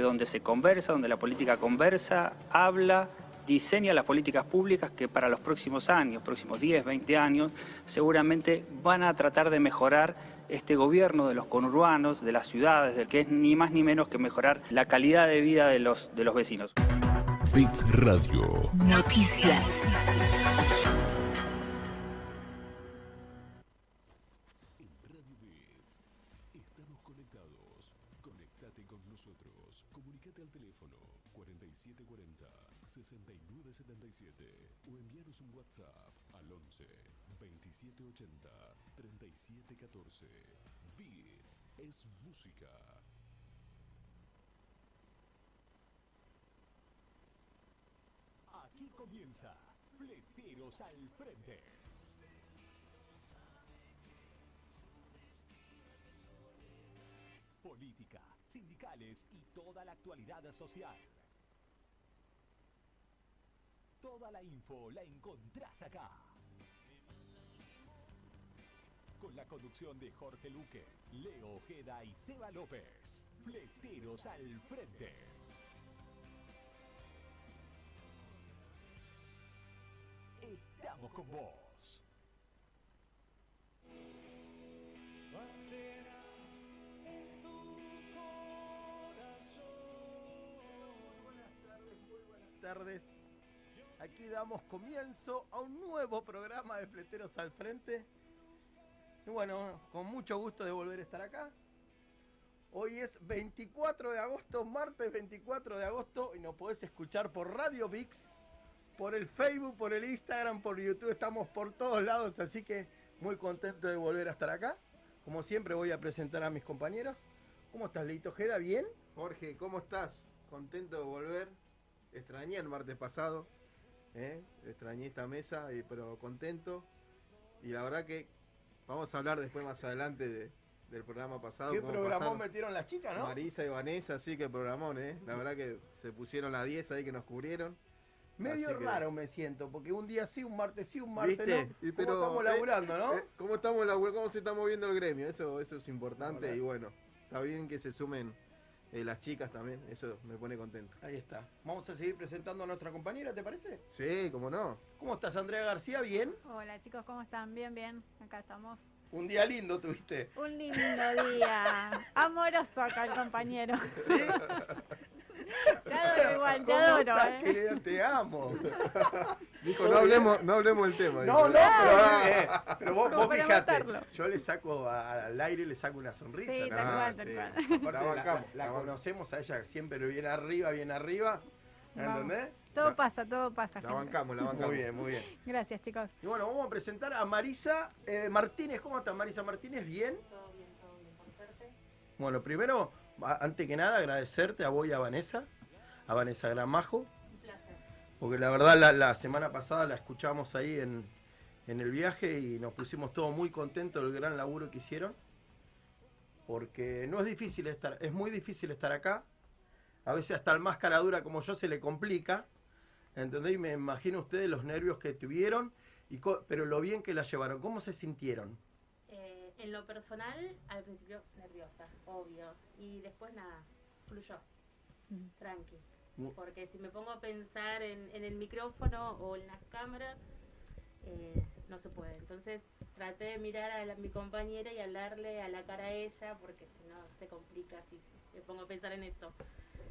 que donde se conversa, donde la política conversa, habla, diseña las políticas públicas que para los próximos años, próximos 10, 20 años, seguramente van a tratar de mejorar este gobierno de los conurbanos, de las ciudades, del que es ni más ni menos que mejorar la calidad de vida de los, de los vecinos. Fix Radio. Noticias. O enviaros un WhatsApp al 11 2780 3714. Beat es música. Aquí comienza Fleteros al Frente. Política, sindicales y toda la actualidad social. Toda la info la encontrás acá. Con la conducción de Jorge Luque, Leo Ojeda y Seba López. Fleteros al frente. Estamos con vos. Buenas tardes, muy buenas tardes. Aquí damos comienzo a un nuevo programa de Fleteros al Frente. Y bueno, con mucho gusto de volver a estar acá. Hoy es 24 de agosto, martes 24 de agosto, y nos podés escuchar por Radio VIX, por el Facebook, por el Instagram, por YouTube, estamos por todos lados, así que muy contento de volver a estar acá. Como siempre voy a presentar a mis compañeros. ¿Cómo estás, Leito Jeda? ¿Bien? Jorge, ¿cómo estás? Contento de volver. Extrañé el martes pasado. ¿Eh? extrañé esta mesa, pero contento. Y la verdad que vamos a hablar después más adelante del programa pasado. ¿Qué programón metieron las chicas, no? Marisa y Vanessa, sí que programón, ¿eh? La verdad que se pusieron las 10 ahí que nos cubrieron. Medio raro me siento, porque un día sí, un martes sí, un martes no. pero, ¿Cómo estamos laburando, no? Eh, ¿Cómo estamos laburando? ¿Cómo se está moviendo el gremio? Eso, eso es importante y bueno, está bien que se sumen eh, las chicas también, eso me pone contento. Ahí está. Vamos a seguir presentando a nuestra compañera, ¿te parece? Sí, cómo no. ¿Cómo estás, Andrea García? ¿Bien? Hola, chicos, ¿cómo están? Bien, bien. Acá estamos. Un día lindo tuviste. Un lindo día. Amoroso acá el compañero. ¿Sí? Te adoro igual, te adoro. eh. Te amo. Dijo, no hablemos, no hablemos del tema. No, no, pero, eh, pero vos, vos fijate, yo le saco al aire le saco una sonrisa. Sí, ¿no? tal cual, tal cual. La, la, la conocemos a ella siempre bien arriba, bien arriba. ¿Entendés? Todo pasa, todo pasa. La bancamos, la bancamos. Muy bien, muy bien. Gracias, chicos. Y bueno, vamos a presentar a Marisa eh, Martínez. ¿Cómo está Marisa Martínez? ¿Bien? Todo bien, todo bien, por suerte. Bueno, primero, antes que nada, agradecerte a vos y a Vanessa, a Vanessa Gramajo. Porque la verdad, la, semana pasada la escuchamos ahí en, en el viaje y nos pusimos todos muy contentos del gran laburo que hicieron. Porque no es difícil estar, es muy difícil estar acá. A veces hasta el más cara dura como yo se le complica. ¿Entendés? Y me imagino ustedes los nervios que tuvieron, y pero lo bien que la llevaron. ¿Cómo se sintieron? En lo personal, al principio nerviosa, obvio. Y después nada, fluyó. Tranqui. Porque si me pongo a pensar en, en el micrófono o en la cámara, eh, no se puede. Entonces traté de mirar a la- mi compañera y hablarle a la cara a ella, porque si no se complica si me pongo a pensar en esto.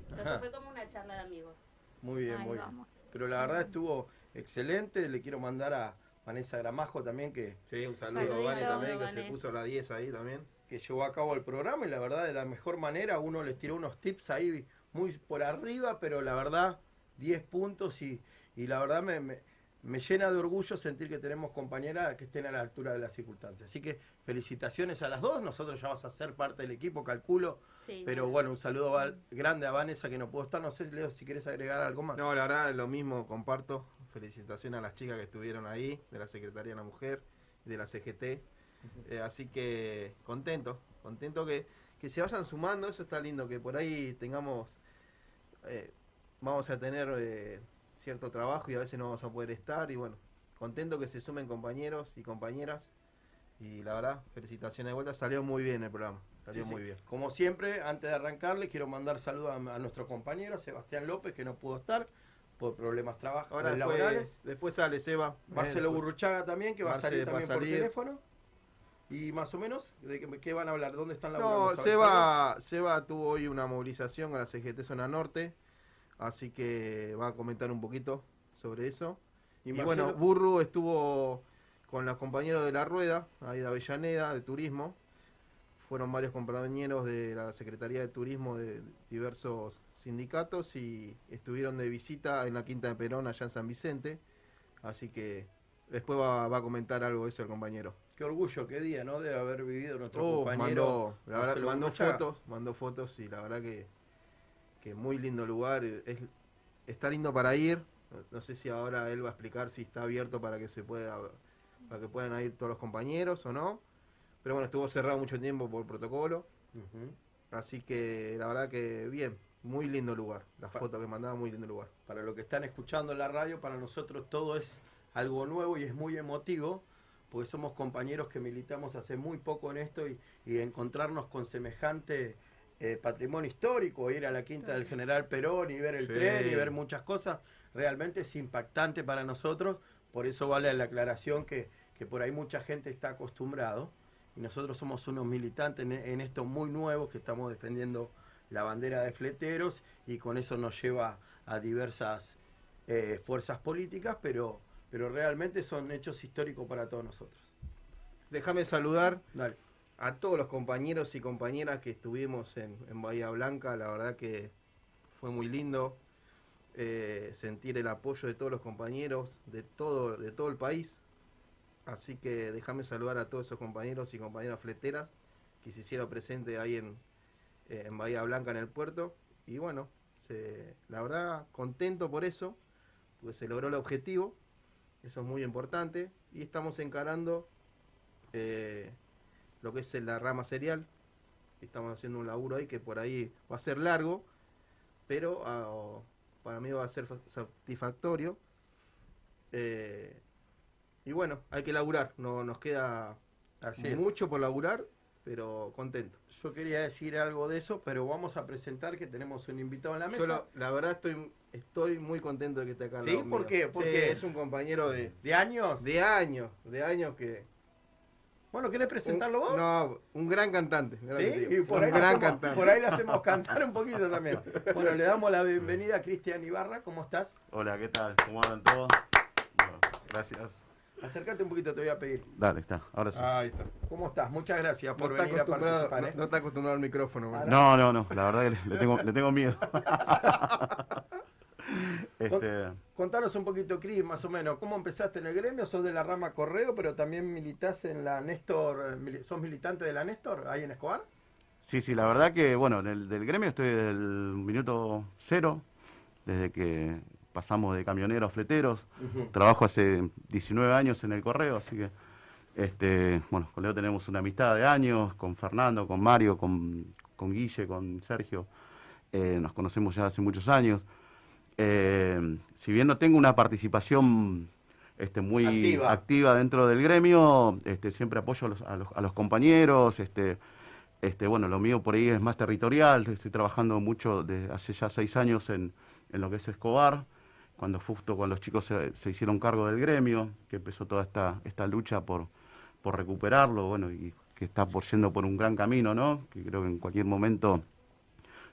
Entonces Ajá. fue como una charla de amigos. Muy bien, muy vamos. bien. Pero la verdad estuvo excelente. Le quiero mandar a Vanessa Gramajo también que, Sí, un saludo a Vane también, que Vane. se puso la 10 ahí también. que llevó a cabo el programa y la verdad de la mejor manera uno les tiró unos tips ahí muy por arriba, pero la verdad 10 puntos y, y la verdad me, me- me llena de orgullo sentir que tenemos compañeras que estén a la altura de las circunstancias. Así que felicitaciones a las dos, nosotros ya vas a ser parte del equipo, calculo, Sí, pero bueno, un saludo a- grande a Vanessa que no puedo estar, no sé Leo si quieres agregar algo más. No, la verdad, lo mismo comparto. Felicitaciones a las chicas que estuvieron ahí, de la Secretaría de la Mujer, de la CGT. Eh, así que contento, contento que, que se vayan sumando, eso está lindo, que por ahí tengamos, eh, vamos a tener eh, cierto trabajo y a veces no vamos a poder estar y bueno, contento que se sumen compañeros y compañeras Y la verdad, felicitaciones de vuelta, salió muy bien el programa, salió Sí, sí. muy bien. Como siempre, antes de arrancar, le quiero mandar saludos a, a nuestro compañero Sebastián López, que no pudo estar por problemas traba- Ahora después, laborales. después sale Seba. Marcelo eh, Burruchaga también, que va a salir a también por teléfono. Y más o menos, ¿de qué, qué van a hablar? ¿Dónde están laburando? No, ¿Sabes Seba, Seba tuvo hoy una movilización con la CGT Zona Norte, así que va a comentar un poquito sobre eso. ¿Y Y, Marcelo? bueno, Burru estuvo con los compañeros de la Rueda, ahí de Avellaneda, de Turismo. Fueron varios compañeros de la Secretaría de Turismo de diversos sindicatos y estuvieron de visita en la Quinta de Perón, allá en San Vicente. Así que después va, va a comentar algo eso el compañero. Qué orgullo, qué día, ¿no? De haber vivido nuestro Oh, compañero. mandó, la verdad, mandó fotos, mandó fotos y la verdad que, que muy lindo lugar, es, está lindo para ir, no, no sé si ahora él va a explicar si está abierto para que se pueda, para que puedan ir todos los compañeros o no, pero bueno, estuvo cerrado mucho tiempo por protocolo, Ujú. así que la verdad que bien, muy lindo lugar, las Pa- fotos que mandaba, muy lindo lugar. Para los que están escuchando en la radio, para nosotros todo es algo nuevo y es muy emotivo, porque somos compañeros que militamos hace muy poco en esto y, y encontrarnos con semejante eh, patrimonio histórico, ir a la quinta del General Perón y ver el Sí. tren y ver muchas cosas, realmente es impactante para nosotros, por eso vale la aclaración que, que por ahí mucha gente está acostumbrado y nosotros somos unos militantes en, en esto muy nuevos que estamos defendiendo la bandera de fleteros y con eso nos lleva a diversas eh, fuerzas políticas, pero, pero realmente son hechos históricos para todos nosotros. Déjame saludar Dale. a todos los compañeros y compañeras que estuvimos en, en Bahía Blanca, la verdad que fue muy lindo eh, sentir el apoyo de todos los compañeros de todo, de todo el país. Así que déjame saludar a todos esos compañeros y compañeras fleteras que se hicieron presentes ahí en, eh, en Bahía Blanca en el puerto. Y bueno, se- la verdad contento por eso, porque se logró el objetivo, eso es muy importante. Y estamos encarando eh, lo que es la rama serial. Estamos haciendo un laburo ahí que por ahí va a ser largo, pero ah, para mí va a ser fa- satisfactorio. Eh, y bueno, hay que laburar, no nos queda Así es. mucho por laburar, pero contento. Yo quería decir algo de eso, pero vamos a presentar que tenemos un invitado en la mesa. Yo lo- la verdad estoy estoy muy contento de que esté acá. ¿Sí? ¿Por qué? ¿Por Sí, qué? Es un compañero de, ¿De años? de años, de años que... Bueno, ¿querés presentarlo vos? No, un gran cantante. lo ¿Sí? Y por un ahí, gran hacemos, cantante. por ahí le hacemos cantar un poquito también. Bueno, le damos la bienvenida a Cristian Ibarra. ¿Cómo estás? Hola, ¿qué tal? ¿Cómo andan todos? Bueno, gracias. Acércate un poquito, te voy a pedir. Dale, está, ahora sí. Ahí está. ¿Cómo estás? Muchas gracias No por está, venir a participar. ¿eh? no, no está acostumbrado al micrófono. bueno. No, no, no, la verdad que le, le tengo, le tengo miedo. este, Contanos un poquito, Cris, más o menos, ¿cómo empezaste en el gremio? Sos de la rama Correo, pero también militás en la Néstor, eh, ¿sos militante de la Néstor ahí en Escobar? sí, sí, la verdad que, bueno, del, del gremio estoy desde el minuto cero, desde que pasamos de camioneros a fleteros. Trabajo hace 19 años en el correo, así que, este, bueno, con Leo tenemos una amistad de años, con Fernando, con Mario, con, con Guille, con Sergio. Eh, nos conocemos ya hace muchos años. Eh, si bien no tengo una participación este, muy Activa. activa. dentro del gremio, este, siempre apoyo a los, a los, a los compañeros. Este, este, bueno, lo mío por ahí es más territorial. Estoy trabajando mucho de hace ya seis años en, en lo que es Escobar, cuando justo cuando los chicos se, se hicieron cargo del gremio, que empezó toda esta, esta lucha por, por recuperarlo, bueno, y que está por yendo por un gran camino, ¿no? Que creo que en cualquier momento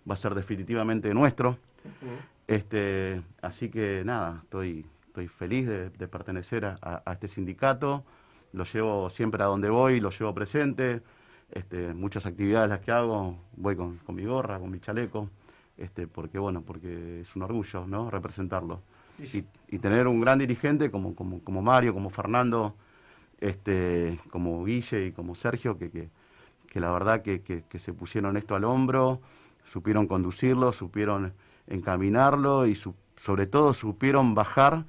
va a ser definitivamente nuestro. Este, así que nada, estoy, estoy feliz de, de pertenecer a, a- a este sindicato. Lo llevo siempre a donde voy, lo llevo presente. Este, muchas actividades las que hago, voy con, con mi gorra, con mi chaleco, este, porque bueno, porque es un orgullo, ¿no? Representarlo. Y, y tener un gran dirigente como, como, como Mario, como Fernando, este, como Guille y como Sergio, que, que, que la verdad que, que- que se pusieron esto al hombro, supieron conducirlo, supieron encaminarlo y su- sobre todo supieron bajar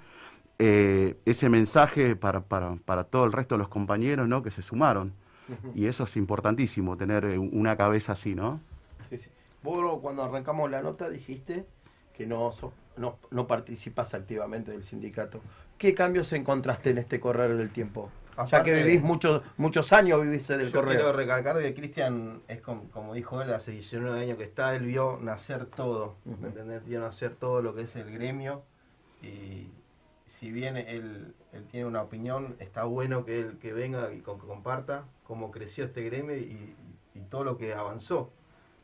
eh, ese mensaje para, para, para todo el resto de los compañeros ¿no? que se sumaron. Y eso es importantísimo, tener eh, una cabeza así, ¿no? Sí, sí. Vos cuando arrancamos la nota dijiste que no, no, no participas activamente del sindicato. ¿Qué cambios encontraste en este correr del tiempo? ya que Aparte- vivís muchos muchos años viviste del Yo quiero correo. recalcar que Cristian es como, como dijo él, hace 19 años que está, él vio nacer todo. ¿me entendés? Vio nacer todo lo que es el gremio y si bien él, él tiene una opinión, está bueno que él que venga y con- que comparta cómo creció este gremio y, y todo lo que avanzó.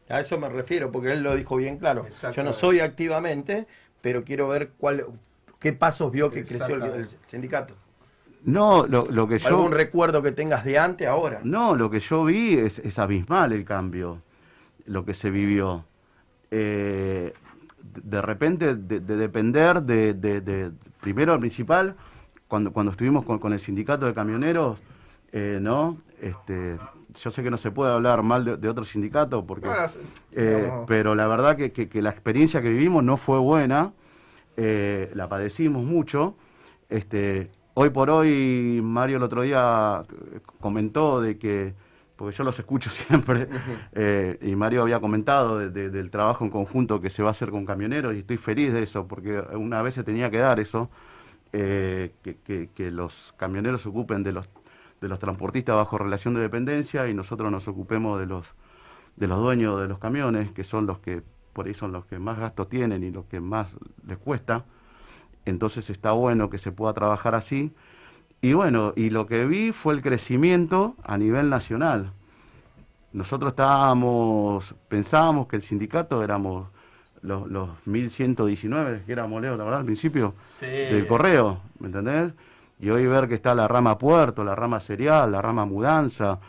A eso me refiero, porque él lo dijo bien claro. Yo no soy activamente, pero quiero ver cuál, qué pasos vio que creció el, sindicato. No, lo, lo que yo... ¿Algún recuerdo que tengas de antes, ahora? No, lo que yo vi es, es abismal el cambio, lo que se vivió. Eh, de repente, de, de depender de, de- de- primero al principal, cuando, cuando estuvimos con, con el sindicato de camioneros, eh, ¿no? Este, yo sé que no se puede hablar mal de, de otro sindicato, porque, eh, pero la verdad que, que- que la experiencia que vivimos no fue buena, eh, la padecimos mucho. Este, hoy por hoy, Mario el otro día eh, comentó de que, porque yo los escucho siempre, eh, y Mario había comentado de- de- del trabajo en conjunto que se va a hacer con camioneros, y estoy feliz de eso, porque una vez se tenía que dar eso, que, que- que los camioneros se ocupen de los, de los transportistas bajo relación de dependencia y nosotros nos ocupemos de los, de los dueños de los camiones, que son los que por ahí son los que más gastos tienen y los que más les cuesta. Entonces está bueno que se pueda trabajar así. Y bueno, y lo que vi fue el crecimiento a nivel nacional. Nosotros estábamos, pensábamos que el sindicato éramos los, los 1119, que éramos Leo, la verdad, al principio, sí, del correo, ¿me entendés? Y hoy ver que está la rama puerto, la rama serial, la rama mudanza,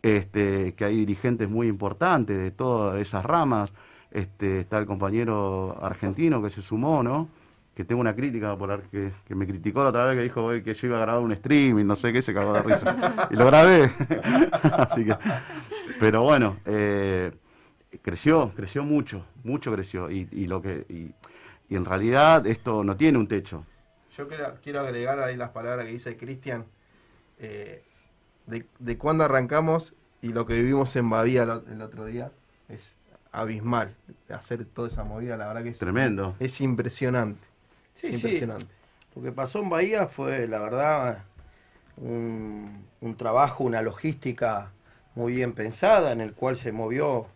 este, que hay dirigentes muy importantes de todas esas ramas, este, está el compañero argentino que se sumó, ¿no? Que tengo una crítica por que, que me criticó la otra vez que dijo hoy que yo iba a grabar un stream y no sé qué, se cagó de risa. Y lo grabé. Así que, pero bueno, eh, creció, creció mucho, mucho creció. Y, y lo que, y en realidad esto no tiene un techo. Yo quiero, quiero agregar ahí las palabras que dice Cristian, eh, de, de cuándo arrancamos y lo que vivimos en Bahía el, otro día es abismal. Hacer toda esa movida, la verdad que es, Tremendo. es impresionante. Sí, es sí. impresionante. Lo que pasó en Bahía fue, la verdad, un, un trabajo, una logística muy bien pensada, en el cual se movió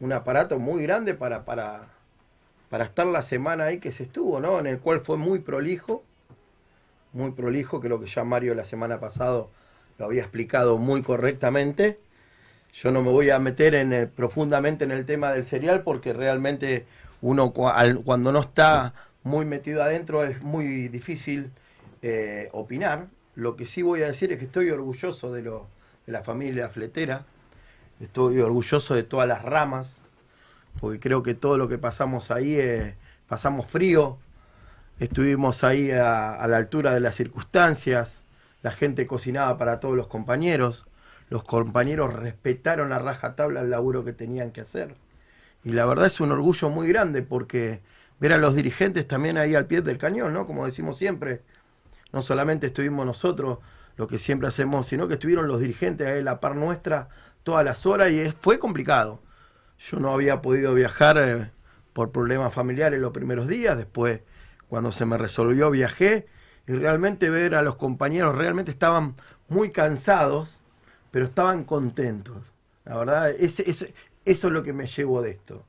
un aparato muy grande para, para, para estar la semana ahí que se estuvo, ¿no? En el cual fue muy prolijo, muy prolijo, que lo que ya Mario la semana pasada lo había explicado muy correctamente. Yo no me voy a meter en, eh, profundamente en el tema del cereal porque realmente uno al- cuando no está muy metido adentro es muy difícil eh, opinar. Lo que sí voy a decir es que estoy orgulloso de, de la familia fletera, estoy orgulloso de todas las ramas, porque creo que todo lo que pasamos ahí, eh, pasamos frío, estuvimos ahí a, la altura de las circunstancias, la gente cocinaba para todos los compañeros, los compañeros respetaron a rajatabla el laburo que tenían que hacer. Y la verdad es un orgullo muy grande porque ver a los dirigentes también ahí al pie del cañón, ¿no? Como decimos siempre, no solamente estuvimos nosotros, lo que siempre hacemos, sino que estuvieron los dirigentes ahí a la par nuestra todas las horas y es- fue complicado. Yo no había podido viajar eh, por problemas familiares los primeros días, después cuando se me resolvió viajé y realmente ver a los compañeros, realmente estaban muy cansados, pero estaban contentos. La verdad, ese, ese- eso es lo que me llevo de esto.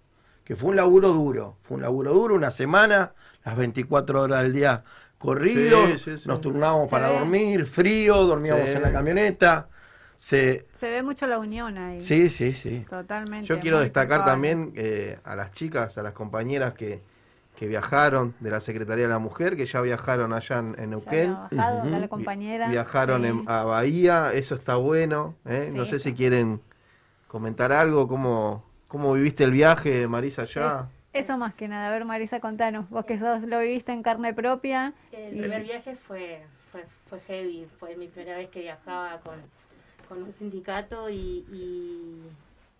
Que fue un laburo duro, fue un laburo duro, una semana, las 24 horas del día corridos, Sí, sí, sí. nos turnábamos para Sí. dormir, frío, dormíamos Sí. en la camioneta. Se, Se ve mucho la unión ahí. sí, sí, sí. Totalmente. Yo quiero destacar también eh, a las chicas, a las compañeras que, que viajaron de la Secretaría de la Mujer, que ya viajaron allá en, en Ya Neuquén. bajado acá Ujú. la compañera. Viajaron Sí. en- a Bahía, eso está bueno. ¿eh? No sé está. si quieren comentar algo, cómo, cómo viviste el viaje, Marisa, allá. Eso más que nada. A ver, Marisa, contanos. Vos que sos, lo viviste en carne propia. El Y- primer viaje fue, fue, fue heavy, fue mi primera vez que viajaba con, con un sindicato y, y,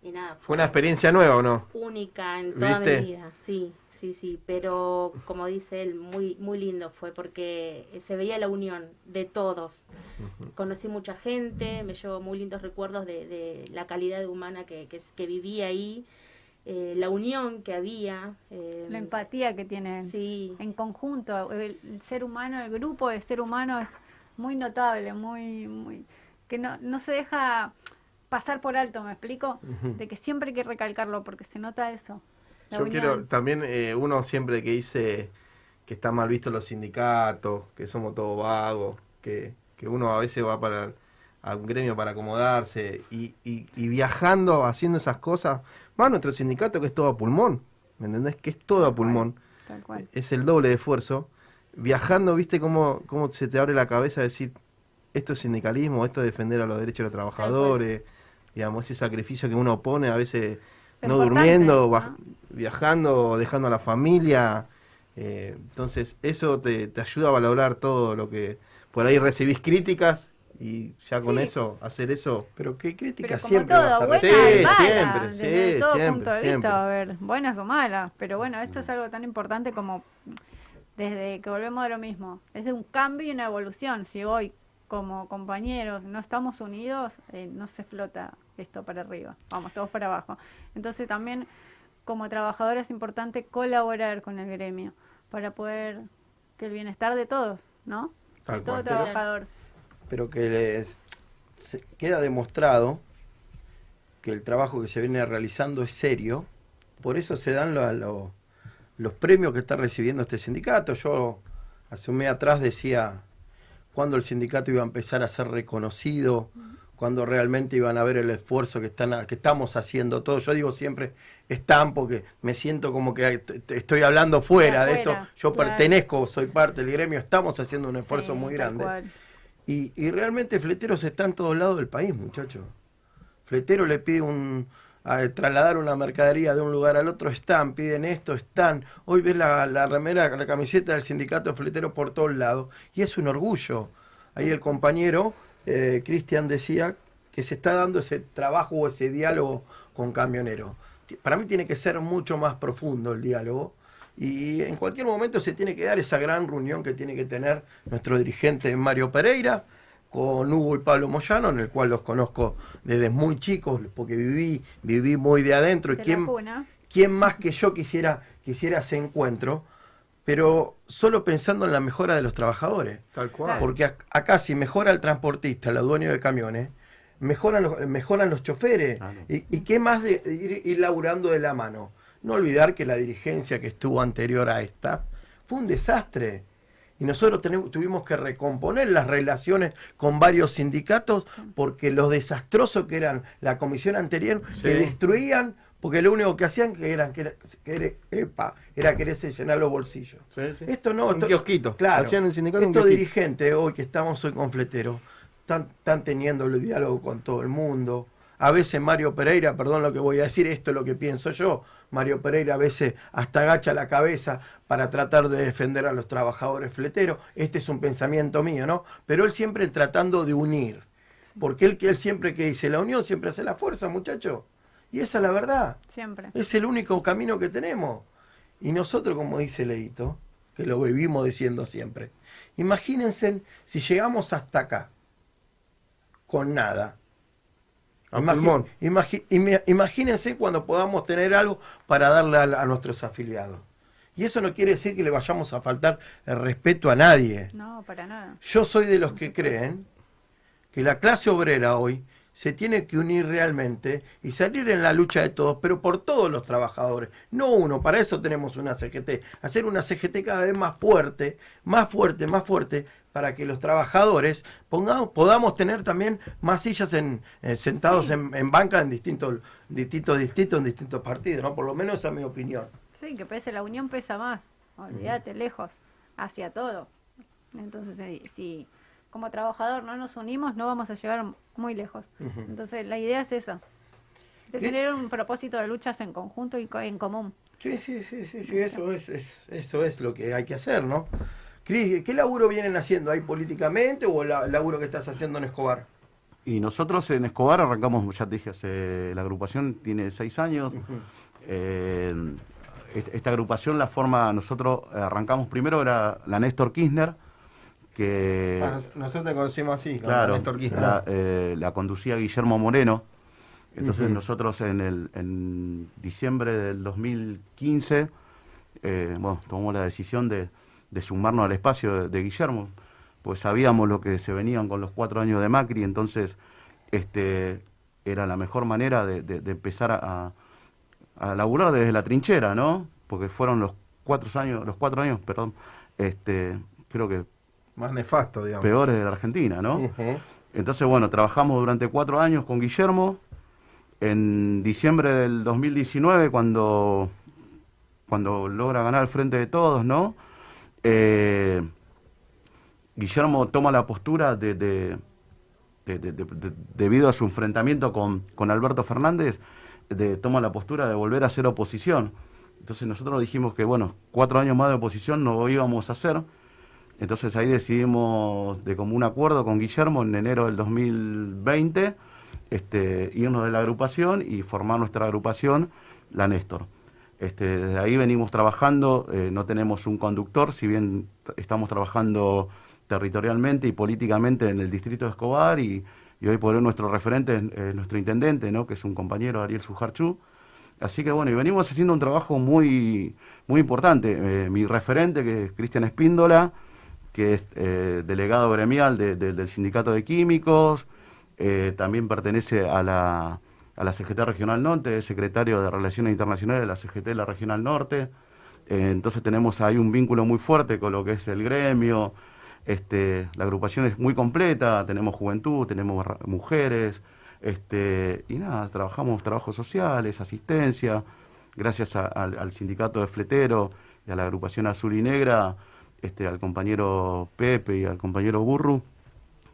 y nada. ¿Fue una experiencia nueva o no? única en toda ¿Viste? mi vida, sí, sí, sí, pero como dice él, muy, muy lindo fue porque se veía la unión de todos. Conocí mucha gente, me llevo muy lindos recuerdos de, de la calidad humana que, que, que viví ahí, eh, la unión que había. eh, La empatía que tienen Sí, en conjunto. El, el ser humano, el grupo de ser humano es muy notable, muy, muy, que no, no se deja pasar por alto, ¿me explico? De que siempre hay que recalcarlo porque se nota eso. Yo unión. quiero también, eh, uno siempre que dice que está mal visto los sindicatos, que somos todos vagos, que, que uno a veces va para a un gremio para acomodarse y, y, y viajando, haciendo esas cosas, va a nuestro sindicato que es todo a pulmón, ¿me entendés? Que es todo a pulmón, Tal cual. es el doble de esfuerzo. Viajando, viste cómo, cómo se te abre la cabeza decir, esto es sindicalismo, esto es defender a los derechos de los trabajadores, digamos, ese sacrificio que uno pone a veces Es no durmiendo, ¿no? viajando, dejando a la familia. eh, entonces, eso te, te ayuda a valorar todo lo que por ahí recibís críticas y ya con Sí. eso, hacer eso. Pero qué Pero crítica como siempre vas a todo, buena Sí, mala, siempre, desde sí, todo siempre, punto de siempre. vista, a ver, buenas o malas, pero bueno, esto es algo tan importante como desde que volvemos a lo mismo, es de un cambio y una evolución, si hoy como compañeros no estamos unidos, eh, no se flota esto para arriba, vamos todos para abajo. Entonces también como trabajador es importante colaborar con el gremio para poder que el bienestar de todos, ¿no? Tal de todo cual. trabajador. pero que les se- queda demostrado que el trabajo que se viene realizando es serio, por eso se dan lo- lo- los premios que está recibiendo este sindicato. Yo hace un mes atrás decía cuándo el sindicato iba a empezar a ser reconocido, cuándo realmente iban a ver el esfuerzo que están que estamos haciendo todos. Yo digo siempre están porque me siento como que estoy hablando fuera de esto. Yo claro. pertenezco, soy parte del gremio, estamos haciendo un esfuerzo Sí, muy grande. Y, y realmente Fleteros está en todos lados del país, muchachos. Fletero le pide un, a trasladar una mercadería de un lugar al otro, están, piden esto, están. Hoy ves la, la remera, la camiseta del sindicato de por todos lados. Y es un orgullo. Ahí el compañero, eh, Cristian, decía que se está dando ese trabajo o ese diálogo con camioneros. Para mí tiene que ser mucho más profundo el diálogo. Y en cualquier momento se tiene que dar esa gran reunión que tiene que tener nuestro dirigente Mario Pereira con Hugo y Pablo Moyano, en el cual los conozco desde muy chicos, porque viví, viví muy de adentro. y De quién, más que yo quisiera, quisiera ese encuentro, pero solo pensando en la mejora de los trabajadores. Tal cual. Porque ac- acá si mejora el transportista, los dueños de camiones, mejoran los, mejoran los choferes. Claro. ¿Y, y qué más de ir, ir laburando de la mano? No olvidar que la dirigencia que estuvo anterior a esta fue un desastre. Y nosotros tenemos- tuvimos que recomponer las relaciones con varios sindicatos porque los desastrosos que eran la comisión anterior, que Sí. destruían, porque lo único que hacían que eran, que era, que era- epa, era quererse llenar los bolsillos. Sí, sí. Esto no, Un esto- kiosquito. Claro. Hacían el sindicato un Estos dirigentes hoy que estamos hoy con Fletero, están, están teniendo el diálogo con todo el mundo. A veces Mario Pereira, perdón lo que voy a decir, esto es lo que pienso yo. Mario Pereira a veces hasta agacha la cabeza para tratar de defender a los trabajadores fleteros. Este es un pensamiento mío, ¿no? Pero él siempre tratando de unir. Porque él, que él siempre que dice, la unión siempre hace la fuerza, muchacho. Y esa es la verdad. Siempre. Es el único camino que tenemos. Y nosotros, como dice Leito, que lo vivimos diciendo siempre, imagínense si llegamos hasta acá, con nada. A Imagi- pulmón. imagi- ime- imagínense cuando podamos tener algo para darle a, a nuestros afiliados. Y eso no quiere decir que le vayamos a faltar el respeto a nadie. No, para nada. Yo soy de los que creen que la clase obrera hoy se tiene que unir realmente y salir en la lucha de todos, pero por todos los trabajadores, no uno, para eso tenemos una CGT, hacer una CGT cada vez más fuerte, más fuerte, más fuerte, para que los trabajadores pongamos, podamos tener también más sillas en, eh, sentados Sí. en, en banca en distintos, distintos distritos, en distintos partidos, ¿no? Por lo menos esa es mi opinión. Sí, que pese, la unión pesa más. Olvídate, lejos, hacia todo. Entonces, eh, si como trabajador no nos unimos, no vamos a llegar muy lejos. Entonces, la idea es esa. De ¿Qué? tener un propósito de luchas en conjunto y co- en común. Sí, sí, sí, sí, sí, eso es, es- eso es lo que hay que hacer, ¿no? Cris, ¿qué laburo vienen haciendo ahí políticamente o la- el laburo que estás haciendo en Escobar? Y nosotros en Escobar arrancamos, ya te dije, hace- la agrupación tiene seis años. Eh, est- esta agrupación la forma, nosotros arrancamos primero, era la Néstor Kirchner, que... Ah, nos- nosotros te conocimos así, Claro, la, eh, la conducía Guillermo Moreno. Entonces nosotros en, el, en diciembre del 2015 eh, bueno, tomamos la decisión de, de sumarnos al espacio de, de Guillermo, pues sabíamos lo que se venían con los cuatro años de Macri, entonces este, era la mejor manera de, de- de empezar a, a laburar desde la trinchera, ¿no? Porque fueron los cuatro años, los cuatro años, perdón, este, creo que Más nefasto, digamos. peores de la Argentina, ¿no? Entonces, bueno, trabajamos durante cuatro años con Guillermo. En diciembre del 2019, cuando, cuando logra ganar el frente de todos, ¿no? Eh, Guillermo toma la postura de, de- de- de- de- de- debido a su enfrentamiento con, con Alberto Fernández, de, toma la postura de volver a ser oposición. Entonces nosotros dijimos que, bueno, cuatro años más de oposición no íbamos a hacer. Entonces ahí decidimos de común acuerdo con Guillermo en enero del 2020 este, irnos de la agrupación y formar nuestra agrupación, la Néstor. Este, desde ahí venimos trabajando, eh, no tenemos un conductor, si bien estamos trabajando territorialmente y políticamente en el distrito de Escobar y, hoy por hoy nuestro referente es nuestro intendente, ¿no? que es un compañero, Ariel Sujarchú. Así que bueno, y venimos haciendo un trabajo muy, muy importante. Eh, mi referente, que es Cristian Espíndola, que es eh, delegado gremial de- de- del Sindicato de Químicos, eh, también pertenece a la, a la CGT Regional Norte, es secretario de Relaciones Internacionales de la CGT de la Regional Norte. Eh, entonces tenemos ahí un vínculo muy fuerte con lo que es el gremio. Este, la agrupación es muy completa, tenemos juventud, tenemos mujeres, este, y nada, trabajamos trabajos sociales, asistencia, gracias al sindicato de fletero y a la agrupación azul y negra, este, al compañero Pepe y al compañero Burru,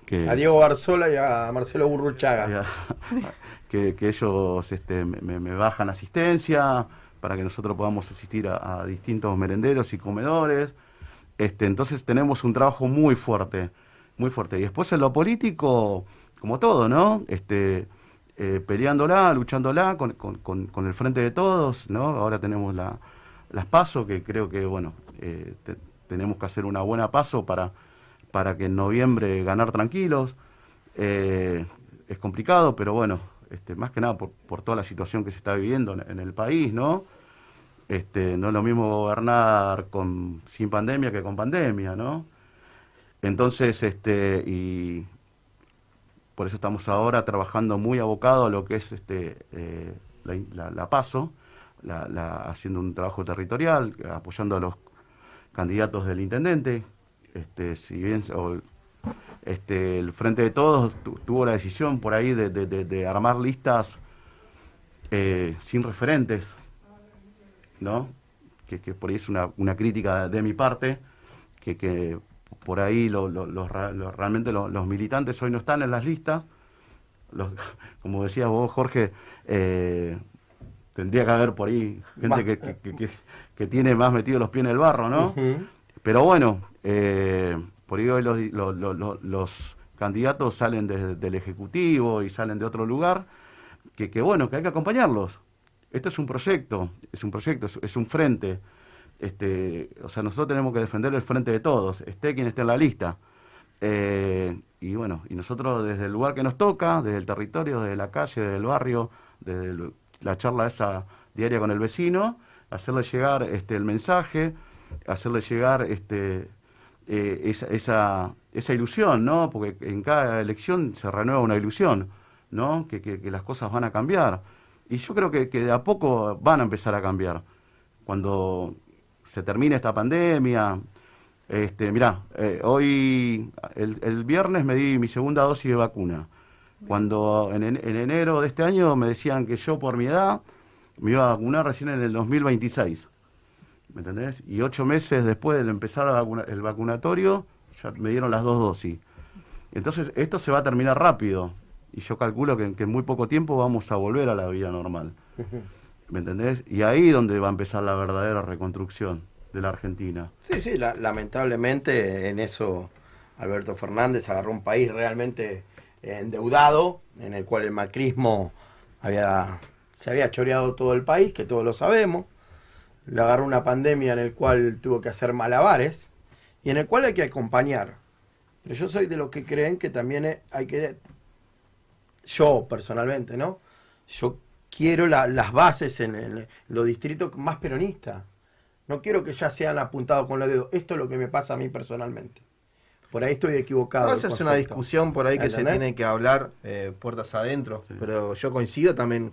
que, A Diego Barzola y a Marcelo Burruchaga. que, que ellos este, me, me bajan asistencia para que nosotros podamos asistir a, a distintos merenderos y comedores. Este, entonces tenemos un trabajo muy fuerte, muy fuerte. Y después en lo político, como todo, ¿no? Este, eh, peleándola, luchándola con, con- con- con el frente de todos, ¿no? Ahora tenemos la, las pasos, que creo que, bueno, eh, te- tenemos que hacer una buena paso para, para que en noviembre ganar tranquilos. Eh, es complicado, pero bueno, este, más que nada por, por toda la situación que se está viviendo en, el país, ¿no? Este, no es lo mismo gobernar con, sin pandemia que con pandemia, ¿no? Entonces, este, y por eso estamos ahora trabajando muy abocado a lo que es este, eh, la, PASO, haciendo un trabajo territorial, apoyando a los candidatos del intendente. Este, si bien o- este, el Frente de Todos tu- tuvo la decisión por ahí de, de- de- de armar listas eh, sin referentes, ¿no? Que, que por ahí es una, una crítica de mi parte, que, que por ahí lo- lo- realmente lo- los militantes hoy no están en las listas. Los- como decías vos, Jorge, eh, tendría que haber por ahí gente que, que- que- que- tiene más metido los pies en el barro, ¿no? Pero bueno, eh, por ahí hoy los, lo- lo- lo- los candidatos salen desde del Ejecutivo y salen de otro lugar, que, que bueno, que hay que acompañarlos. Esto es un proyecto, es un proyecto, es, es un frente. Este, o sea, nosotros tenemos que defender el frente de todos, esté quien esté en la lista. Eh, y bueno, y nosotros desde el lugar que nos toca, desde el territorio, desde la calle, desde el barrio, desde el- la charla esa diaria con el vecino, hacerle llegar este, el mensaje, hacerle llegar este, eh, esa, esa, esa ilusión, ¿no? Porque en cada elección se renueva una ilusión, ¿no? Que, que- que las cosas van a cambiar. Y yo creo que, que de a poco van a empezar a cambiar. Cuando se termine esta pandemia, este, mirá, eh, hoy, el, el viernes me di mi segunda dosis de vacuna. Cuando en, en- en enero de este año me decían que yo por mi edad me iba a vacunar recién en el 2026. ¿Me entendés? Y ocho meses después de empezar el vacunatorio, ya me dieron las dos dosis. Entonces, esto se va a terminar rápido. Y yo calculo que, que en muy poco tiempo vamos a volver a la vida normal. ¿Me entendés? Y ahí donde va a empezar la verdadera reconstrucción de la Argentina. Sí, sí, la- lamentablemente en eso Alberto Fernández agarró un país realmente endeudado, en el cual el macrismo había, se había choreado todo el país, que todos lo sabemos. Le agarró una pandemia en el cual tuvo que hacer malabares y en el cual hay que acompañar. Pero yo soy de los que creen que también hay que, yo personalmente, ¿no? Yo quiero la- las bases en, en los distritos más peronistas. No quiero que ya sean apuntados con los dedos. Esto es lo que me pasa a mí personalmente. Por ahí estoy equivocado. No, esa es una discusión por ahí que se tiene que hablar eh, puertas adentro. Pero yo coincido también,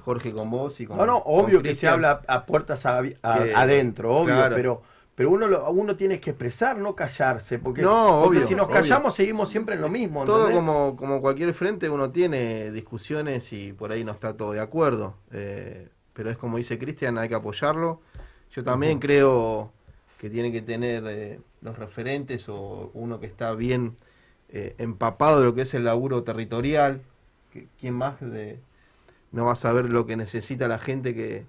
Jorge, con vos y con No, no, obvio que se habla a puertas a- a- Que- adentro, obvio, claro. pero pero uno lo- uno tiene que expresar, no callarse, porque, No, porque obvio, si nos obvio. callamos seguimos siempre en lo mismo. Todo ¿entendés? como, como cualquier frente, uno tiene discusiones y por ahí no está todo de acuerdo. Eh, pero es como dice Cristian, hay que apoyarlo. Yo también creo que tiene que tener eh, los referentes o uno que está bien eh, empapado de lo que es el laburo territorial. Que, ¿Quién más de, no va a saber lo que necesita la gente que,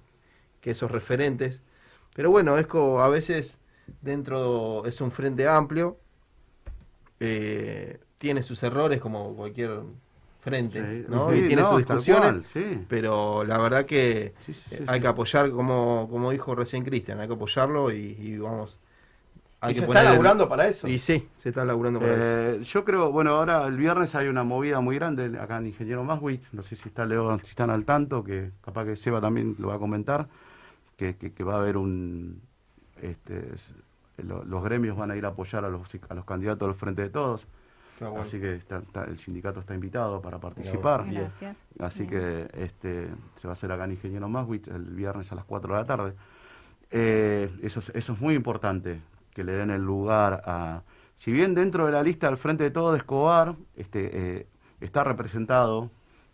que esos referentes? Pero bueno, es como a veces dentro es un frente amplio eh, tiene sus errores como cualquier frente, Sí, ¿no? sí, y tiene no, sus discusiones, cual, sí. pero la verdad que hay que apoyar, como, como dijo recién Cristian, hay que apoyarlo y, y vamos. Hay Y que se está el- laburando para eso. Y sí, se está laburando para eso. Eh, yo creo, bueno, ahora el viernes hay una movida muy grande acá en Ingeniero Maswich, no sé si está Leo, si están al tanto, que capaz que Seba también lo va a comentar, que, que- que va a haber un, este, lo- los gremios van a ir a apoyar a los, a los candidatos del Frente de Todos, bueno. así que está- está- el sindicato está invitado para participar. Gracias. Así Bien. que este, se va a hacer acá en Ingeniero Maswich el viernes a las 4 de la tarde. Eh, eso, es, eso es muy importante, que le den el lugar a... Si bien dentro de la lista del Frente de Todo de Escobar este, eh, está representado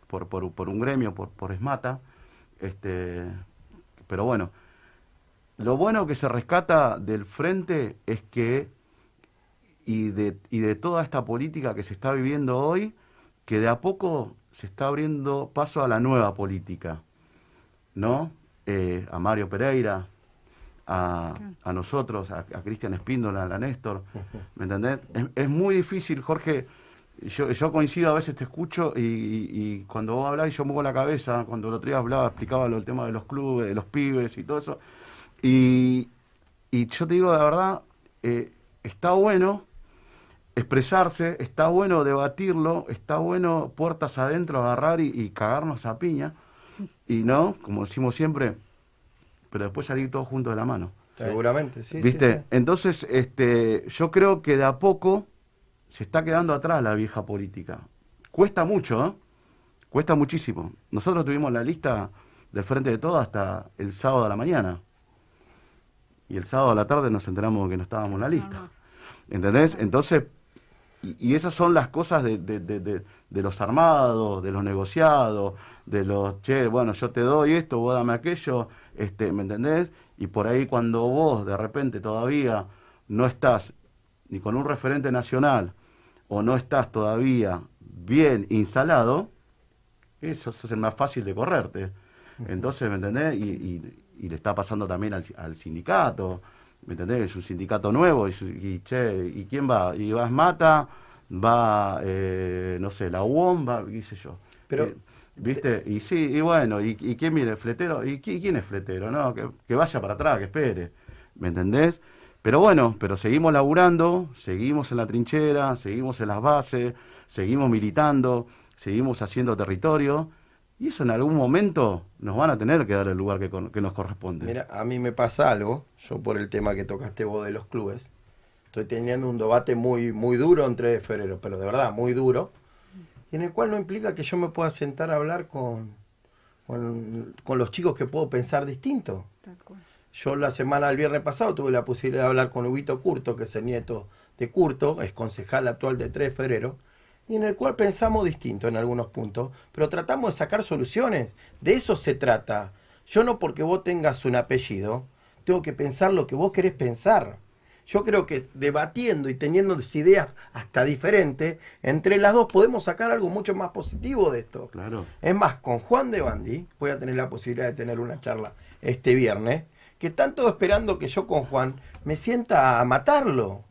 por, por, por un gremio, por, por ESMATA, este, pero bueno, lo bueno que se rescata del Frente es que, y de, y de toda esta política que se está viviendo hoy, que de a poco se está abriendo paso a la nueva política, ¿no? Eh, a Mario Pereira, a, a nosotros, a, a Cristian Espíndola, a Néstor, ¿me entendés? Es, muy difícil, Jorge, yo, yo coincido, a veces te escucho y, cuando vos hablás yo muevo la cabeza, cuando el otro día hablaba, explicaba lo, el tema de los clubes, de los pibes y todo eso, y, y yo te digo la verdad, eh, está bueno expresarse, está bueno debatirlo, está bueno puertas adentro agarrar y cagarnos a piña, y no, como decimos siempre, pero después salir todos juntos de la mano. Seguramente, sí. sí, ¿Viste? sí. Entonces, este, yo creo que de a poco se está quedando atrás la vieja política. Cuesta mucho, ¿eh? Cuesta muchísimo. Nosotros tuvimos la lista del Frente de Todo hasta el sábado a la mañana. Y el sábado a la tarde nos enteramos que no estábamos en la lista. ¿Entendés? Entonces, y, y esas son las cosas de, de- de- de- de los armados, de los negociados, de los, che, bueno, yo te doy esto, vos dame aquello, este, ¿me entendés? Y por ahí cuando vos de repente todavía no estás ni con un referente nacional o no estás todavía bien instalado, eso es el más fácil de correrte. Entonces, ¿me entendés? Y, y- y le está pasando también al, al sindicato, ¿me entendés? Es un sindicato nuevo y, y, che, ¿y quién va? Y va Mata, va, eh, no sé, la UOM, va, qué sé yo. Pero- Eh, ¿Viste? Y sí, y bueno, ¿y, y quién? ¿Fletero? ¿Y qui- quién es fletero? No, que, vaya para atrás, que espere. ¿Me entendés? Pero bueno, pero seguimos laburando, seguimos en la trinchera, seguimos en las bases, seguimos militando, seguimos haciendo territorio, y eso en algún momento nos van a tener que dar el lugar que, nos corresponde. Mira, a mí me pasa algo, yo por el tema que tocaste vos de los clubes, estoy teniendo un debate muy, muy duro en 3 de febrero, pero de verdad, muy duro, en el cual no implica que yo me pueda sentar a hablar con, con, con los chicos que puedo pensar distinto. Yo la semana del viernes pasado tuve la posibilidad de hablar con Huguito Curto, que es el nieto de Curto, es concejal actual de 3 de febrero, y en el cual pensamos distinto en algunos puntos, pero tratamos de sacar soluciones. De eso se trata. Yo no porque vos tengas un apellido, tengo que pensar lo que vos querés pensar. Yo creo que debatiendo y teniendo ideas hasta diferentes, entre las dos podemos sacar algo mucho más positivo de esto. Claro. Es más, con Juan de Bandi voy a tener la posibilidad de tener una charla este viernes, que están todos esperando que yo con Juan me sienta a matarlo.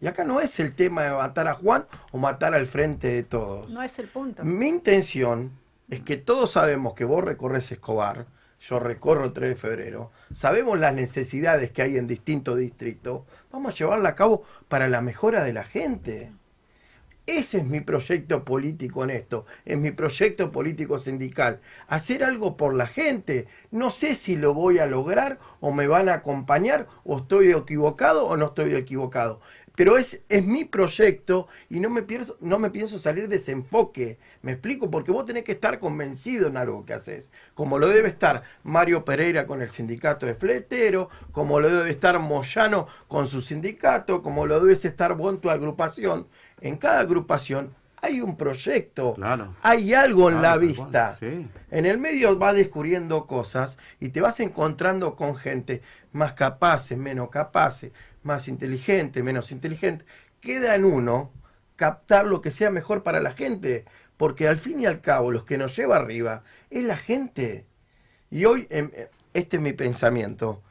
Y acá no es el tema de matar a Juan o matar al frente de todos. No es el punto. Mi intención es que todos sabemos que vos recorres Escobar, yo recorro 3 de febrero, sabemos las necesidades que hay en distintos distritos, vamos a llevarla a cabo para la mejora de la gente. Ese es mi proyecto político en esto, es mi proyecto político sindical. Hacer algo por la gente. No sé si lo voy a lograr o me van a acompañar o estoy equivocado o no estoy equivocado. Pero es, es mi proyecto y no me, pienso, no me pienso salir de ese enfoque. ¿Me explico? Porque vos tenés que estar convencido en algo que haces. Como lo debe estar Mario Pereira con el sindicato de fletero, como lo debe estar Moyano con su sindicato, como lo debes estar vos en tu agrupación. En cada agrupación hay un proyecto, Claro. hay algo en Claro, la vista. sí. En el medio vas descubriendo cosas y te vas encontrando con gente más capaces, menos capaces, más inteligente, menos inteligente. Queda en uno captar lo que sea mejor para la gente, porque al fin y al cabo los que nos lleva arriba es la gente. Y hoy, em, eh, este es mi pensamiento,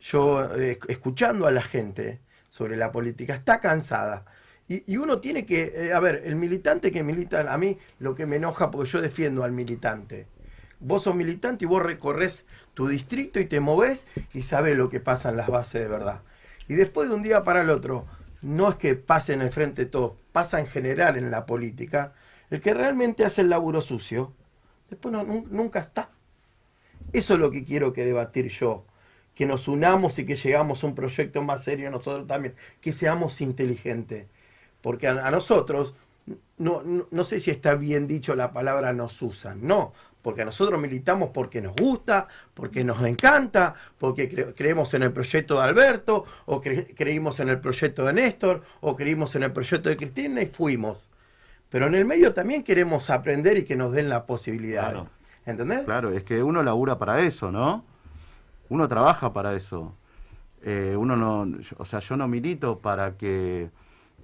yo eh, escuchando a la gente sobre la política, está cansada. Y, uno tiene que, eh, a ver, el militante que milita, a mí lo que me enoja, porque yo defiendo al militante. Vos sos militante y vos recorres tu distrito y te movés y sabés lo que pasa en las bases de verdad. Y después de un día para el otro, no es que pase en el frente todo, pasa en general en la política, el que realmente hace el laburo sucio, después nunca está. Eso es lo que quiero que debatir yo. Que nos unamos y que llegamos a un proyecto más serio nosotros también. Que seamos inteligentes. Porque a, a nosotros, no, no, no sé si está bien dicho la palabra nos usan. No, porque nosotros militamos porque nos gusta, porque nos encanta, porque cre- creemos en el proyecto de Alberto, o cre- creímos en el proyecto de Néstor, o creímos en el proyecto de Cristina y fuimos. Pero en el medio también queremos aprender y que nos den la posibilidad. Claro. ¿Entendés? Claro, es que uno labura para eso, ¿no? Uno trabaja para eso. Eh, uno no, o sea, yo no milito para que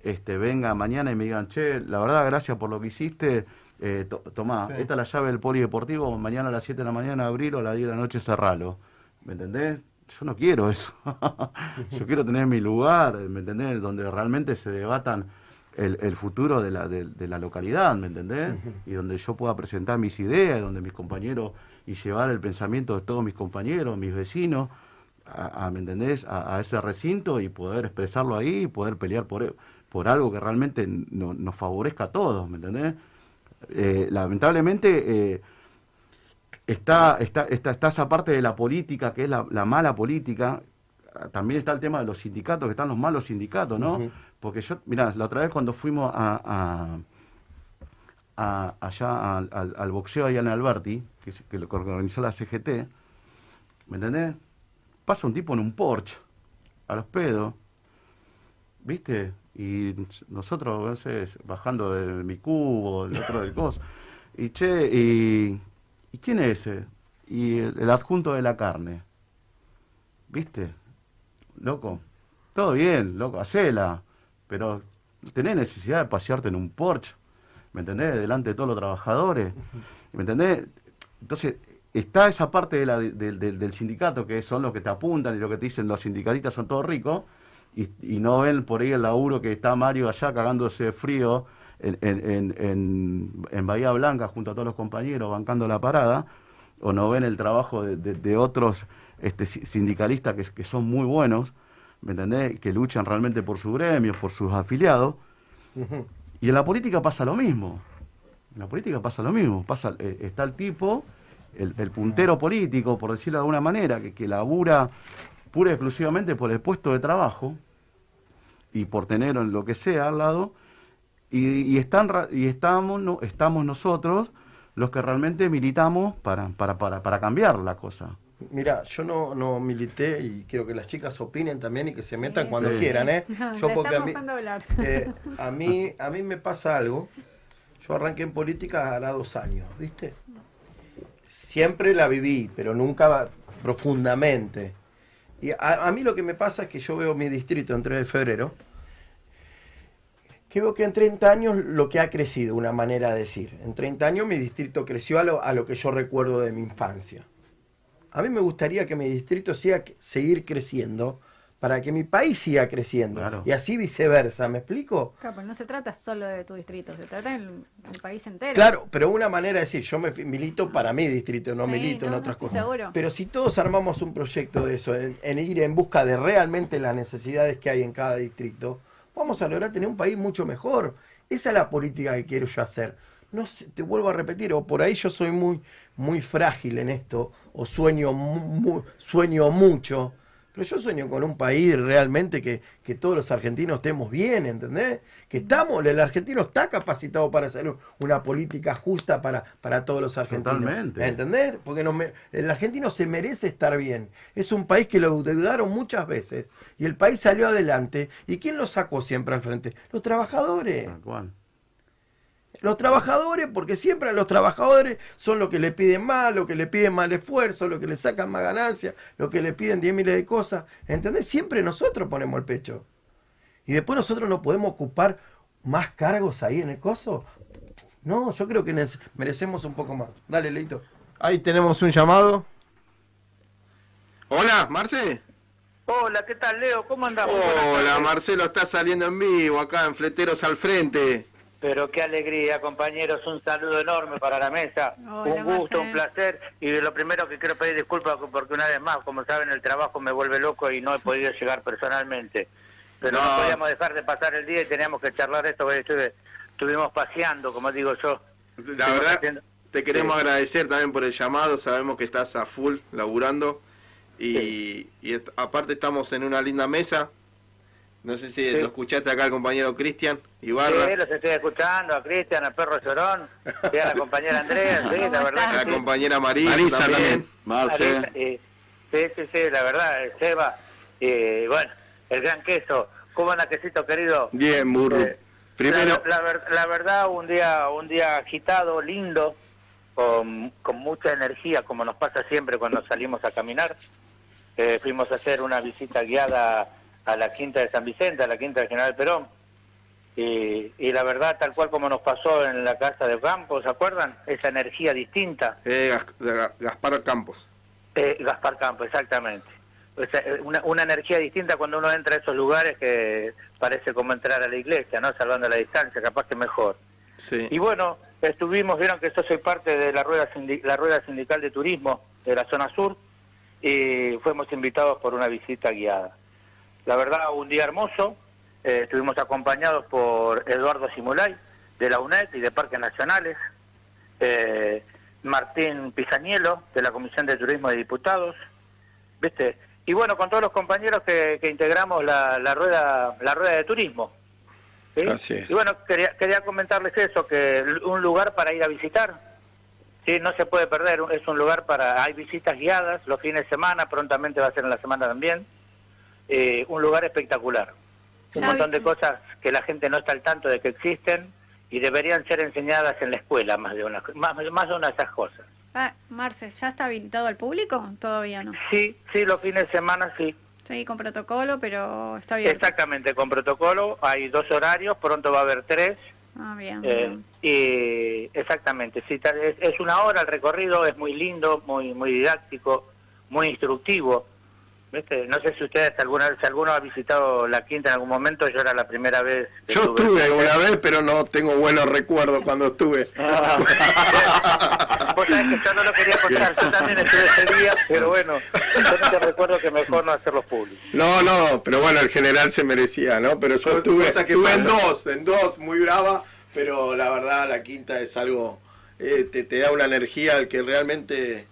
este, venga mañana y me digan, che, la verdad, gracias por lo que hiciste. Eh, to- tomá, Sí. esta es la llave del polideportivo, mañana a las 7 de la mañana abrirlo, a las 10 de la noche cerralo. ¿Me entendés? Yo no quiero eso. yo quiero tener mi lugar, ¿me entendés? Donde realmente se debatan el, el futuro de la, de, de la localidad, ¿me entendés? Y donde yo pueda presentar mis ideas, donde mis compañeros, y llevar el pensamiento de todos mis compañeros, mis vecinos, a, a, ¿me entendés? A, a ese recinto y poder expresarlo ahí y poder pelear por, por algo que realmente no- nos favorezca a todos, ¿me entendés? Eh, lamentablemente eh, está, está, está, está esa parte de la política, que es la, la mala política. También está el tema de los sindicatos, que están los malos sindicatos, ¿no? Porque yo, mirá, la otra vez cuando fuimos a, a- a- allá al, al- al boxeo allá en Alberti, que, que lo organizó la CGT, ¿me entendés? Pasa un tipo en un Porsche, a los pedos, ¿viste? Y nosotros, a veces, bajando de mi cubo, el otro del cos, y che, y, ¿y quién es ese? Y el, el adjunto de la carne, ¿viste? Loco, todo bien, loco, hacela, pero tenés necesidad de pasearte en un Porsche, ¿me entendés? Delante de todos los trabajadores, ¿me entendés? Entonces, está esa parte de la, de- del- del- del sindicato que son los que te apuntan y lo que te dicen los sindicalistas son todos ricos y, y no ven por ahí el laburo que está Mario allá cagándose de frío en, en, en, Bahía Blanca junto a todos los compañeros bancando la parada o no ven el trabajo de, de- de otros este, si- sindicalistas que, que son muy buenos, ¿me entendés? Que luchan realmente por sus gremios, por sus afiliados. Y en la política pasa lo mismo. En la política pasa lo mismo. Pasa, eh, está el tipo, el, el puntero político, por decirlo de alguna manera, que, que labura pura y exclusivamente por el puesto de trabajo y por tener lo que sea al lado. Y, y están, ra- y estamos, no, estamos nosotros los que realmente militamos para, para, para, para cambiar la cosa. Mira, yo no, no milité y quiero que las chicas opinen también y que se metan Sí. cuando Sí. quieran, ¿eh? No, Yo le porque a mí, eh, a mí, a mí me pasa algo. Yo arranqué en política hará dos años, ¿viste? Siempre la viví, pero nunca profundamente. Y a, a mí lo que me pasa es que yo veo mi distrito en 3 de febrero, que veo que en 30 años lo que ha crecido, una manera de decir. En 30 años mi distrito creció a lo, a lo que yo recuerdo de mi infancia. A mí me gustaría que mi distrito siga seguir creciendo para que mi país siga creciendo. Claro. Y así viceversa, ¿me explico? Claro, pero no se trata solo de tu distrito, se trata del, del país entero. Claro, pero una manera de decir, yo me milito para mi distrito, no Sí, milito en otras no cosas. seguro. Pero si todos armamos un proyecto de eso, en, en ir en busca de realmente las necesidades que hay en cada distrito, vamos a lograr tener un país mucho mejor. Esa es la política que quiero yo hacer. No sé, te vuelvo a repetir, o por ahí yo soy muy, muy frágil en esto, o sueño, mu- mu- sueño mucho, Pero yo sueño con un país realmente que, que todos los argentinos estemos bien, ¿entendés? Que estamos, el argentino está capacitado para hacer una política justa para, para todos los argentinos. Totalmente. ¿Entendés? Porque no me- el argentino se merece estar bien. Es un país que lo deudaron muchas veces y el país salió adelante. ¿Y quién lo sacó siempre al frente? Los trabajadores. Tal cual. Los trabajadores, porque siempre a los trabajadores son los que le piden más, los que le piden más esfuerzo, los que le sacan más ganancias, los que le piden 10 miles de cosas. ¿Entendés? Siempre nosotros ponemos el pecho. Y después nosotros no podemos ocupar más cargos ahí en el coso. No, yo creo que merecemos un poco más. Dale, Leito. Ahí tenemos un llamado. Hola, Marce. Hola, ¿qué tal, Leo? ¿Cómo andamos? Hola, Marcelo, está saliendo en vivo acá en Fleteros al Frente. Pero qué alegría, compañeros. Un saludo enorme para la mesa. Hola, un gusto, Marcel. un placer. Y lo primero que quiero pedir disculpas porque una vez más, como saben, el trabajo me vuelve loco y no he podido llegar personalmente. Pero no, No. podíamos dejar de pasar el día y teníamos que charlar esto. porque estuve- estuvimos paseando, como digo yo. La verdad, haciendo- te queremos Sí. agradecer también por el llamado. Sabemos que estás a full laburando. Y, aparte estamos en una linda mesa. No sé si Sí. lo escuchaste acá el compañero Cristian Ibarra. Sí, los estoy escuchando, a Cristian, al perro llorón, y a la compañera Andrea, sí, la verdad. a la sí. compañera Marisa, Marisa también. también. Marce. Marisa, eh, sí, sí, sí, la verdad, eh, Seba, y bueno, el gran queso. ¿Cómo anda, quesito querido? Bien, burro. Eh, Primero, La, la la verdad, un día, un día agitado, lindo, con, con mucha energía, como nos pasa siempre cuando salimos a caminar. Eh, fuimos a hacer una visita guiada a la Quinta de San Vicente, a la Quinta de General Perón. Y, y la verdad, tal cual como nos pasó en la casa de Campos, ¿se acuerdan? Esa energía distinta. eh, Gas- Ga- Gaspar Campos. Eh, Gaspar Campo, exactamente. O sea, eh, una, una energía distinta cuando uno entra a esos lugares que parece como entrar a la iglesia, ¿no? Salvando la distancia, capaz que mejor. Sí. Y bueno, estuvimos, vieron que yo soy parte de la rueda, la rueda sindical de turismo de la zona sur y fuimos invitados por una visita guiada. La verdad, un día hermoso, eh, estuvimos acompañados por Eduardo Simulay de la UNED y de Parques Nacionales, eh, Martín Pisanielo de la Comisión de Turismo de Diputados, ¿viste? Y bueno, con todos los compañeros que, que integramos la, la rueda la rueda de turismo. ¿sí? Así es. Y bueno, quería, quería comentarles eso, que un lugar para ir a visitar, sí, no se puede perder, es un lugar para, hay visitas guiadas los fines de semana, prontamente va a ser en la semana también, eh, un lugar espectacular, un montón de cosas que la gente no está al tanto de que existen y deberían ser enseñadas en la escuela, más de una, más, más de una de esas cosas. Ah, Marce, ¿ya está habilitado al público? Todavía no. Sí, sí, los fines de semana sí. Sí, con protocolo, pero está abierto. Exactamente, con protocolo, hay dos horarios, pronto va a haber tres. Ah, bien. Eh, bien. y exactamente, sí, es, es una hora el recorrido, es muy lindo, muy muy didáctico, muy instructivo. ¿Viste? No sé si ustedes alguna vez, si alguno ha visitado la quinta en algún momento, yo era la primera vez. que Yo estuve. alguna vez, pero no tengo buenos recuerdos cuando estuve. Vos sabés que yo no lo quería contar, yo también estuve ese día, pero bueno, yo no te recuerdo que mejor no hacerlos públicos. No, no, pero bueno, el general se merecía, ¿no? Pero yo estuve, estuve en dos, en dos, muy brava, pero la verdad la quinta es algo, eh, te, te da una energía al que realmente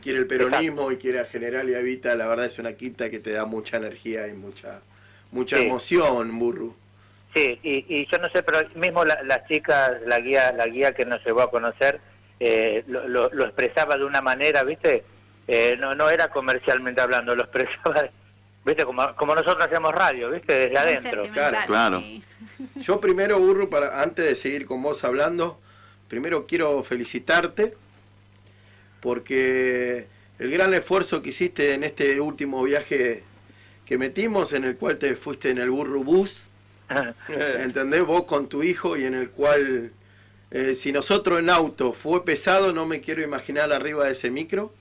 quiere el peronismo y quiere a General y a Evita, la verdad es una quinta que te da mucha energía y mucha mucha Sí. emoción, burro. Sí, y, y yo no sé, pero mismo la- las chicas, la guía, la guía que nos llevó a conocer, eh, lo, lo- lo expresaba de una manera, ¿viste? Eh, no, no era comercialmente hablando, lo expresaba, ¿viste? Como, como nosotros hacemos radio, ¿viste? Desde Muy adentro. claro. sí. Yo primero, Burro, para, antes de seguir con vos hablando, primero quiero felicitarte porque el gran esfuerzo que hiciste en este último viaje que metimos, en el cual te fuiste en el Burro Bus, ¿entendés? Vos con tu hijo y en el cual, eh, si nosotros en auto fue pesado, no me quiero imaginar arriba de ese micro.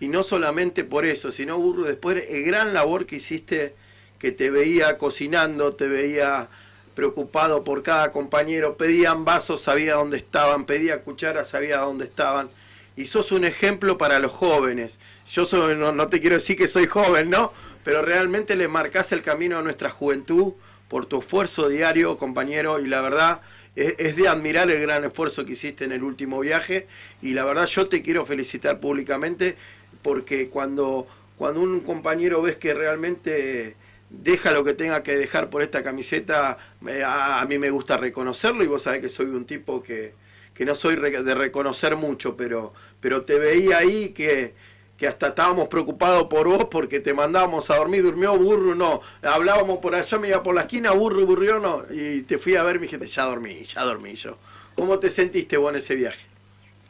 Y no solamente por eso, sino, Burro, después el gran labor que hiciste, que te veía cocinando, te veía preocupado por cada compañero, pedían vasos, sabía dónde estaban, pedía cucharas, sabía dónde estaban. Y sos un ejemplo para los jóvenes. Yo soy, no, no te quiero decir que soy joven, ¿no? Pero realmente le marcás el camino a nuestra juventud por tu esfuerzo diario, compañero, y la verdad es, es de admirar el gran esfuerzo que hiciste en el último viaje. Y la verdad yo te quiero felicitar públicamente porque cuando cuando un compañero ves que realmente deja lo que tenga que dejar por esta camiseta, a, a mí me gusta reconocerlo y vos sabés que soy un tipo que, que no soy de reconocer mucho, pero, pero te veía ahí que, que hasta estábamos preocupados por vos porque te mandábamos a dormir, durmió burro, no, hablábamos por allá, me iba por la esquina, burro, burrió, no, y te fui a ver, mi gente, ya dormí, ya dormí yo. ¿Cómo te sentiste vos en ese viaje?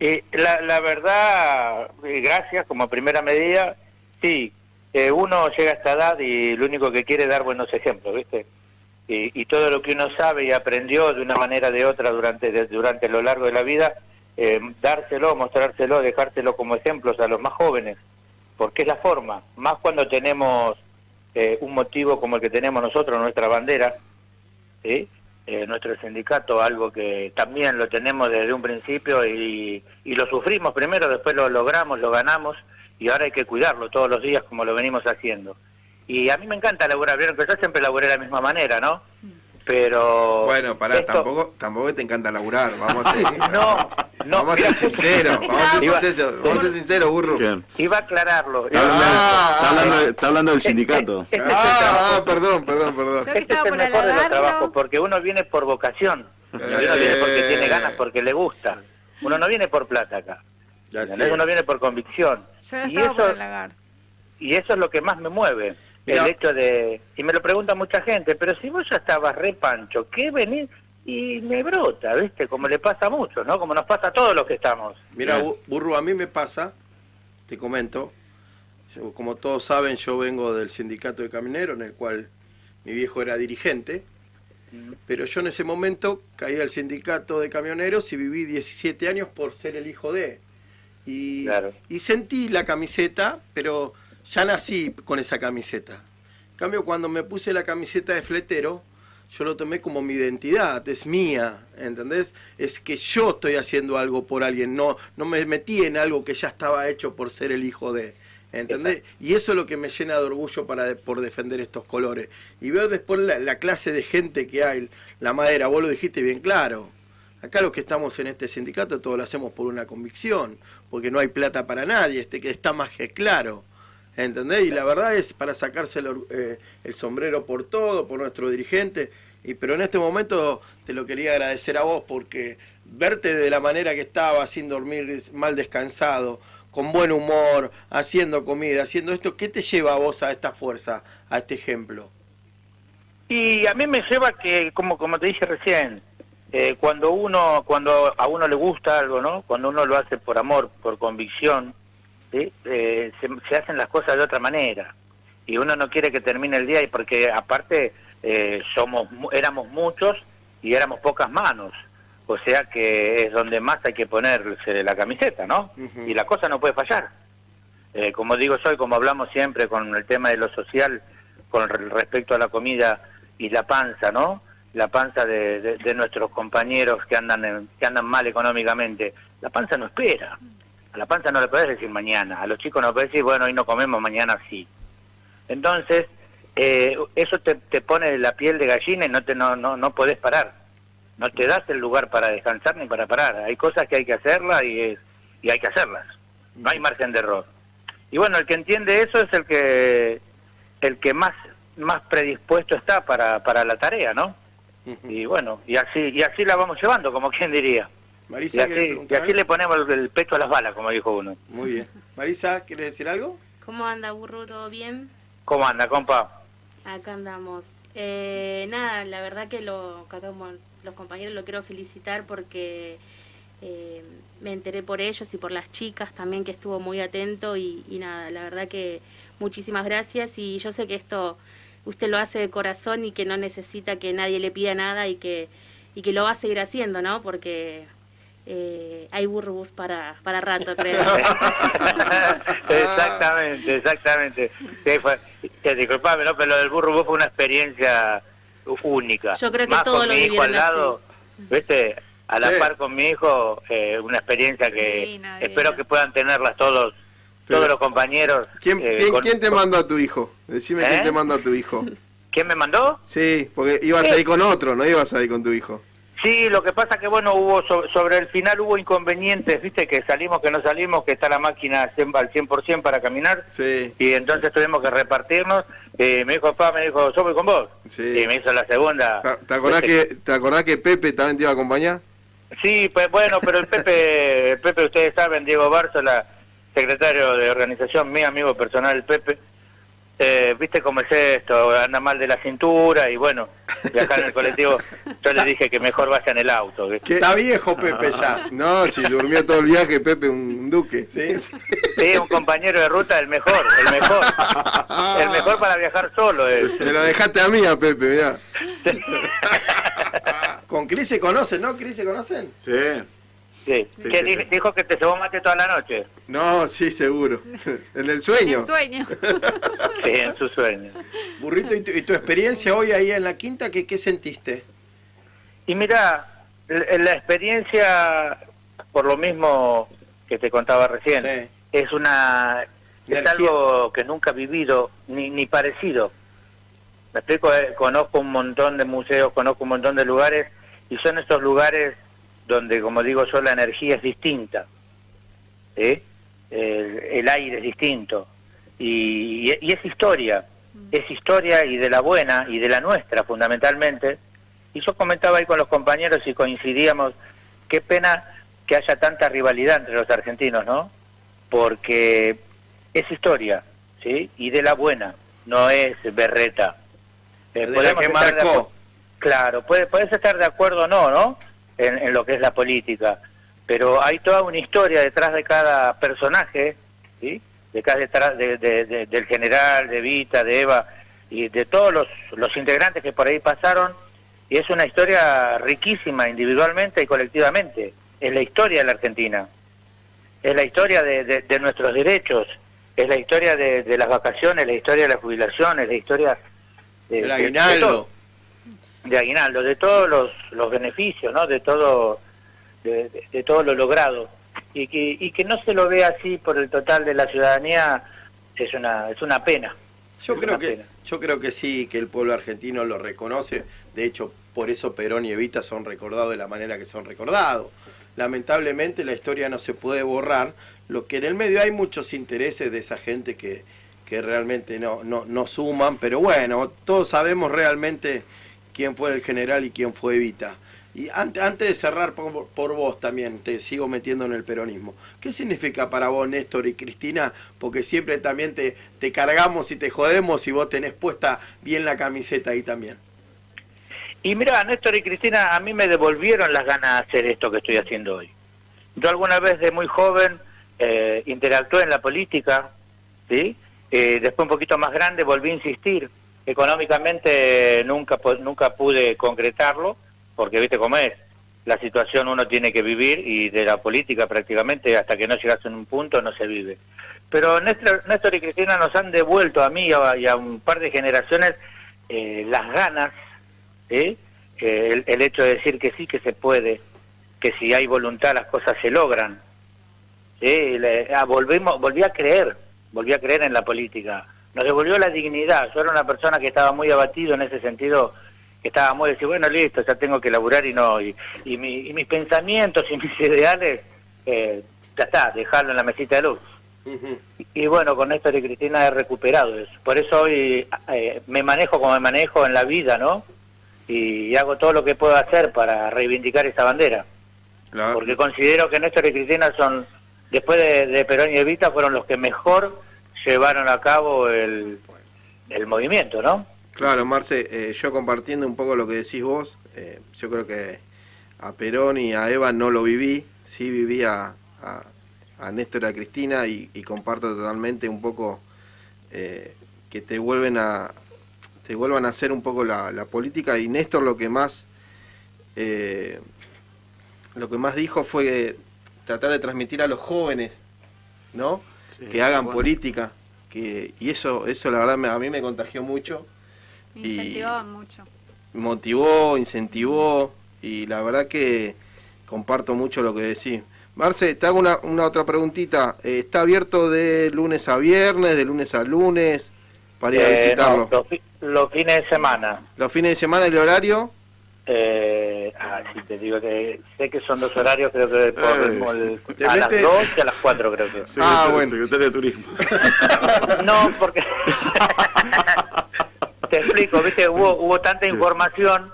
Eh, la, la verdad, eh, gracias como primera medida, sí, eh, uno llega a esta edad y lo único que quiere es dar buenos ejemplos, ¿viste? Y, y todo lo que uno sabe y aprendió de una manera o de otra durante, durante lo largo de la vida, eh, dárselo, mostrárselo, dejárselo como ejemplos a los más jóvenes, porque es la forma, más cuando tenemos eh, un motivo como el que tenemos nosotros, nuestra bandera, ¿sí? Eh, nuestro sindicato, algo que también lo tenemos desde un principio y, y lo sufrimos primero, después lo logramos, lo ganamos y ahora hay que cuidarlo todos los días como lo venimos haciendo. Y a mí me encanta laburar, vieron que yo siempre laburé de la misma manera, ¿no? Pero... Bueno, pará, esto- tampoco, tampoco te encanta laburar, vamos a ser, No, no, vamos a ser sinceros, vamos a ser Iba- sinceros, vamos a ser sinceros, burro. Iba a aclararlo. Está hablando, Ah, está hablando de- está hablando del sindicato. Este es el Ah, ah, perdón, perdón, perdón. Este es el mejor de los trabajos, porque uno viene por vocación. Uno viene porque tiene ganas, porque le gusta. Uno no viene por plata acá. Uno viene por convicción. Yo Y por eso, y eso es lo que más me mueve. Mira. El hecho de... Y me lo pregunta mucha gente, pero si vos ya estabas re pancho, ¿qué venís? Y me brota, ¿viste? Como le pasa a muchos, ¿no? Como nos pasa a todos los que estamos. Mira, Burro, a mí me pasa, te comento, yo, como todos saben, yo vengo del sindicato de camioneros, en el cual mi viejo era dirigente, pero yo en ese momento caí al sindicato de camioneros y viví 17 años por ser el hijo de. Y, Claro. y sentí la camiseta, pero ya nací con esa camiseta. En cambio, cuando me puse la camiseta de fletero, yo lo tomé como mi identidad, es mía, ¿entendés? Es que yo estoy haciendo algo por alguien, no, no me metí en algo que ya estaba hecho por ser el hijo de, ¿entendés? Y eso es lo que me llena de orgullo para de- por defender estos colores. Y veo después la, la clase de gente que hay, la madera, vos lo dijiste bien claro. Acá los que estamos en este sindicato todos lo hacemos por una convicción, porque no hay plata para nadie, este que está más que claro. ¿Entendés? Y la verdad es para sacarse el, eh, el sombrero por todo, por nuestro dirigente. Y, pero en este momento te lo quería agradecer a vos porque verte de la manera que estaba, sin dormir, mal descansado, con buen humor, haciendo comida, haciendo esto, ¿qué te lleva a vos a esta fuerza, a este ejemplo? Y a mí me lleva que, como, como te dije recién, eh, cuando uno, cuando a uno le gusta algo, ¿no? Cuando uno lo hace por amor, por convicción, ¿sí? Eh, se, se hacen las cosas de otra manera. Y uno no quiere que termine el día y porque aparte eh, somos, éramos muchos y éramos pocas manos. O sea que es donde más hay que ponerse la camiseta, ¿no? Y la cosa no puede fallar. Eh, como digo yo como hablamos siempre con el tema de lo social, con re- respecto a la comida y la panza, ¿no? La panza de, de- de nuestros compañeros que andan en- que andan mal económicamente. La panza no espera. A la panza no le puedes decir mañana. A los chicos no puedes decir, bueno, hoy no comemos, mañana sí. Entonces, eh, eso te, te pone la piel de gallina y no, te, no, no, no podés parar. No te das el lugar para descansar ni para parar. Hay cosas que hay que hacerlas y, es- y hay que hacerlas. No hay margen de error. Y bueno, el que entiende eso es el que el que más más predispuesto está para, para la tarea, ¿no? Y bueno, y así y así la vamos llevando, como quien diría. Y Marisa, ¿querés así, y así le ponemos el, pecho a las balas, como dijo uno. Muy bien. Marisa, ¿quieres decir algo? ¿Cómo anda, burro? ¿Todo bien? ¿Cómo anda, compa? Acá andamos. Eh, nada, la verdad que lo, los compañeros lo quiero felicitar porque eh, me enteré por ellos y por las chicas también que estuvo muy atento y, y nada, la verdad que muchísimas gracias y yo sé que esto usted lo hace de corazón y que no necesita que nadie le pida nada y que y que lo va a seguir haciendo, ¿no? Porque eh, hay burrubus para, para rato, creo. exactamente, exactamente. Sí, fue, te disculpame, ¿no? Pero lo del burro Bus fue una experiencia única. Yo creo que Más con lo mi hijo al lado, ¿viste? A la Sí. par con mi hijo, eh, una experiencia que espero que puedan tenerlas todos Pero- todos los compañeros. ¿Quién, eh, quién, con- quién te con- mandó a tu hijo? Decime quién ¿Eh? te mandó a tu hijo. ¿Quién me mandó? Sí, porque ibas ahí con otro, no ibas ahí con tu hijo. Sí, lo que pasa que bueno, hubo so- sobre el final hubo inconvenientes, viste, que salimos, que no salimos, que está la máquina cien- al 100% para caminar, Sí, y entonces tuvimos que repartirnos, y me dijo, papá, me dijo, yo voy con vos, sí. y me hizo la segunda. ¿Te- ¿Te acordás, Este, que, ¿Te acordás que Pepe también te iba a acompañar? Sí, pues bueno, pero el Pepe, el Pepe ustedes saben, Diego Bárzola, secretario de organización, mi amigo personal, el Pepe, eh, viste cómo es esto, anda mal de la cintura y bueno, viajar en el colectivo, yo le dije que mejor vaya en el auto. ¿viste? Está viejo Pepe ya. No, si durmió todo el viaje, Pepe, un duque. Sí. Sí, un compañero de ruta, el mejor, el mejor. El mejor para viajar solo. es. Me lo dejaste a mí, a Pepe, mirá. Con Cris se conocen, ¿no? ¿Cris se conocen? Sí. Sí. Sí. dijo que te cebó mate toda la noche. No, sí, seguro. En el sueño. El sueño. Sí, en su sueño. Burrito, ¿y tu, y tu experiencia hoy ahí en la quinta, qué, qué sentiste? Y mira, l- la experiencia, por lo mismo que te contaba recién, Sí. es una es Energía. algo que nunca he vivido ni, ni parecido. Me explico, Eh, conozco un montón de museos, conozco un montón de lugares y son estos lugares donde, como digo yo, la energía es distinta, ¿sí? el, el aire es distinto y, y- y es historia, es historia y de la buena y de la nuestra fundamentalmente. Y yo comentaba ahí con los compañeros y coincidíamos, qué pena que haya tanta rivalidad entre los argentinos, ¿no? Porque es historia, ¿sí? Y de la buena, no es berreta. Eh, De la que marcó. Claro, puede, puedes estar de acuerdo o no, ¿no? En, en lo que es la política, pero hay toda una historia detrás de cada personaje, ¿sí? De cada detrás de- de- de- del general, de Vita, de Eva y de todos los, los integrantes que por ahí pasaron, y es una historia riquísima individualmente y colectivamente. Es la historia de la Argentina, es la historia de, nuestros derechos, es la historia de, las vacaciones, la historia de las jubilaciones, la historia de, El aguinaldo. De aguinaldo, de todos los, los beneficios, ¿no? De todo, de, de- de todo lo logrado. Y que, y que no se lo vea así por el total de la ciudadanía es una, es una pena. Yo Es creo que pena. yo creo que sí, que el pueblo argentino lo reconoce. De hecho, por eso Perón y Evita son recordados de la manera que son recordados. Lamentablemente la historia no se puede borrar. Lo que en el medio hay muchos intereses de esa gente que, que realmente no, no, no suman, pero bueno, todos sabemos realmente quién fue el general y quién fue Evita. Y ante- antes de cerrar por, por vos también, te sigo metiendo en el peronismo. ¿Qué significa para vos, Néstor y Cristina? Porque siempre también te, te cargamos y te jodemos y vos tenés puesta bien la camiseta ahí también. Y mira, Néstor y Cristina, a mí me devolvieron las ganas de hacer esto que estoy haciendo hoy. Yo alguna vez de muy joven eh, interactué en la política, ¿sí? Eh, después un poquito más grande volví a insistir. Económicamente nunca, nunca pude concretarlo, porque viste cómo es. La situación uno tiene que vivir y de la política prácticamente hasta que no llegas a un punto no se vive. Pero Néstor, Néstor y Cristina nos han devuelto a mí y a, y a un par de generaciones eh, las ganas ¿sí? Eh, el, el hecho de decir que sí, que se puede, que si hay voluntad las cosas se logran. ¿sí? Le- ah, volvimos, volví a creer, volví a creer en la política. Nos devolvió la dignidad. Yo era una persona que estaba muy abatido en ese sentido, que estaba muy decir, bueno, listo, ya tengo que laburar y no. Y, y, mi- y mis pensamientos y mis ideales, eh, ya está, dejarlo en la mesita de luz. Y bueno, con Néstor y Cristina he recuperado eso. Por eso hoy eh, me manejo como me manejo en la vida, ¿no? Y hago todo lo que puedo hacer para reivindicar esa bandera. Porque considero que Néstor y Cristina son, después de, de Perón y Evita, fueron los que mejor llevaron a cabo el, el movimiento, ¿no? Claro, Marce, eh, yo compartiendo un poco lo que decís vos, eh, yo creo que a Perón y a Eva no lo viví, sí viví a, a, a Néstor y a Cristina y, comparto totalmente un poco eh, que te vuelven a te vuelvan a hacer un poco la, la política y Néstor lo que más eh, lo que más dijo fue tratar de transmitir a los jóvenes, ¿no? Sí, que hagan bueno. política, que y eso eso la verdad me- a mí me contagió mucho Y- Incentivaban mucho. motivó, incentivó y la verdad que comparto mucho lo que decís. Marce, te hago una, una otra preguntita. Eh, ¿Está abierto de lunes a viernes, de lunes a lunes, para ir a Eh, no, visitarlo? los, los fines de semana. ¿Los fines de semana el horario? Eh, ah, sí, te digo que sé que son dos horarios, creo que por Eh, el- a las mete- 2 y a las 4 creo que. Ah, bueno. Secretario de Turismo. No, porque te explico, viste, hubo, hubo tanta información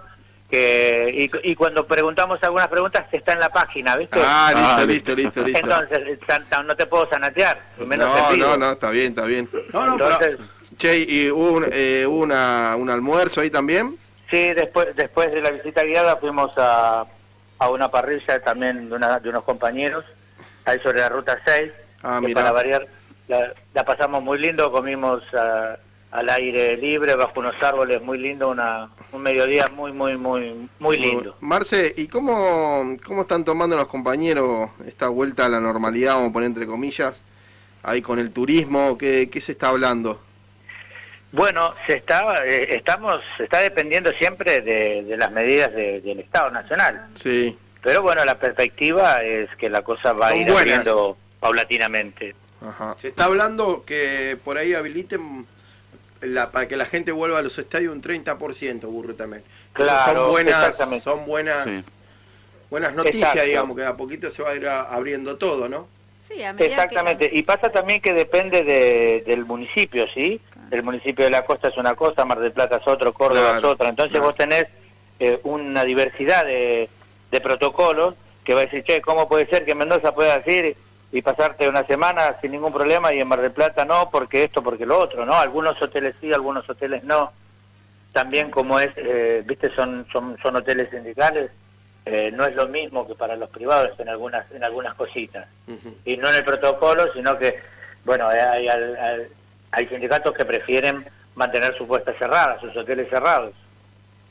que y, y cuando preguntamos algunas preguntas está en la página, viste. Ah, listo, Ah, listo, listo, listo. Entonces no te puedo sanatear, menos No, no, no, está bien, está bien. No, no, pero- Entonces, Che, ¿y hubo un, eh, hubo una, un almuerzo ahí también? Sí, después después de la visita guiada fuimos a, a una parrilla también de, una- de unos compañeros, ahí sobre la ruta 6, Ah, que para variar la, la pasamos muy lindo, comimos ah, al aire libre, bajo unos árboles, muy lindo, una, un mediodía muy, muy, muy, muy lindo. Marce, ¿y cómo, cómo están tomando los compañeros esta vuelta a la normalidad, vamos a poner entre comillas, ahí con el turismo? ¿Qué, qué se está hablando? Bueno, se está, eh, estamos, se está dependiendo siempre de, de las medidas de- del Estado Nacional. Sí. Pero bueno, la perspectiva es que la cosa va a ir buenas. abriendo paulatinamente. Ajá. Se está hablando que por ahí habiliten la, para que la gente vuelva a los estadios un 30%, burro también. Claro, son buenas, son buenas, Sí. buenas noticias, Exacto. digamos, que a poquito se va a ir a- abriendo todo, ¿no? Sí, a medida Exactamente. Y pasa también que depende de- del municipio, ¿sí? El municipio de la costa es una cosa, Mar del Plata es otro, Córdoba Claro, es otra. Entonces claro. vos tenés eh, una diversidad de, de protocolos que va a decir, che, ¿cómo puede ser que en Mendoza puedas ir y pasarte una semana sin ningún problema y en Mar del Plata no, porque esto, porque lo otro, ¿no? Algunos hoteles sí, algunos hoteles no. También como es, eh, viste, son, son, son hoteles sindicales, eh, no es lo mismo que para los privados en algunas, en algunas cositas y no en el protocolo, sino que, bueno, eh, hay, al- hay sindicatos que prefieren mantener sus puestas cerradas, sus hoteles cerrados.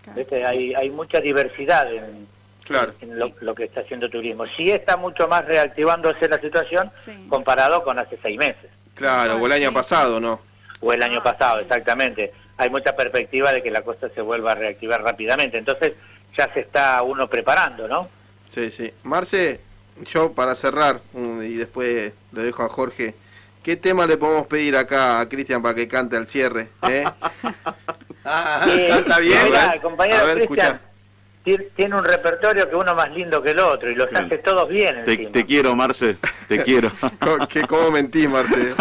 Claro. ¿Viste? Hay, hay mucha diversidad en, Claro. en lo, lo que está haciendo turismo. Sí está mucho más reactivándose la situación Sí. comparado con hace seis meses, Claro, o el año pasado, ¿no? o el año pasado, exactamente. Hay mucha perspectiva de que la costa se vuelva a reactivar rápidamente. Entonces ya se está uno preparando, ¿no? Sí, sí. Marce, yo para cerrar, mm, y después lo dejo a Jorge, ¿qué tema le podemos pedir acá a Cristian para que cante al cierre? ¿Eh? Ah, Sí, ¿Está bien? mirá, A el compañero Cristian tiene un repertorio que uno más lindo que el otro y los Bien. hace todos bien Te, te quiero, Marce, te quiero. ¿Cómo mentís, Marce?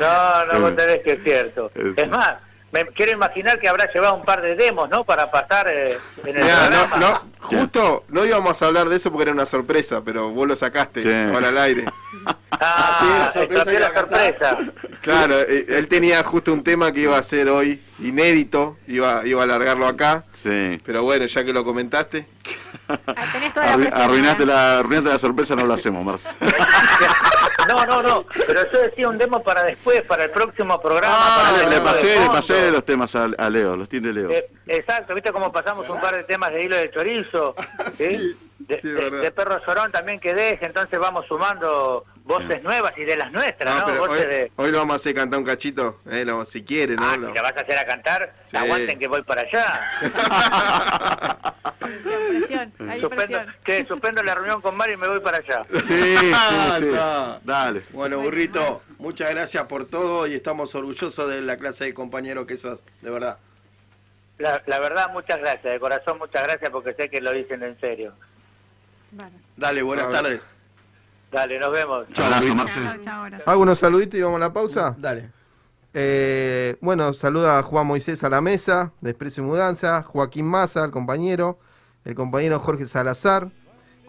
No, no, vos tenés que es cierto. Es más, me quiero imaginar que habrá llevado un par de demos, ¿no? Para pasar eh, en el Mirá, no, programa. no, justo no íbamos a hablar de eso porque era una sorpresa, pero vos lo sacaste Sí. ahora al aire. Ah, Sí, la sorpresa la sorpresa. Claro, eh, él tenía justo un tema que iba a ser hoy inédito, iba, iba a alargarlo acá, Sí. pero bueno, ya que lo comentaste. Tenés toda la Arru- arruinaste, ¿eh? la, arruinaste la sorpresa, no lo hacemos, Marce. No, no, no. Pero yo decía un demo para después, para el próximo programa. Ah, para le, pasé, le pasé los temas a, a Leo, los tiene Leo. Eh, exacto, viste cómo pasamos un par de temas de hilo de chorizo, ¿sí? De, sí, de- verdad. de perro sorón también que deje, entonces vamos sumando voces nuevas y de las nuestras, No, hoy, Voces de... hoy lo vamos a hacer cantar un cachito, eh, lo- si quiere, ¿no? Ah, Lo- si la vas a hacer a cantar, Sí. aguanten que voy para allá. Hay Suspendo, presión. que suspendo la reunión con Mario y me voy para allá. Sí, sí, Ah. Dale. Bueno, burrito, muchas gracias por todo y estamos orgullosos de la clase de compañero que sos, de verdad. La, la verdad, muchas gracias, de corazón muchas gracias porque sé que lo dicen en serio. Dale, buenas tardes. Dale, nos vemos. Chao, ahora. Hago unos saluditos y vamos a la pausa. Dale. Eh, bueno, saluda a Juan Moisés a la mesa, de Expreso y Mudanza, Joaquín Massa, el compañero, el compañero Jorge Salazar,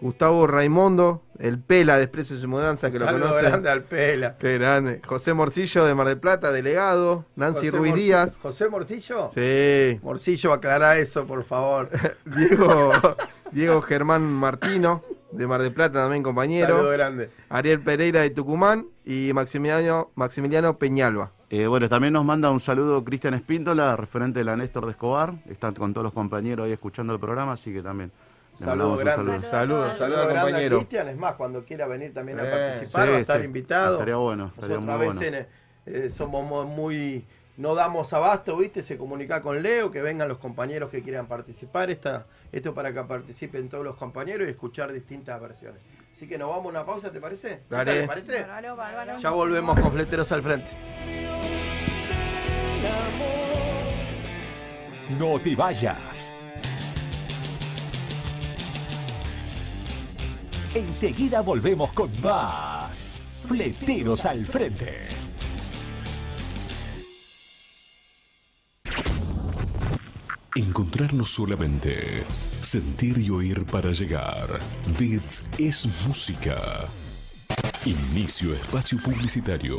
Gustavo Raimondo, el Pela de Expreso y Mudanza, que lo Saludo conoce. grande al Pela. Qué grande. José Morcillo de Mar del Plata, delegado. Nancy José Ruiz Díaz. ¿José Morcillo? Sí. Morcillo, aclará eso, por favor. Diego, Diego Germán Martino, de Mar del Plata, también compañero. Saludo grande. Ariel Pereira de Tucumán y Maximiliano, Maximiliano Peñalba. Eh, bueno, también nos manda un saludo Cristian Espíndola, referente de la Néstor de Escobar. Están con todos los compañeros ahí escuchando el programa, así que también le Saludo mandamos un grande. saludo. Saludos, saludos grande a compañero. Cristian, es más, cuando quiera venir también a Eh, participar, sí, va a estar sí. invitado. Estaría bueno, estaría Nosotros a muy veces eh, somos mo- muy, no damos abasto, ¿viste? Se comunica con Leo, que vengan los compañeros que quieran participar. Esta, esto para que participen todos los compañeros y escuchar distintas versiones. Así que nos vamos a una pausa, ¿te parece? Dale. ¿Te parece? Bárbaro, bárbaro. Ya volvemos con Fleteros al frente. No te vayas. Enseguida volvemos con más. Fleteros al frente. Encontrarnos solamente. Sentir y oír para llegar. Bits es música. Inicio espacio publicitario.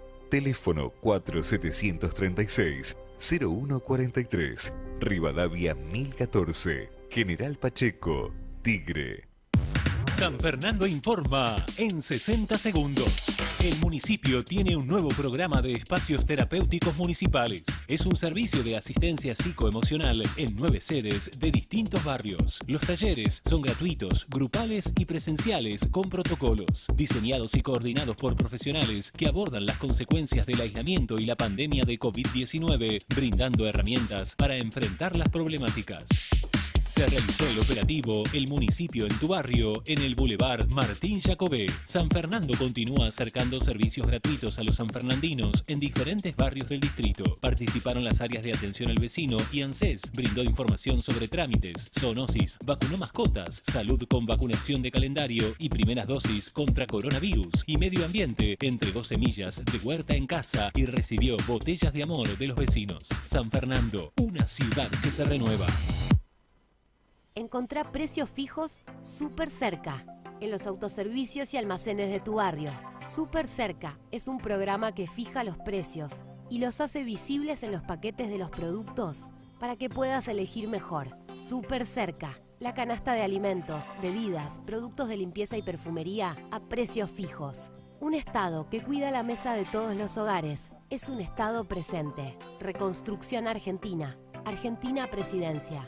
Teléfono 4736-0143, Rivadavia 1014, General Pacheco, Tigre. San Fernando informa en 60 segundos. El municipio tiene un nuevo programa de espacios terapéuticos municipales. Es un servicio de asistencia psicoemocional en nueve sedes de distintos barrios. Los talleres son gratuitos, grupales y presenciales con protocolos, diseñados y coordinados por profesionales que abordan las consecuencias del aislamiento y la pandemia de COVID-19, brindando herramientas para enfrentar las problemáticas. Se realizó el operativo El municipio en tu barrio en el Boulevard Martín Jacobé. San Fernando continúa acercando servicios gratuitos a los sanfernandinos en diferentes barrios del distrito. Participaron las áreas de atención al vecino y ANSES brindó información sobre trámites, zoonosis, vacunó mascotas, salud con vacunación de calendario y primeras dosis contra coronavirus y medio ambiente. Entregó semillas de huerta en casa y recibió botellas de amor de los vecinos. San Fernando, una ciudad que se renueva. Encontrá precios fijos súper cerca, en los autoservicios y almacenes de tu barrio. Súper cerca es un programa que fija los precios y los hace visibles en los paquetes de los productos para que puedas elegir mejor. Súper cerca, la canasta de alimentos, bebidas, productos de limpieza y perfumería a precios fijos. Un Estado que cuida la mesa de todos los hogares es un Estado presente. Reconstrucción Argentina. Argentina Presidencia.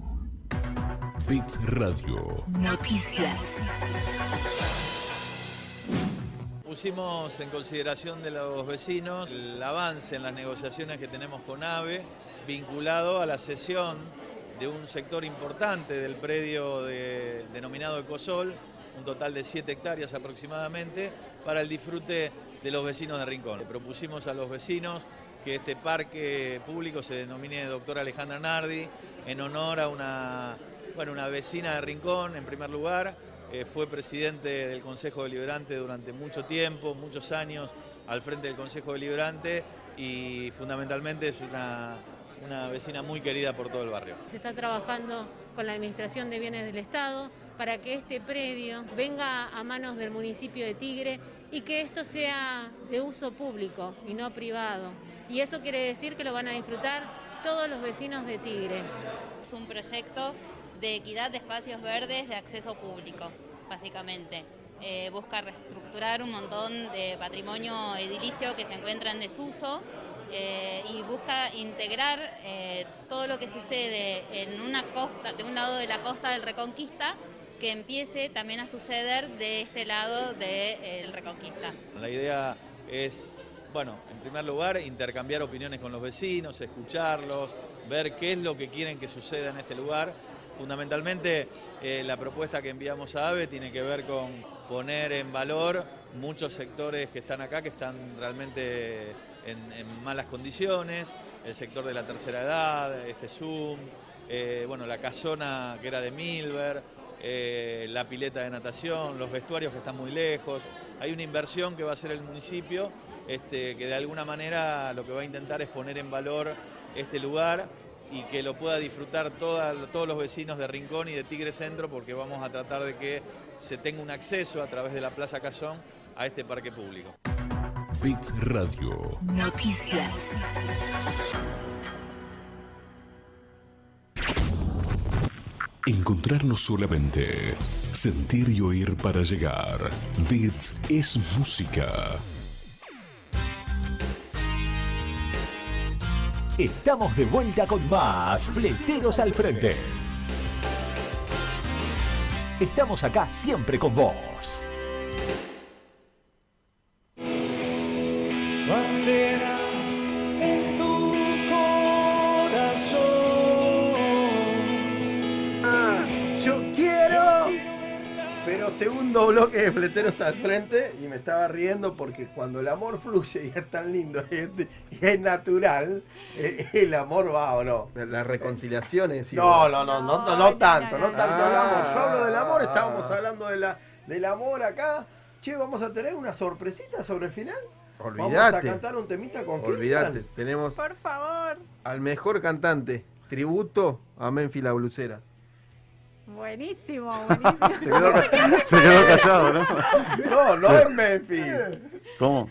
Fix Radio. Noticias. Pusimos en consideración de los vecinos el avance en las negociaciones que tenemos con AVE vinculado a la cesión de un sector importante del predio de- denominado Ecosol, un total de 7 hectáreas aproximadamente, para el disfrute de los vecinos de Rincón. Le propusimos a los vecinos que este parque público se denomine Doctora Alejandra Nardi en honor a una, bueno, una vecina de Rincón en primer lugar. Eh, fue presidente del Consejo Deliberante durante mucho tiempo, muchos años al frente del Consejo Deliberante y fundamentalmente es una, una vecina muy querida por todo el barrio. Se está trabajando con la Administración de Bienes del Estado para que este predio venga a manos del municipio de Tigre y que esto sea de uso público y no privado. Y eso quiere decir que lo van a disfrutar todos los vecinos de Tigre. Es un proyecto de equidad de espacios verdes de acceso público, básicamente. eh, busca reestructurar un montón de patrimonio edilicio que se encuentra en desuso eh, y busca integrar eh, todo lo que sucede en una costa, de un lado de la costa del Reconquista, que empiece también a suceder de este lado del Reconquista. La idea es, bueno, en primer lugar, intercambiar opiniones con los vecinos, escucharlos, ver qué es lo que quieren que suceda en este lugar. Fundamentalmente, eh, la propuesta que enviamos a AVE tiene que ver con poner en valor muchos sectores que están acá, que están realmente en, malas condiciones, el sector de la tercera edad, este Zoom, eh, bueno, la casona que era de Milver, eh, la pileta de natación, los vestuarios que están muy lejos. Hay una inversión que va a hacer el municipio este, que de alguna manera lo que va a intentar es poner en valor este lugar y que lo pueda disfrutar todos los vecinos de Rincón y de Tigre Centro porque vamos a tratar de que se tenga un acceso a través de la Plaza Cazón a este parque público. Fix Radio. Noticias. Encontrarnos solamente. Sentir y oír para llegar. Bits es música. Estamos de vuelta con más Fleteros al Frente. Estamos acá siempre con vos. Bandera segundo bloque de fleteros al frente y me estaba riendo porque cuando el amor fluye y es tan lindo y es, y es natural, eh, el amor va o no. Las reconciliaciones. No, no, no, no, no, no tanto, no tanto Ah. hablamos. Yo hablo del amor, estábamos hablando de la, del amor acá. Che, vamos a tener una sorpresita sobre el final. Vamos a cantar un temita con Olvídate. Cristian. Tenemos Por favor. al mejor cantante. Tributo a Menfi la blusera. Buenísimo, buenísimo. Se quedó, se quedó callado, ¿no? No, no es Memphis. ¿Cómo?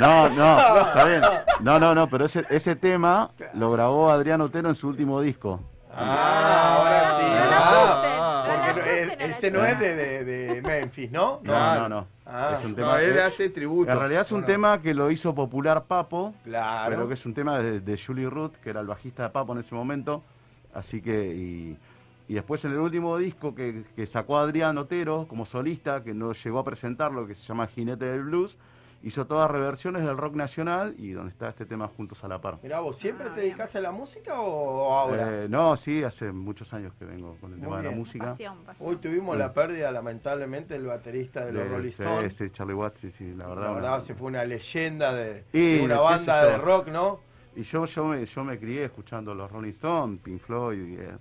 No, no, está bien. No, no, no, pero ese, ese tema lo grabó Adrián Otero en su último disco. Ah, ahora sí. No Ah, porque no, e- ese no es de, de- de Memphis, ¿no? No, no, no. Ah. es un No, tema él que- hace tributo. En realidad es un Bueno. tema que lo hizo popular Papo, Claro. pero que es un tema de, de Julie Ruth, que era el bajista de Papo en ese momento. Así que, y, y después en el último disco que, que sacó Adrián Otero como solista, que no llegó a presentarlo, que se llama Jinete del Blues, hizo todas reversiones del rock nacional y donde está este tema juntos a la par. Mirá, ¿vos siempre te dedicaste a la música o ahora? Eh, no, sí, hace muchos años que vengo con el Muy tema de la música. Hoy tuvimos la pérdida, lamentablemente, del baterista de los De- Rolling Stones. sí, Charlie Watts, sí, sí, la verdad. La verdad, se fue una leyenda de, Y, de una banda de rock, ¿no? Y yo, yo, me, yo me crié escuchando los Rolling Stones, Pink Floyd, eh,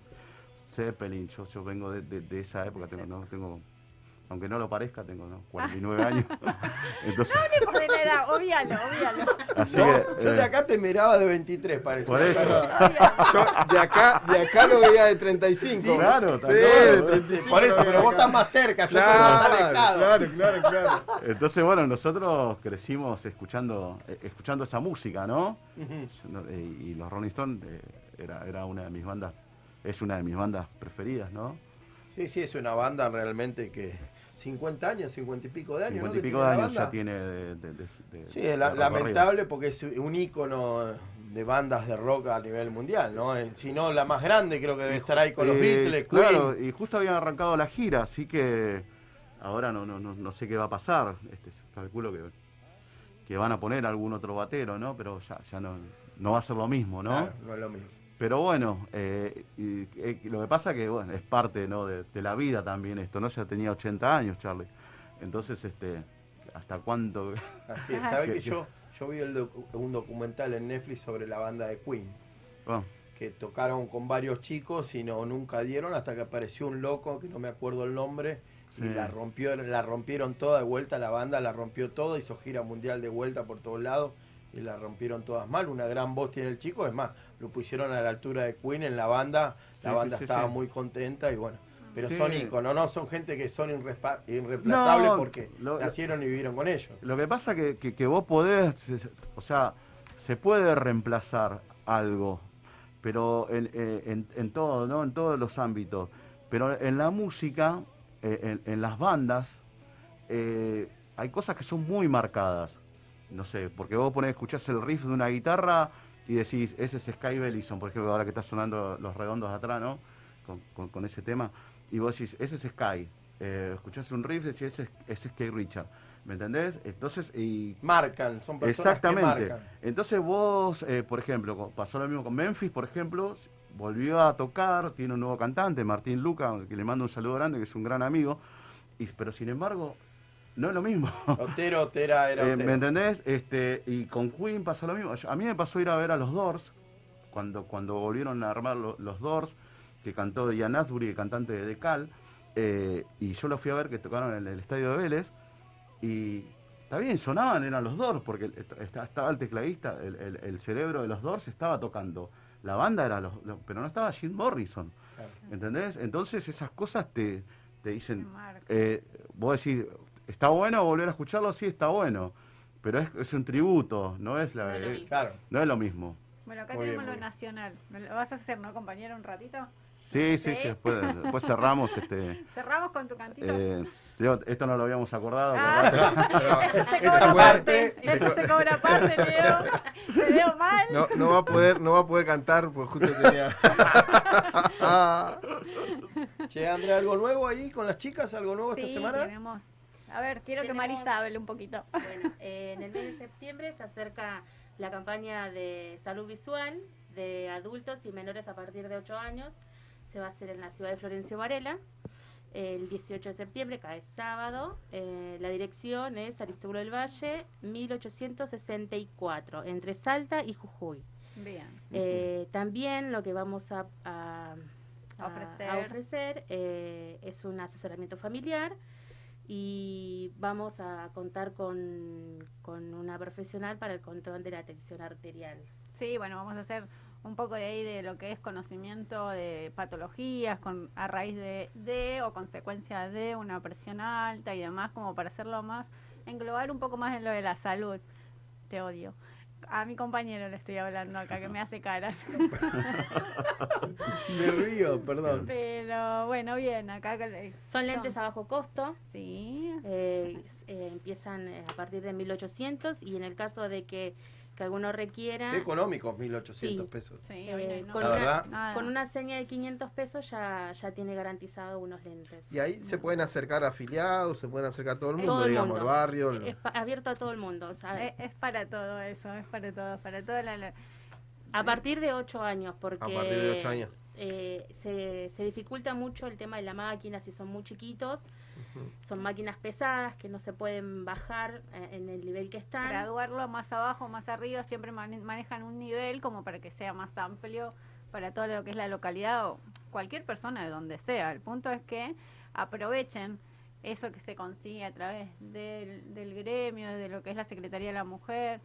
Zeppelin. Yo, yo vengo de, de- de esa época, tengo, ¿no? tengo, aunque no lo parezca, tengo ¿no? 49 años. Entonces, No le ponen edad, obvialo, obvialo. así No, que, yo de eh, acá te miraba de 23, parece. Por eso. Yo de acá, de acá lo veía de 35. Sí, claro, sí, de claro. 35 Por eso, pero vos estás más cerca, yo estoy Claro, más alejado. claro, claro, claro. entonces, bueno, nosotros crecimos escuchando, eh, escuchando esa música, ¿no? No- eh, y los Rolling Stones era, era una de mis bandas, es una de mis bandas preferidas, ¿no? Sí, sí, es una banda realmente que 50 años, 50 y pico de años, 50 ¿no? y pico de años ya tiene de, de- de- de- Sí, la- lamentable porque es un ícono de bandas de rock a nivel mundial, ¿no? Eh, Si no, la más grande creo que debe estar ahí con los Eh, Beatles, claro, Queen. y justo habían arrancado la gira, así que ahora no, no, no, no sé qué va a pasar. Este, calculo que, que van a poner algún otro batero, ¿no? Pero ya, ya no, no va a ser lo mismo, ¿no? Claro, no es lo mismo. Pero bueno, eh, y, eh, lo que pasa que bueno, es parte ¿no? de, de la vida también esto, ¿no? Ya tenía 80 años, Charlie. Entonces, este, ¿hasta cuánto? Así es, ¿sabes Que- que yo, yo vi el docu- un documental en Netflix sobre la banda de Queen? Ah, que tocaron con varios chicos y no nunca dieron hasta que apareció un loco que no me acuerdo el nombre Sí. y la rompió la rompieron toda de vuelta la banda la rompió toda hizo gira mundial de vuelta por todos lados y la rompieron todas mal una gran voz tiene el chico es más lo pusieron a la altura de Queen en la banda la Sí, banda sí, estaba sí. muy contenta y bueno pero son íconos, no son gente que son irreemplazables No, porque lo- nacieron y vivieron con ellos. Lo que pasa que, que, que vos podés, o sea, se puede reemplazar algo, pero en, eh, en, en todo, ¿no? En todos los ámbitos. Pero en la música, eh, en, en las bandas, eh, hay cosas que son muy marcadas. No sé, porque vos ponés, escuchás el riff de una guitarra y decís, ese es Sky Bellison, por ejemplo, ahora que está sonando los redondos atrás, ¿no? Con, con- con ese tema. Y vos decís, ese es Sky. Eh, escuchás un riff y decís, ese es, ese es Sky Richard. ¿Me entendés? Entonces, y... Marcan, son personas Exactamente. que marcan. Entonces vos, eh, por ejemplo, pasó lo mismo con Memphis, por ejemplo, volvió a tocar, tiene un nuevo cantante, Martín Luca, que le mando un saludo grande, que es un gran amigo, y, pero sin embargo, no es lo mismo. Otero, Otera, era Eh, Otero. ¿Me entendés? Este, y con Queen pasa lo mismo. Yo- A mí me pasó ir a ver a los Doors, cuando, cuando volvieron a armar lo- los Doors, que cantó Ian Asbury, el cantante de Decal, eh, y yo lo fui a ver que tocaron en el estadio de Vélez, y está bien, sonaban, eran los Doors, porque estaba el tecladista, el, el- el cerebro de los Doors estaba tocando. La banda era los, los- pero no estaba Jim Morrison. ¿Entendés? Entonces esas cosas te, te dicen, eh, vos decís, ¿está bueno volver a escucharlo? Sí, está bueno. Pero es, es un tributo, no es, la, No es eh. Claro. no es lo mismo. Bueno, acá Muy tenemos lo nacional. ¿Me lo vas a hacer, no, compañero, un ratito? Sí, sí, sí, después, después cerramos este... Cerramos con tu cantito. eh, Leo, esto no lo habíamos acordado. Ah, pero- esto se Esa cobra parte- parte. Esto se cobra parte, Leo. Te veo mal. No, no va a poder, no va a poder cantar porque justo tenía. Che, Andrea, ¿algo nuevo ahí con las chicas? ¿Algo nuevo esta Sí, semana? tenemos. A ver, quiero que Tenemos- Marisa hable un poquito. Bueno, eh, en el mes de septiembre se acerca la campaña de salud visual de adultos y menores a partir de 8 años. Se va a hacer en la ciudad de Florencio Varela el 18 de septiembre, cae sábado. Eh, la dirección es Aristóbulo del Valle, 1864, entre Salta y Jujuy. Bien. Eh, también lo que vamos a, a- a- Ofrecer. a ofrecer, eh, es un asesoramiento familiar y vamos a contar con, con una profesional para el control de la tensión arterial. Sí, bueno, vamos a hacer un poco de ahí de lo que es conocimiento de patologías con, a raíz de, de o consecuencia de una presión alta y demás, como para hacerlo más, englobar un poco más en lo de la salud. Te odio. A mi compañero le estoy hablando acá, que me hace caras. Me río, perdón. Pero bueno, bien, acá... Son lentes a bajo costo. Sí. Eh, eh, empiezan eh, a partir de 1800 y en el caso de que, que alguno requiera... Qué económicos, 1800 Sí. pesos. eh, no. con, una, con una seña de 500 pesos ya, ya tiene garantizado unos lentes. Y ahí se pueden acercar afiliados, se pueden acercar todo el mundo, Todo el digamos, mundo. el barrio. Es pa- abierto a todo el mundo. o sea, Es, es para todo eso, es para todo, para toda la... la- a partir de 8 años, porque A partir de ocho años. eh, se, se dificulta mucho el tema de la máquina si son muy chiquitos. Son máquinas pesadas que no se pueden bajar eh, en el nivel que están. graduarlo más abajo, más arriba, siempre mane- manejan un nivel como para que sea más amplio para todo lo que es la localidad o cualquier persona de donde sea. El punto es que aprovechen eso que se consigue a través del, del gremio, de lo que es la Secretaría de la Mujer.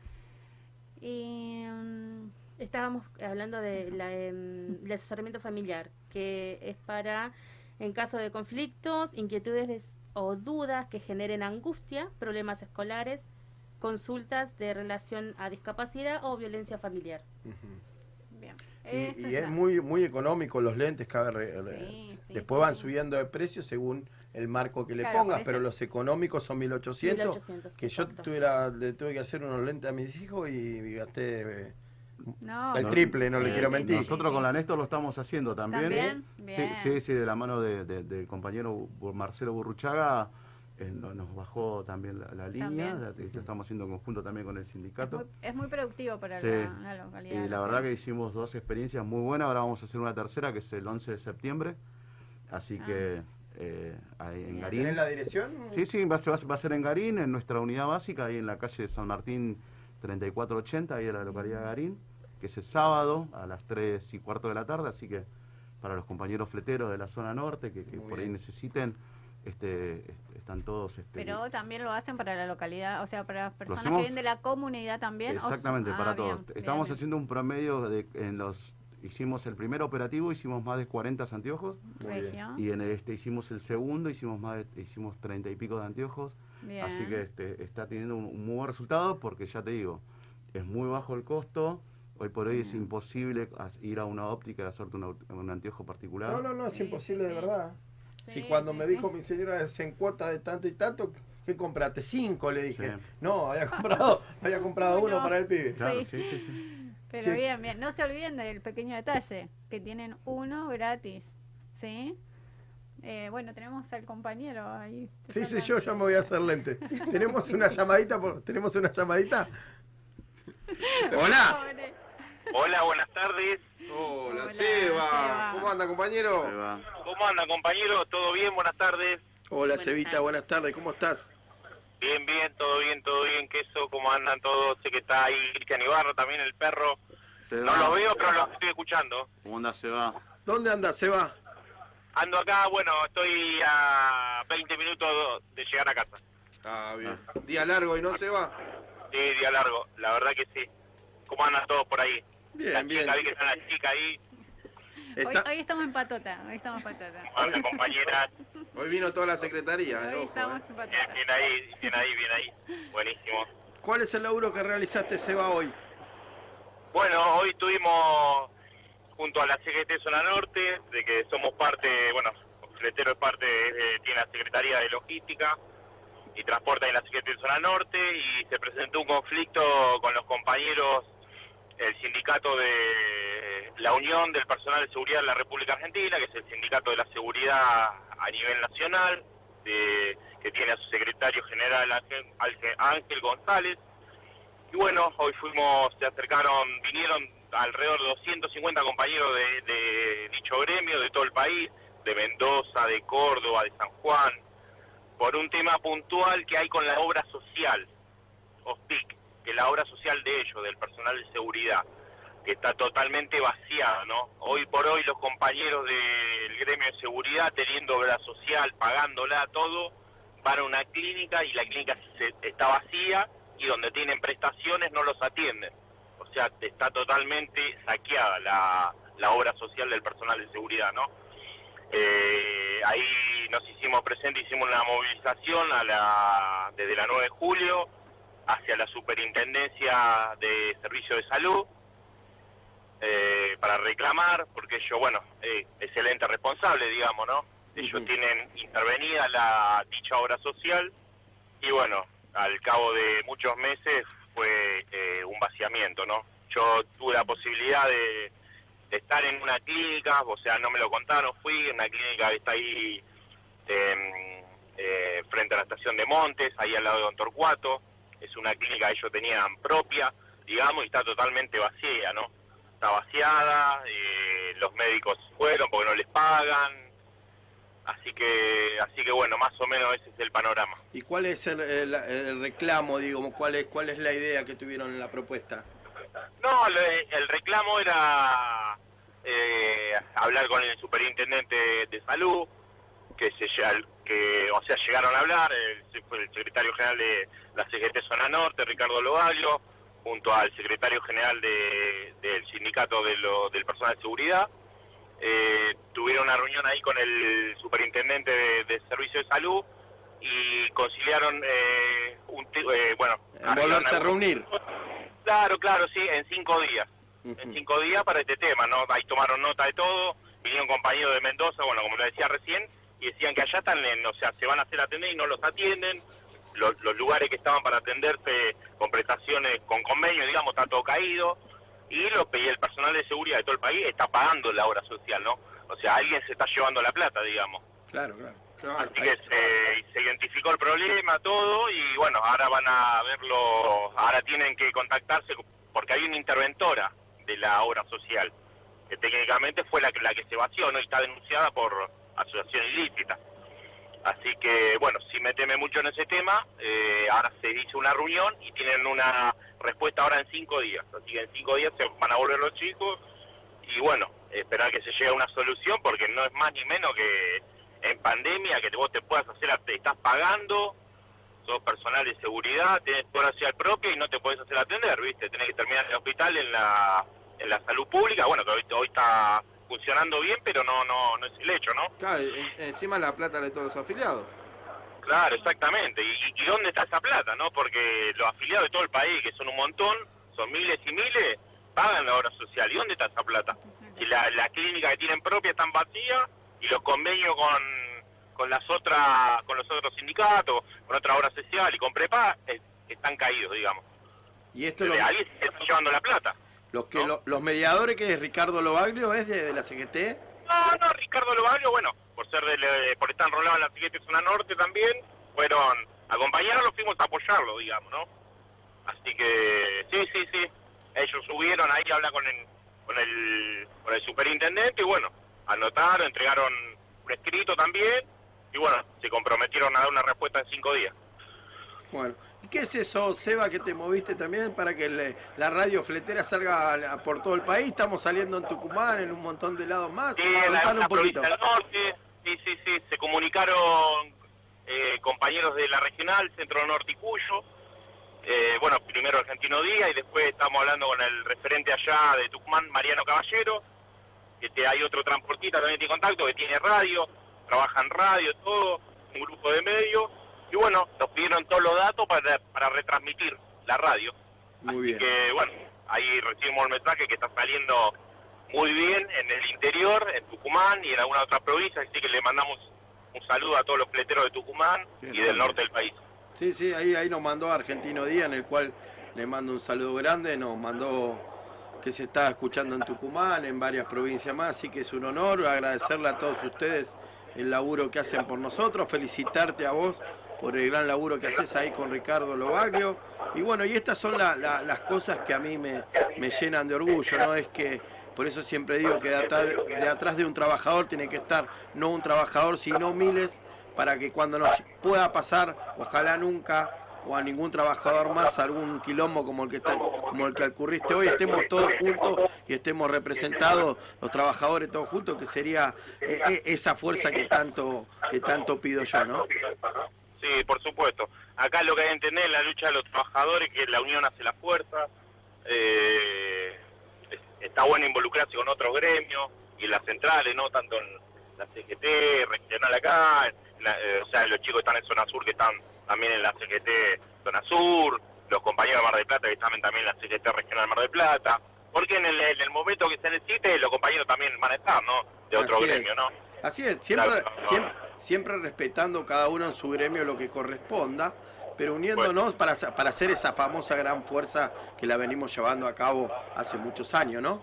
Y mm, Estábamos hablando de la, em, del asesoramiento familiar, que es para, en caso de conflictos, inquietudes des- o dudas que generen angustia, problemas escolares, consultas de relación a discapacidad o violencia familiar. bien. Y, y es muy muy económico los lentes, re- re- Sí, sí, después van subiendo de precio según el marco que le Claro, pongas, pero los económicos son 1800, 1800, que yo tuviera, le tuve que hacer unos lentes a mis hijos y gasté eh, No, el triple, no le sí, quiero mentir. Nosotros con la Néstor lo estamos haciendo también. ¿También? Sí, Bien. sí, sí, de la mano de- de- del compañero Marcelo Burruchaga eh, no- nos bajó también la, la línea, También. lo estamos haciendo en conjunto también con el es sindicato. muy, es muy productivo para Sí. la, la localidad. Y la verdad que hicimos dos experiencias muy buenas, ahora vamos a hacer una tercera que es el 11 de septiembre, así Ah. que eh, ahí en Garín. ¿Tenés la dirección? Sí, sí, va a, ser, va a ser en Garín, en nuestra unidad básica, ahí en la calle San Martín 3480, ahí en la localidad de Garín, que es el sábado a las 3 y cuarto de la tarde, así que para los compañeros fleteros de la zona norte que, que por ahí necesiten, este, est- están todos... Este, Pero también lo hacen para la localidad, o sea, para las personas que vienen de la comunidad también. Exactamente, ah, para bien, todos. bien, Estamos bien. haciendo un promedio de en los hicimos el primer operativo, hicimos más de 40 anteojos Muy bien. Regio. y en este hicimos el segundo, hicimos más de, hicimos 30 y pico de anteojos. Bien. Así que este, está teniendo un, un muy buen resultado porque ya te digo, es muy bajo el costo. Hoy por hoy es imposible ir a una óptica y hacerte una- un anteojo particular. No, no, no, es imposible de verdad. Si Sí, cuando sí, me dijo mi señora es en cuota de tanto y tanto, ¿Qué compraste? Cinco, le dije. No, había comprado, había comprado uno para el pibe. Claro, sí, sí, sí. Pero Sí. bien, bien. No se olviden del pequeño detalle, que tienen uno gratis. ¿Sí? Eh, bueno, tenemos al compañero ahí. Sí, sí, yo ya me voy a hacer lente. Tenemos una llamadita, por- tenemos una llamadita. Hola. Hola, buenas tardes. Hola, Seba. ¿Cómo anda, compañero? ¿Cómo anda, compañero? ¿Todo bien? Buenas tardes. Hola, Cevita, buenas tardes, ¿cómo estás? Bien, bien, todo bien, todo bien. Queso, ¿cómo andan todos? Sé que está ahí Cristian Ibarro, también el perro. No lo veo, pero lo estoy escuchando. ¿Cómo anda, Seba? ¿Dónde anda, Seba? Ando acá, bueno, estoy a 20 minutos de llegar a casa. Ah, bien. Día largo y no se va. Sí, día largo, la verdad que sí. ¿Cómo andan todos por ahí? Bien, la bien. Chica, vi que está la chica ahí, Hoy, hoy estamos en patota, hoy estamos en patota. Hoy vino toda la secretaría. Hoy ojo, estamos eh. en patota. Bien, bien ahí, bien ahí, bien ahí. Buenísimo. ¿Cuál es el laburo que realizaste, Seba, hoy? Bueno, hoy tuvimos junto a la CGT Zona Norte, de que somos parte, bueno, Fletero es parte, eh, tiene la Secretaría de Logística y Transporte en la CGT Zona Norte y se presentó un conflicto con los compañeros, el sindicato de la Unión del Personal de Seguridad de la República Argentina, que es el sindicato de la seguridad a nivel nacional, que tiene a su secretario general Ángel, Ángel- González, y bueno, hoy fuimos, se acercaron, vinieron alrededor de 250 compañeros de, de dicho gremio, de todo el país, de Mendoza, de Córdoba, de San Juan, por un tema puntual que hay con la obra social, OSPIC, que la obra social de ellos, del personal de seguridad, que está totalmente vaciada, ¿no? Hoy por hoy los compañeros del gremio de seguridad, teniendo obra social, pagándola todo, van a una clínica y la clínica se- está vacía y donde tienen prestaciones no los atienden. O sea, está totalmente saqueada la, la obra social del personal de seguridad, ¿no? Eh, ahí nos hicimos presentes, hicimos una movilización desde la 9 de julio hacia la Superintendencia de Servicios de Salud eh, para reclamar, porque ellos, bueno, eh, es el ente responsable, digamos, ¿no? Ellos tienen intervenida la dicha obra social y bueno, al cabo de muchos meses fue eh, un vaciamiento, ¿no? Yo tuve la posibilidad de, de estar en una clínica, o sea, no me lo contaron, fui en una clínica que está ahí em, eh, frente a la estación de Montes, ahí al lado de Don Torcuato, es una clínica que ellos tenían propia, digamos, y está totalmente vacía, ¿no? Está vaciada, eh, los médicos fueron porque no les pagan, así que, así que bueno, más o menos ese es el panorama. ¿Y cuál es el, el- el reclamo, digamos? ¿Cuál es, ¿Cuál es la idea que tuvieron en la propuesta? No, el reclamo era eh, hablar con el superintendente de salud, que se que o sea llegaron a hablar, el, fue el secretario general de la CGT Zona Norte, Ricardo Logalio, junto al secretario general de- del sindicato de lo- del personal de seguridad. Eh, tuvieron una reunión ahí con el superintendente de, de servicio de salud y conciliaron eh, un eh, bueno En volverse a reunir. Claro, claro, sí, en cinco días. En cinco días para este tema, ¿no? Ahí tomaron nota de todo, vinieron compañeros de Mendoza, bueno, como lo decía recién, y decían que allá están, en, o sea, se van a hacer atender y no los atienden. Los, los lugares que estaban para atenderse con prestaciones, con convenio, digamos, está todo caído. Y, lo, y el personal de seguridad de todo el país está pagando la obra social, ¿no? O sea, alguien se está llevando la plata, digamos. Claro, claro. Así que se, se identificó el problema, todo, y bueno, ahora van a verlo, ahora tienen que contactarse porque hay una interventora de la obra social, que técnicamente fue la que, la que se vació, ¿no? Y está denunciada por asociación ilícita. Así que, bueno, si me teme mucho en ese tema, eh, ahora se hizo una reunión y tienen una respuesta ahora en cinco días. Así que en cinco días se van a volver los chicos y bueno, esperar que se llegue a una solución porque no es más ni menos que en pandemia que vos te puedas hacer, te estás pagando, sos personal de seguridad, tenés obra social propia y no te podés hacer atender, ¿viste? Tenés que terminar en el hospital en la, en la salud pública, bueno, que hoy está funcionando bien, pero no, no, no es el hecho, ¿no? Claro, en- encima la plata de todos los afiliados. Claro, exactamente. ¿Y, y dónde está esa plata, no? Porque los afiliados de todo el país, que son un montón, son miles y miles, pagan la obra social. ¿Y dónde está esa plata? Si la, la clínica que tienen propia están vacía y los convenios con, con las otras, con los otros sindicatos, con otra obra social y con Prepa, eh, están caídos, digamos. Y esto lo- alguien se está llevando la plata. Los que lo- los mediadores que es Ricardo Lobaglio es de, de la CGT. No, no, Ricardo Lobaglio, bueno, por ser eh, por estar enrolado en la siguiente zona norte también, fueron a acompañarlo, fuimos a apoyarlo, digamos, ¿no? Así que, sí, sí, sí, ellos subieron ahí a hablar con el, con el, con el superintendente y bueno, anotaron, entregaron un escrito también y bueno, se comprometieron a dar una respuesta en cinco días. Bueno, ¿y qué es eso, Seba, que te moviste también para que le- la radio fletera salga a- por todo el país? Estamos saliendo en Tucumán, en un montón de lados más. Sí, en la, un provincia del norte, sí, sí, sí, se comunicaron eh, compañeros de la regional, Centro Norte y Cuyo, eh, bueno, primero Argentino Díaz y después estamos hablando con el referente allá de Tucumán, Mariano Caballero, que te- hay otro transportista también tiene contacto, que tiene radio, trabaja en radio, todo, un grupo de medios, y bueno, nos pidieron todos los datos para, para retransmitir la radio. Muy bien. que bueno, ahí recibimos el mensaje que está saliendo muy bien en el interior, en Tucumán y en alguna otra provincia, así que le mandamos un saludo a todos los fleteros de Tucumán y del norte del país. Sí, sí, ahí, ahí nos mandó Argentino Día, en el cual le mando un saludo grande, nos mandó que se está escuchando en Tucumán, en varias provincias más, así que es un honor agradecerle a todos ustedes el laburo que hacen por nosotros, felicitarte a vos por el gran laburo que haces ahí con Ricardo Lobaglio. Y bueno, y estas son la- la- las cosas que a mí me, me llenan de orgullo, ¿no? Es que por eso siempre digo que de atrás, de atrás de un trabajador tiene que estar no un trabajador, sino miles, para que cuando nos pueda pasar, ojalá nunca, o a ningún trabajador más, algún quilombo como el que está, como el que ocurriste hoy, estemos todos juntos y estemos representados, los trabajadores todos juntos, que sería eh, eh, esa fuerza que tanto, que tanto pido yo, ¿no? Sí, por supuesto. Acá lo que hay que entender en la lucha de los trabajadores, que la unión hace la fuerza. eh, es- está bueno involucrarse con otros gremios y en las centrales, no tanto en la CGT, regional acá, la- eh, o sea, los chicos que están en zona sur que están también en la CGT zona sur, los compañeros de Mar del Plata que están también en la CGT regional Mar del Plata, porque en el, en el momento que se necesite los compañeros también van a estar, ¿no? De otro Así es. gremio, ¿no? Así es, siempre, Claro. siempre, siempre respetando cada uno en su gremio lo que corresponda, pero uniéndonos para, para hacer esa famosa gran fuerza que la venimos llevando a cabo hace muchos años, ¿no?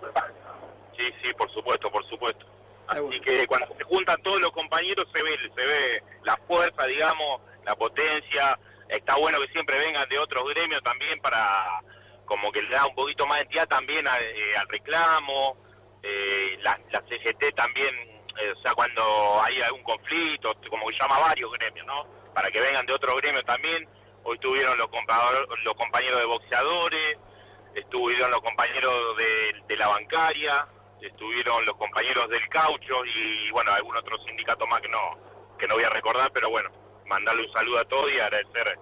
Sí, sí, por supuesto, por supuesto. Así que cuando se juntan todos los compañeros se ve, se ve la fuerza, digamos, la potencia. Está bueno que siempre vengan de otros gremios también para, como que le da un poquito más de entidad también a- eh, al reclamo. Eh, la, la CGT también, eh, o sea, cuando hay algún conflicto, como que llama a varios gremios, ¿no? Para que vengan de otros gremios también. Hoy estuvieron los, los compañeros de boxeadores, estuvieron los compañeros de, de la bancaria, estuvieron los compañeros del caucho y bueno, algún otro sindicato más que no, que no voy a recordar, pero bueno, mandarle un saludo a todos y agradecer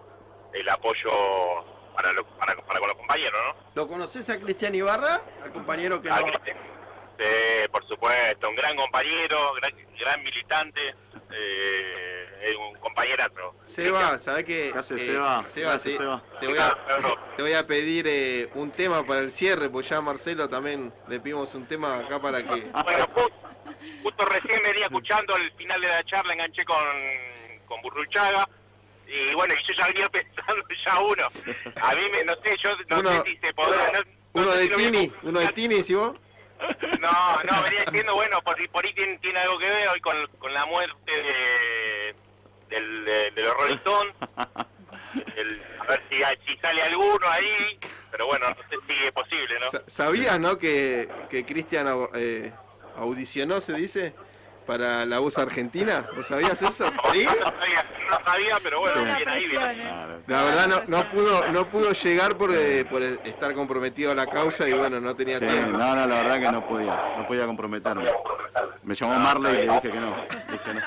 el apoyo para, lo- para, para con los compañeros, ¿no? ¿Lo conoces a Cristian Ibarra? Al compañero que no... Sí, por supuesto, un gran compañero, gran, gran militante, eh, un compañerazo. Seba, ¿sabes qué? ¿Qué haces, Eh, Seba? Seba, Gracias, te, Seba. te voy a, te voy a pedir eh, un tema para el cierre, pues ya a Marcelo también le pedimos un tema acá para que... Bueno, ju- justo recién venía escuchando el final de la charla, enganché con, con Burruchaga. Y bueno, y yo ya venía pensando ya uno. A mí, me, no sé, yo no Uno- sé si se podrá. no- no Uno sé de si Tini, uno de Tini, ¿sí vos? No, no, venía diciendo, bueno, por, por ahí tiene, tiene algo que ver hoy con, con la muerte de, del, de, de los Rolling a ver si, si sale alguno ahí, pero bueno, no sé si es posible, ¿no? Sa- ¿Sabías, no, que, que Cristian eh, audicionó, se dice, para la voz argentina? ¿Lo sabías eso? ¿Sí? No sabía, no sabía, pero bueno, Sí. bien ahí, bien. La verdad no, no pudo no pudo llegar por, eh, por estar comprometido a la causa y bueno, no tenía Sí, tiempo. no, no, la verdad que no podía, no podía comprometerme. Me llamó Marley y le dije que no. Dije no.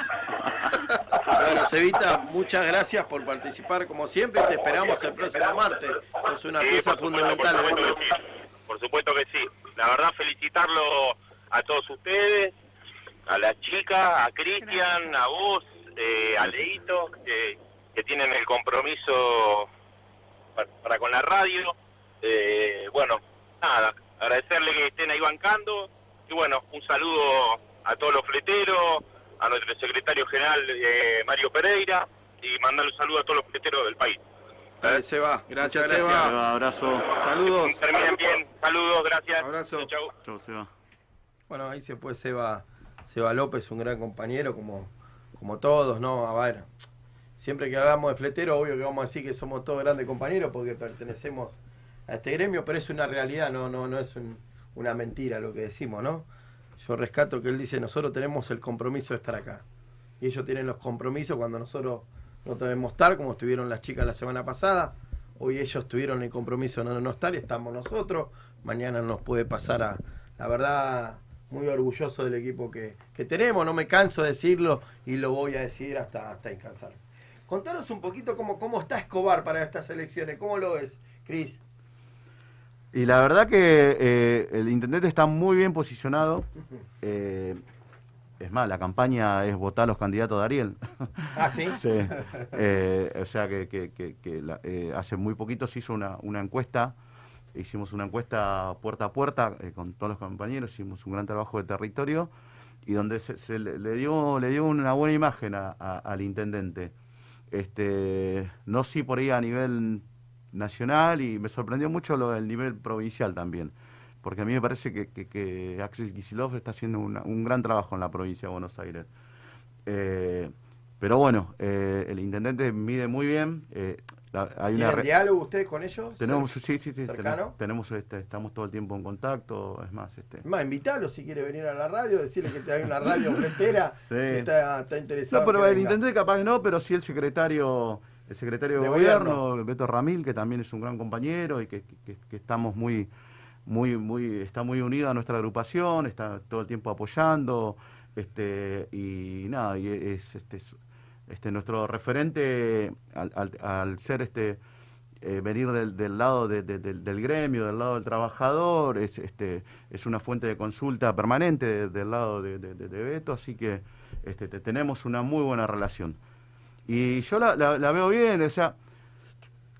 Bueno, Cevita, muchas gracias por participar como siempre y te esperamos el próximo martes. Sos una Sí, pieza por supuesto, fundamental. por supuesto que sí. Por supuesto que sí. La verdad, felicitarlo a todos ustedes, a la chica, a Cristian, a vos, eh, a Leito, que, que tienen el compromiso para, para con la radio. Eh, bueno, nada, agradecerle que estén ahí bancando. Y bueno, un saludo a todos los fleteros, a nuestro secretario general eh, Mario Pereira y mandarle un saludo a todos los fleteros del país. Dale, Seba. Gracias, Muchas Seba. gracias. Seba, abrazo. Saludos. Terminen bien, saludos, gracias. Abrazo. Chau. Chau, Seba. Bueno, ahí se fue Seba, Seba López, un gran compañero, como, como todos, ¿no? A ver, siempre que hablamos de fletero, obvio que vamos a decir que somos todos grandes compañeros porque pertenecemos a este gremio, pero es una realidad, no, no, no es un- una mentira lo que decimos, ¿no? Yo rescato que él dice, nosotros tenemos el compromiso de estar acá. Y ellos tienen los compromisos cuando nosotros no debemos estar, como estuvieron las chicas la semana pasada. Hoy ellos tuvieron el compromiso de no, no estar y estamos nosotros. Mañana nos puede pasar a, la verdad, muy orgulloso del equipo que, que tenemos. No me canso de decirlo y lo voy a decir hasta, hasta incansar. Contanos un poquito cómo, cómo está Escobar para estas elecciones. ¿Cómo lo ves, Cris? Y la verdad que eh, el intendente está muy bien posicionado. Eh, es más, la campaña es votar a los candidatos de Ariel. ¿Ah, sí? Sí. Eh, o sea que, que- que- que la- hace muy poquito se hizo una, una encuesta. Hicimos una encuesta puerta a puerta eh, con todos los compañeros, hicimos un gran trabajo de territorio y donde se, le, dio, le dio una buena imagen al intendente. Este, no sí por ahí a nivel nacional y me sorprendió mucho lo del nivel provincial también, porque a mí me parece que, Axel Kicillof está haciendo una- un gran trabajo en la provincia de Buenos Aires. Eh, pero bueno, eh, el intendente mide muy bien. La- hay una ¿Tienen re- diálogo ustedes con ellos? tenemos, sí, sí, sí, ¿Cercano? tenemos, este, estamos todo el tiempo en contacto, es más, este, Más, invitalo si quiere venir a la radio, decirle que hay una radio Sí. que está, está interesado. No, pero el venga. intendente capaz no, pero sí el secretario, el secretario de, De gobierno, gobierno. Beto Ramil, que también es un gran compañero y que, que- que estamos muy, muy, muy, está muy unido a nuestra agrupación, está todo el tiempo apoyando, este, y nada, y es este, es- este nuestro referente al, ser este eh, venir del, lado de- de- del, gremio, del lado del trabajador, es, este, es una fuente de consulta permanente de- del lado de, Beto, así que este, te- tenemos una muy buena relación. Y yo la, veo bien, o sea,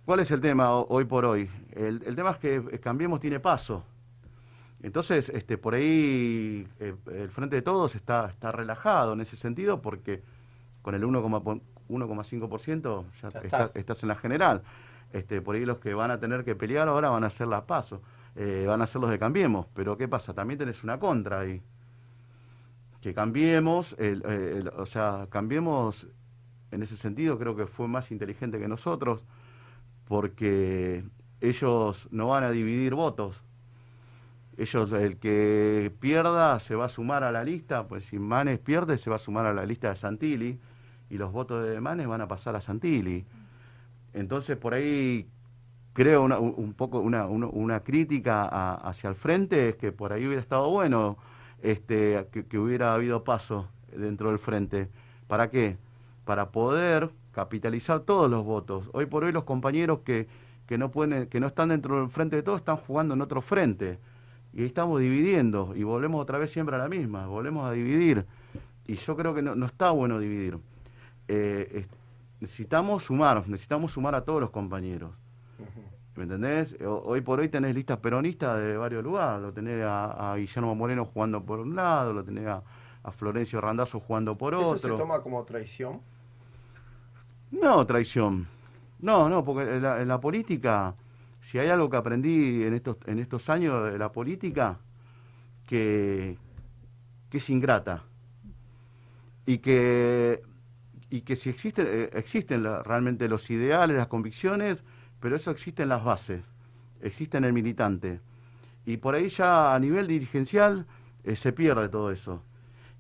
¿cuál es el tema ho- hoy por hoy? El, tema es que eh, Cambiemos tiene paso. Entonces, este, por ahí eh, el Frente de Todos está relajado en ese sentido porque con el 1,po- 1,5% ya, Ya está- estás. estás en la general. Este, por ahí los que van a tener que pelear ahora van a ser las pasos, van a ser los de Cambiemos. Pero ¿qué pasa? También tenés una contra ahí. Que Cambiemos, el- el- o sea, Cambiemos en ese sentido creo que fue más inteligente que nosotros porque ellos no van a dividir votos. Ellos, el que pierda se va a sumar a la lista, pues si Manes pierde se va a sumar a la lista de Santilli y los votos de Manes van a pasar a Santilli. Entonces por ahí creo una, un poco una, una- crítica a- hacia el frente es que por ahí hubiera estado bueno este, que, hubiera habido paso dentro del frente. ¿Para qué? Para poder capitalizar todos los votos. Hoy por hoy los compañeros que, que no pueden, que no están dentro del frente de todos están jugando en otro frente. Y ahí estamos dividiendo y volvemos otra vez siempre a la misma, volvemos a dividir. Y yo creo que no está bueno dividir. Eh, es- necesitamos sumar, necesitamos sumar a todos los compañeros. ¿Me entendés? O- Hoy por hoy tenés listas peronistas de varios lugares. Lo tenés a, a Guillermo Moreno jugando por un lado, lo tenés a, a Florencio Randazzo jugando por ¿Eso se otro. toma como traición? No, traición. No, no, porque en la, en la política, si hay algo que aprendí en estos, en estos años de la política, que, que es ingrata. Y que, y que si existen, eh, existen realmente los ideales, las convicciones, pero eso existe en las bases, existe en el militante. Y por ahí ya a nivel dirigencial eh, se pierde todo eso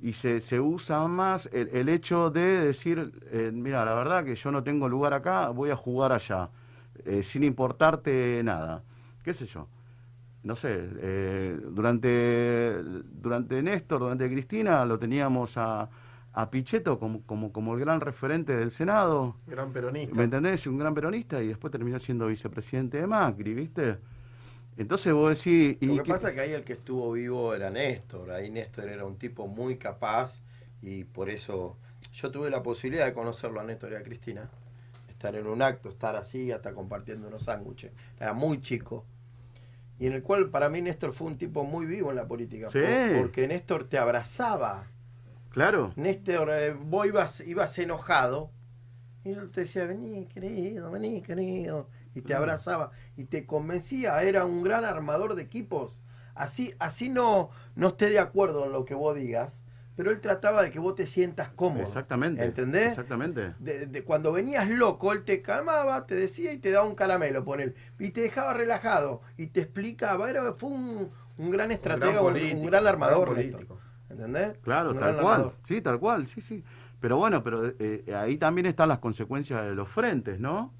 y se, se usa más el, hecho de decir, eh, mira, la verdad que yo no tengo lugar acá, voy a jugar allá, sin importarte nada. ¿Qué sé yo? No sé, durante, durante Néstor, durante Cristina, lo teníamos a, a Pichetto como, como, como el gran referente del Senado. Gran peronista. ¿Me entendés? Un gran peronista y después terminó siendo vicepresidente de Macri, ¿viste? Entonces vos decís... Lo ¿y que qué- pasa es que ahí el que estuvo vivo era Néstor. Ahí Néstor era un tipo muy capaz y por eso yo tuve la posibilidad de conocerlo a Néstor y a Cristina. Estar en un acto, estar así, hasta compartiendo unos sándwiches. Era muy chico. Y en el cual para mí Néstor fue un tipo muy vivo en la política. Sí. por- porque Néstor te abrazaba. Claro. Néstor, eh, vos ibas, ibas enojado. Y él te decía, vení, querido, vení, querido. Y te Mm. abrazaba y te convencía. Era un gran armador de equipos. Así, así no, no esté de acuerdo en lo que vos digas, pero él trataba de que vos te sientas cómodo. Exactamente. ¿Entendés? Exactamente. De, de cuando venías loco, él te calmaba, te decía y te daba un caramelo, él. Y te dejaba relajado y te explicaba. Era, fue un, un gran estratega, un, un político, gran armador. gran Néstor. político. ¿Entendés? Claro, tal cual. Sí, tal cual, sí, sí. Pero bueno, pero eh, ahí también están las consecuencias de los frentes, ¿no?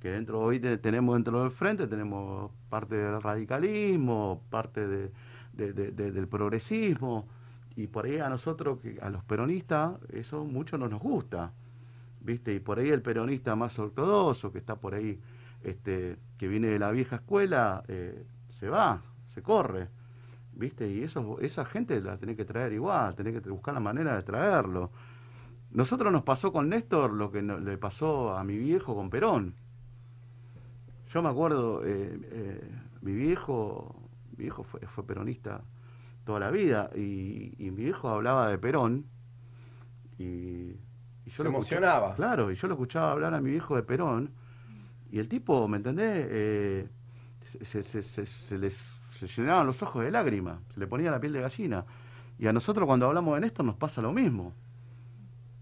Que dentro hoy te- tenemos dentro del frente, tenemos parte del radicalismo, parte de, de- de- de- del progresismo, y por ahí a nosotros, a los peronistas, eso mucho no nos gusta, ¿viste? Y por ahí el peronista más ortodoxo, que está por ahí, este, que viene de la vieja escuela, eh, se va, se corre. ¿Viste? Y eso, esa gente la tenés que traer igual, tenés que buscar la manera de traerlo. Nosotros nos pasó con Néstor lo que no- le pasó a mi viejo con Perón. Yo me acuerdo, eh, eh, mi viejo, mi viejo fue, fue peronista toda la vida y, y mi viejo hablaba de Perón y, y yo Se lo escuchaba- emocionaba. claro, y yo lo escuchaba hablar a mi viejo de Perón y el tipo, ¿me entendés? Eh, se, se- se- se les se llenaban los ojos de lágrimas, se le ponía la piel de gallina. Y a nosotros cuando hablamos de Néstor nos pasa lo mismo.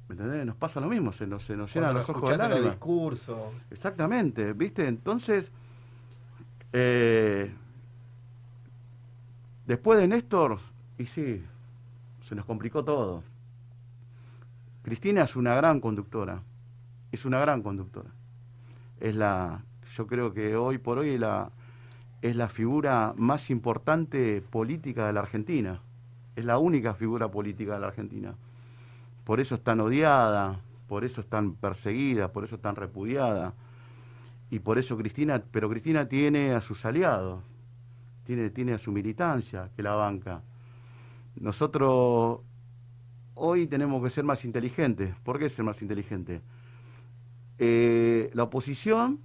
¿Me entendés? Nos pasa lo mismo, se nos, se nos llenan los ojos de lágrimas. discursos. Exactamente, ¿viste? Entonces, eh, después de Néstor, y sí, se nos complicó todo. Cristina es una gran conductora, es una gran conductora. Es la, yo creo que hoy por hoy la, es la figura más importante política de la Argentina. Es la única figura política de la Argentina. Por eso es tan odiada, por eso es tan perseguida, por eso es tan repudiada. Y por eso Cristina, pero Cristina tiene a sus aliados, tiene, tiene a su militancia que la banca. Nosotros hoy tenemos que ser más inteligentes. ¿Por qué ser más inteligentes? Eh, la oposición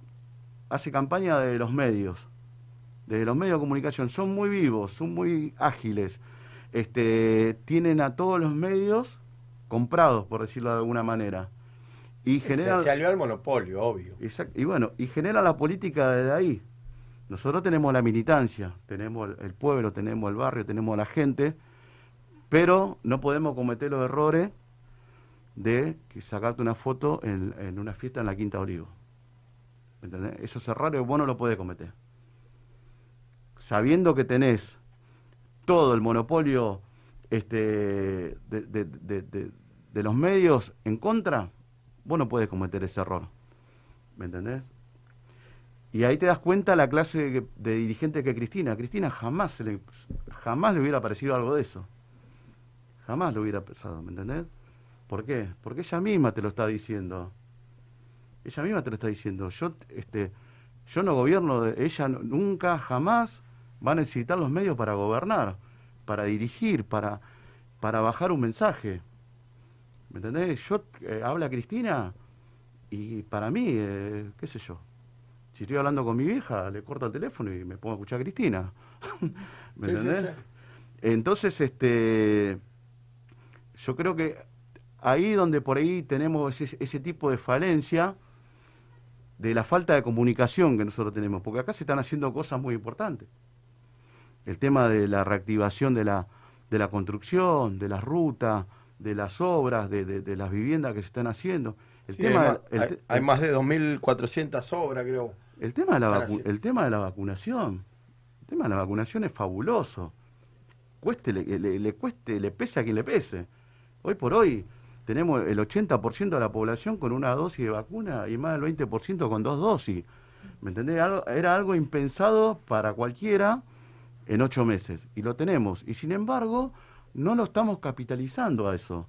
hace campaña de los medios, de los medios de comunicación. Son muy vivos, son muy ágiles. Este, tienen a todos los medios comprados, por decirlo de alguna manera. Y generan, se alió al monopolio, obvio. Exacto. Y bueno, y genera la política desde ahí. Nosotros tenemos la militancia, tenemos el, pueblo, tenemos el barrio, tenemos a la gente, pero no podemos cometer los errores de sacarte una foto en, en una fiesta en la Quinta Olivo. ¿Entendés? Esos errores vos no lo podés cometer. Sabiendo que tenés todo el monopolio este, de, los medios en contra, vos no puedes cometer ese error. ¿Me entendés? Y ahí te das cuenta la clase de, dirigente que Cristina. Cristina jamás se le, jamás le hubiera parecido algo de eso. Jamás le hubiera pensado, ¿me entendés? ¿Por qué? Porque ella misma te lo está diciendo. Ella misma te lo está diciendo. Yo, este, yo no gobierno, de- ella nunca, jamás va a necesitar los medios para gobernar, para dirigir, para, para bajar un mensaje. ¿Me entendés? Yo, eh, habla Cristina y para mí, eh, qué sé yo, si estoy hablando con mi vieja, le corto el teléfono y me pongo a escuchar a Cristina. ¿Me Sí, sí, entendés? sí. Entonces, este, yo creo que ahí donde por ahí tenemos ese, ese tipo de falencia de la falta de comunicación que nosotros tenemos, porque acá se están haciendo cosas muy importantes. El tema de la reactivación de la, de la construcción, de las rutas, de las obras, de, de- de las viviendas que se están haciendo. El Sí, tema hay, ma- el hay- hay más de 2.400 obras, creo. el tema, de la vacu- el tema de la vacunación. El tema de la vacunación es fabuloso. Cueste, le, le- le cueste, le pese a quien le pese. Hoy por hoy tenemos el 80% de la población con una dosis de vacuna y más del 20% con dos dosis. ¿Me entendés? Algo- era algo impensado para cualquiera en ocho meses. Y lo tenemos. Y sin embargo, no lo estamos capitalizando a eso.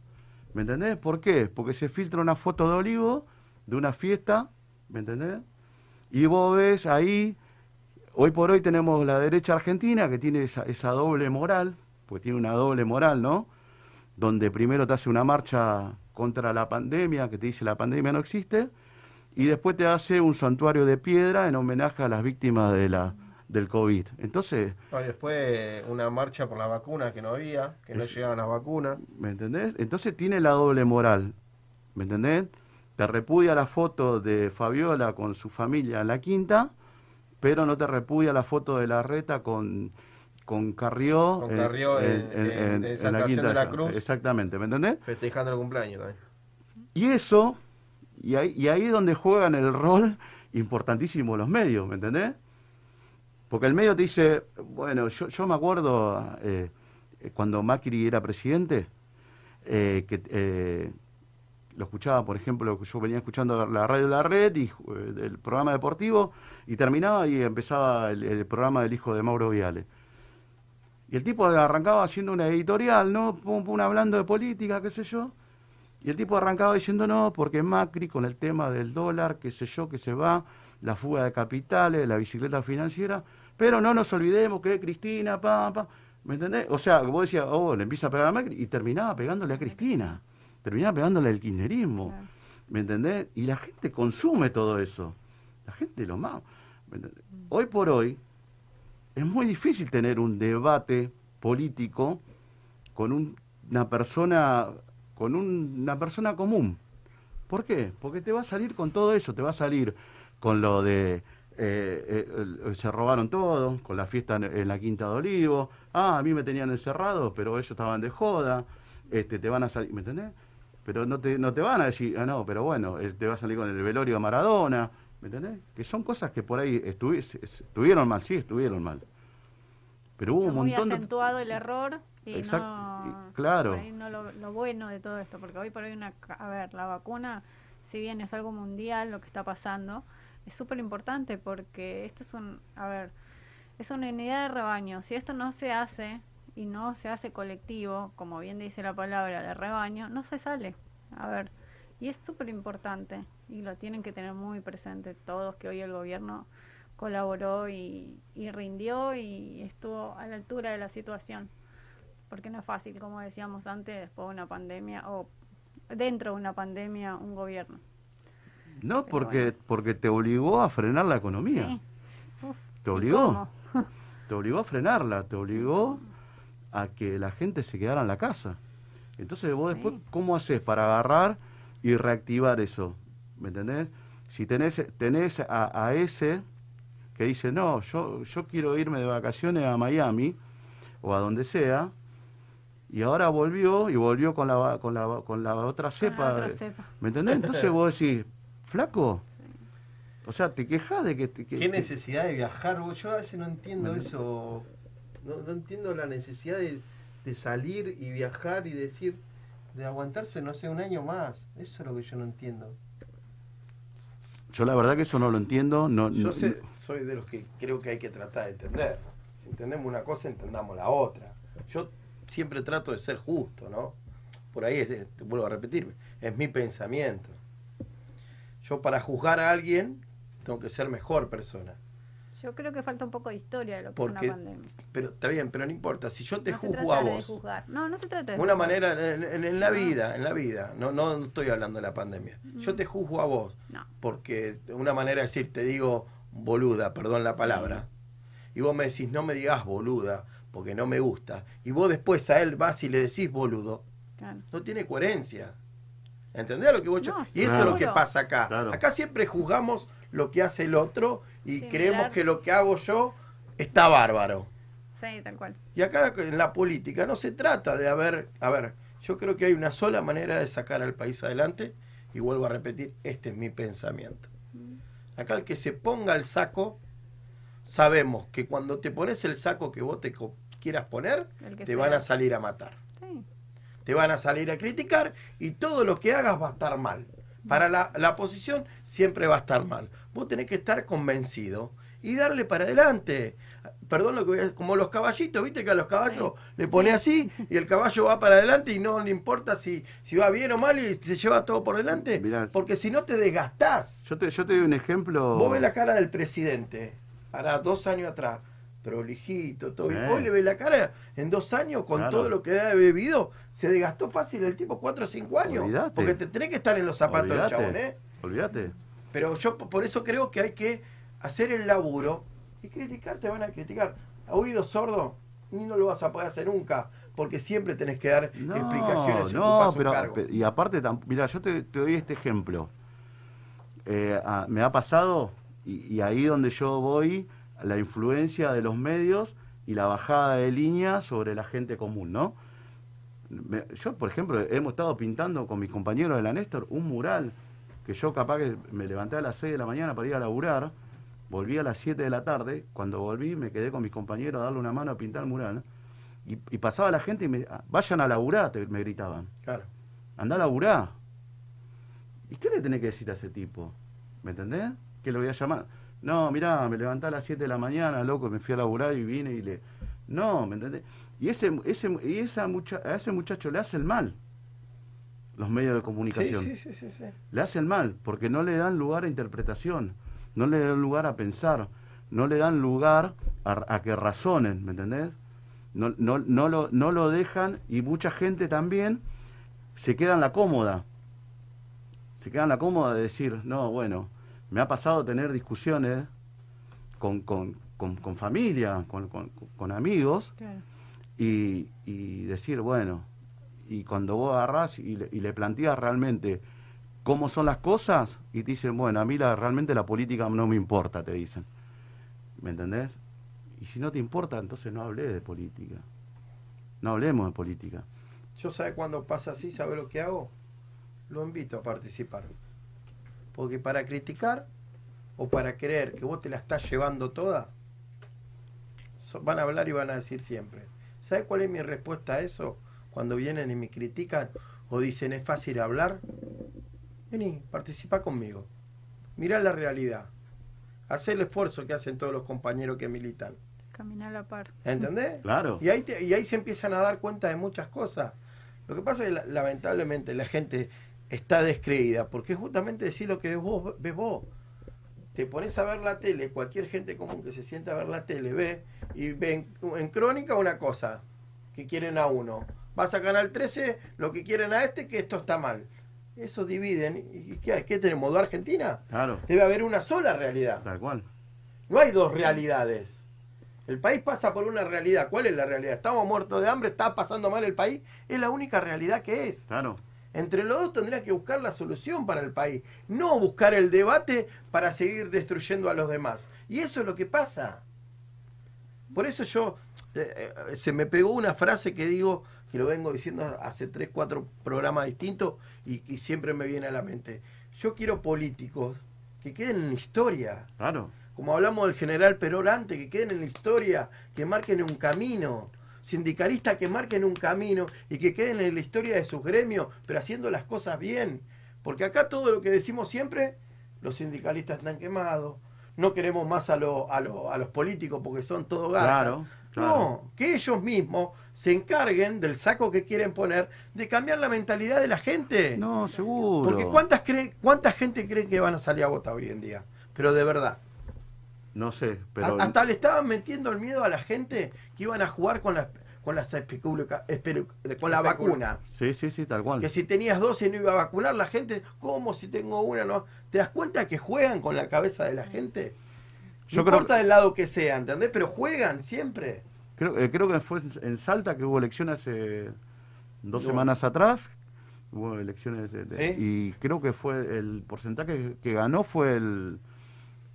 ¿Me entendés? ¿Por qué? Porque se filtra una foto de olivo de una fiesta, ¿me entendés? Y vos ves ahí, hoy por hoy tenemos la derecha argentina que tiene esa, esa doble moral, porque tiene una doble moral, ¿no? Donde primero te hace una marcha contra la pandemia, que te dice la pandemia no existe, y después te hace un santuario de piedra en homenaje a las víctimas de la, del COVID. Entonces, No, y después una marcha por la vacuna que no había, que no llegaban las vacunas. ¿me entendés? Entonces tiene la doble moral, ¿me entendés? Te repudia la foto de Fabiola con su familia en la quinta, pero no te repudia la foto de la reta con, con Carrió, Con Carrió en- en- en Santa Acción de la allá. Cruz. Exactamente, ¿me entendés? Festejando el cumpleaños también. Y eso, y ahí, y ahí es donde juegan el rol importantísimo los medios, ¿me entendés? Porque el medio te dice, bueno, yo, me acuerdo eh, cuando Macri era presidente, eh, que eh, lo escuchaba, por ejemplo, yo venía escuchando la radio de la red y del programa deportivo y terminaba y empezaba el, el programa del hijo de Mauro Viale. Y el tipo arrancaba haciendo una editorial, ¿no? Pum, pum, hablando de política, qué sé yo. Y el tipo arrancaba diciendo no, porque Macri con el tema del dólar, qué sé yo, que se va, la fuga de capitales, la bicicleta financiera, pero no nos olvidemos que Cristina, pa, pa, ¿me entendés? O sea, vos decías, oh, le empieza a pegar a Macri y terminaba pegándole a Cristina, terminaba pegándole al kirchnerismo, ¿me entendés? Y la gente consume todo eso, la gente lo más. ¿me entendés? Hoy por hoy es muy difícil tener un debate político con un- una persona con un- una persona común. ¿Por qué? Porque te va a salir con todo eso, te va a salir con lo de eh, eh, se robaron todo, con la fiesta en, en la Quinta de Olivo, ah, a mí me tenían encerrado, pero ellos estaban de joda, este, te van a salir, ¿me entendés? Pero no te, no te van a decir, ah, no, pero bueno, te va a salir con el velorio de Maradona, ¿me entendés? Que son cosas que por ahí estuvi- estuvieron mal, sí, estuvieron mal. Pero hubo un muy montón de... acentuado el error y Exacto, no, claro. por ahí no lo, lo bueno de todo esto, porque hoy por hoy una, a ver, la vacuna, si bien es algo mundial lo que está pasando, es súper importante porque esto es un, a ver, es una unidad de rebaño. Si esto no se hace y no se hace colectivo, como bien dice la palabra de rebaño, no se sale. A ver, y es súper importante y lo tienen que tener muy presente todos que hoy el gobierno colaboró y, y rindió y estuvo a la altura de la situación. Porque no es fácil, como decíamos antes, después de una pandemia o dentro de una pandemia, un gobierno. No, porque, porque te obligó a frenar la economía. Sí. Uf, Te ¿y obligó. Te obligó a frenarla, te obligó a que la gente se quedara en la casa. Entonces vos después, ¿cómo haces para agarrar y reactivar eso? ¿Me entendés? Si tenés, tenés a, a ese que dice, no, yo, yo quiero irme de vacaciones a Miami o a donde sea, y ahora volvió y volvió con la, con la, con la otra cepa. otra de- cepa. ¿Me entendés? Entonces vos decís, flaco, o sea, te quejas de que... que- ¿Qué necesidad de viajar? vos? Yo a veces no entiendo eso. No, no entiendo la necesidad de, de salir y viajar y decir, de aguantarse, no sé, un año más. Eso es lo que yo no entiendo. Yo la verdad que eso no lo entiendo. No, Yo no- sé- soy de los que creo que hay que tratar de entender. Si entendemos una cosa, entendamos la otra. Yo siempre trato de ser justo, ¿no? Por ahí, es- te vuelvo a repetirme, es mi pensamiento. Yo para juzgar a alguien tengo que ser mejor persona. Yo creo que falta un poco de historia de lo que Porque, es una pandemia. pero está bien, pero no importa. Si yo te no juzgo a vos. No, no se trata de una juzgar. manera en, en- en la No. vida, en la vida. No, no, estoy hablando de la pandemia. Yo te juzgo a vos No. porque una manera de decir, te digo boluda, perdón la palabra, y vos me decís, no me digas boluda, porque no me gusta, y vos después a él vas y le decís boludo, Claro. no tiene coherencia. ¿Entendés lo que vos No, Y eso es lo que pasa acá. Claro. Acá siempre juzgamos lo que hace el otro y creemos mirar. que lo que hago yo está bárbaro. Sí, tal cual. Y acá en la política no se trata de haber, a ver, yo creo que hay una sola manera de sacar al país adelante y vuelvo a repetir, este es mi pensamiento. Acá el que se ponga el saco, sabemos que cuando te pones el saco que vos te quieras poner, te sea. van a salir a matar. Te van a salir a criticar y todo lo que hagas va a estar mal. Para la, la oposición siempre va a estar mal. Vos tenés que estar convencido y darle para adelante. Perdón lo que voy a como los caballitos, viste que a los caballos le pone así y el caballo va para adelante y no le importa si, si va bien o mal y se lleva todo por delante. Mirá. Porque si no te desgastás. Yo te, yo te doy un ejemplo. Vos ves la cara del presidente, hará dos años atrás, prolijito, todo. Y vos le ves la cara en dos años con Claro. todo lo que ha bebido, se desgastó fácil el tipo cuatro o cinco años. Porque te tenés que estar en los zapatos del chabón, ¿eh? Olvídate. Pero yo por eso creo que hay que hacer el laburo Y criticar te van a criticar. A oído sordo no lo vas a poder hacer nunca, porque siempre tenés que dar explicaciones y no, pero, cargo. y aparte, mira, yo te, te doy este ejemplo. Eh, a- me ha pasado, y, y ahí donde yo voy, la influencia de los medios y la bajada de línea sobre la gente común, ¿no? Me- yo, por ejemplo, hemos estado pintando con mis compañeros de la Néstor un mural que yo capaz que me levanté a las 6 de la mañana para ir a laburar, volví a las 7 de la tarde, cuando volví me quedé con mis compañeros a darle una mano a pintar el mural, y, y pasaba la gente y me, "Ah, vayan a laburar, te- me gritaban. Claro. Anda a laburar. ¿Y qué le tenés que decir a ese tipo? ¿Me entendés? Que lo voy a llamar. No, mirá, me levanté a las 7 de la mañana, loco, me fui a laburar y vine y le... No, ¿me entendés? Y, ese, ese, y esa mucha, a ese muchacho le hace el mal los medios de comunicación. Sí, sí, sí, sí, sí. Le hacen mal, porque no le dan lugar a interpretación, no le dan lugar a pensar, no le dan lugar a, a que razonen, ¿me entendés? No, no, no, lo, no lo dejan y mucha gente también se queda en la cómoda. Se queda en la cómoda de decir, no, bueno, me ha pasado tener discusiones con, con, con, con familia, con, con, con amigos, y, y decir, bueno, y cuando vos agarrás y le, y le planteas realmente cómo son las cosas, y te dicen, bueno, a mí la, realmente la política no me importa, te dicen. ¿Me entendés? Y si no te importa, entonces no hablé de política. No hablemos de política. Yo sabe cuando pasa así, ¿sabe lo que hago? Lo invito a participar. Porque para criticar o para creer que vos te la estás llevando toda, so- van a hablar y van a decir siempre. ¿Sabe cuál es mi respuesta a eso? Cuando vienen y me critican o dicen es fácil hablar, vení, participa conmigo. Mirá la realidad. Hacé el esfuerzo que hacen todos los compañeros que militan. Caminar a la par. ¿Entendés? Claro. Y ahí, te- y ahí se empiezan a dar cuenta de muchas cosas. Lo que pasa es que la- lamentablemente la gente está descreída, porque es justamente decir lo que vos ves vos. Te pones a ver la tele, cualquier gente común que se sienta a ver la tele ve y ve en, en crónica una cosa, que quieren a uno. Vas a Canal 13, lo que quieren a este, que esto está mal. Eso dividen. ¿Y qué, qué tenemos? ¿Do Argentina? Claro. Debe haber una sola realidad. Tal cual. No hay dos realidades. El país pasa por una realidad. ¿Cuál es la realidad? ¿Estamos muertos de hambre? ¿Está pasando mal el país? Es la única realidad que es. Claro. Entre los dos tendría que buscar la solución para el país, no buscar el debate para seguir destruyendo a los demás. Y eso es lo que pasa. Por eso yo, eh, eh, se me pegó una frase que digo, que lo vengo diciendo hace tres, cuatro programas distintos y, y siempre me viene a la mente. Yo quiero políticos que queden en la historia. Claro. Como hablamos del general Perón antes, que queden en la historia, que marquen un camino. Sindicalistas que marquen un camino y que queden en la historia de sus gremios, pero haciendo las cosas bien. Porque acá todo lo que decimos siempre, los sindicalistas están quemados, no queremos más a, lo- a, lo- a los políticos porque son todo. Claro, claro. No, que ellos mismos se encarguen del saco que quieren poner de cambiar la mentalidad de la gente. No, seguro. Porque ¿cuántas cree, ¿cuánta gente cree que van a salir a votar hoy en día? Pero de verdad. No sé, pero... A- Hasta le estaban metiendo el miedo a la gente que iban a jugar con las con las con la vacuna. Sí, sí, sí, tal cual. Que si tenías 12 no iba a vacunar la gente, ¿cómo si tengo una no? ¿Te das cuenta que juegan con la cabeza de la gente? Yo no creo importa del lado que sea, ¿entendés? Pero juegan siempre. Creo, eh, creo que fue en- en Salta que hubo elecciones hace dos No. semanas atrás. Hubo elecciones de- de- ¿Sí? y creo que fue el porcentaje que ganó fue el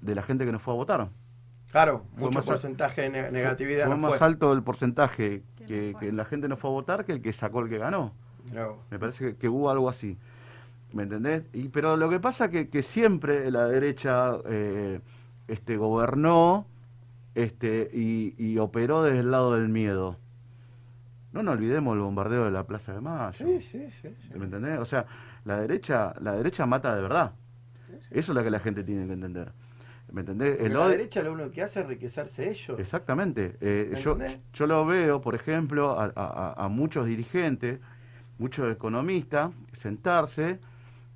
de la gente que no fue a votar. Claro, Fue mucho más porcentaje de ne- negatividad. Fue no más fue. alto el porcentaje que, que la gente no fue a votar que el que sacó el que ganó. No. Me parece que, que hubo algo así. ¿Me entendés? Y, pero lo que pasa que, que siempre la derecha eh, este, gobernó este, y, y operó desde el lado del miedo. No nos olvidemos el bombardeo de la Plaza de Mayo. Sí, sí, sí. sí. ¿Me entendés? O sea, la derecha, la derecha mata de verdad. Eso es lo que la gente tiene que entender. ¿Me entendés? El la derecha lo único que hace es enriquecerse ellos. Exactamente. Eh, ¿Me yo, yo lo veo, por ejemplo, a, a- a muchos dirigentes, muchos economistas, sentarse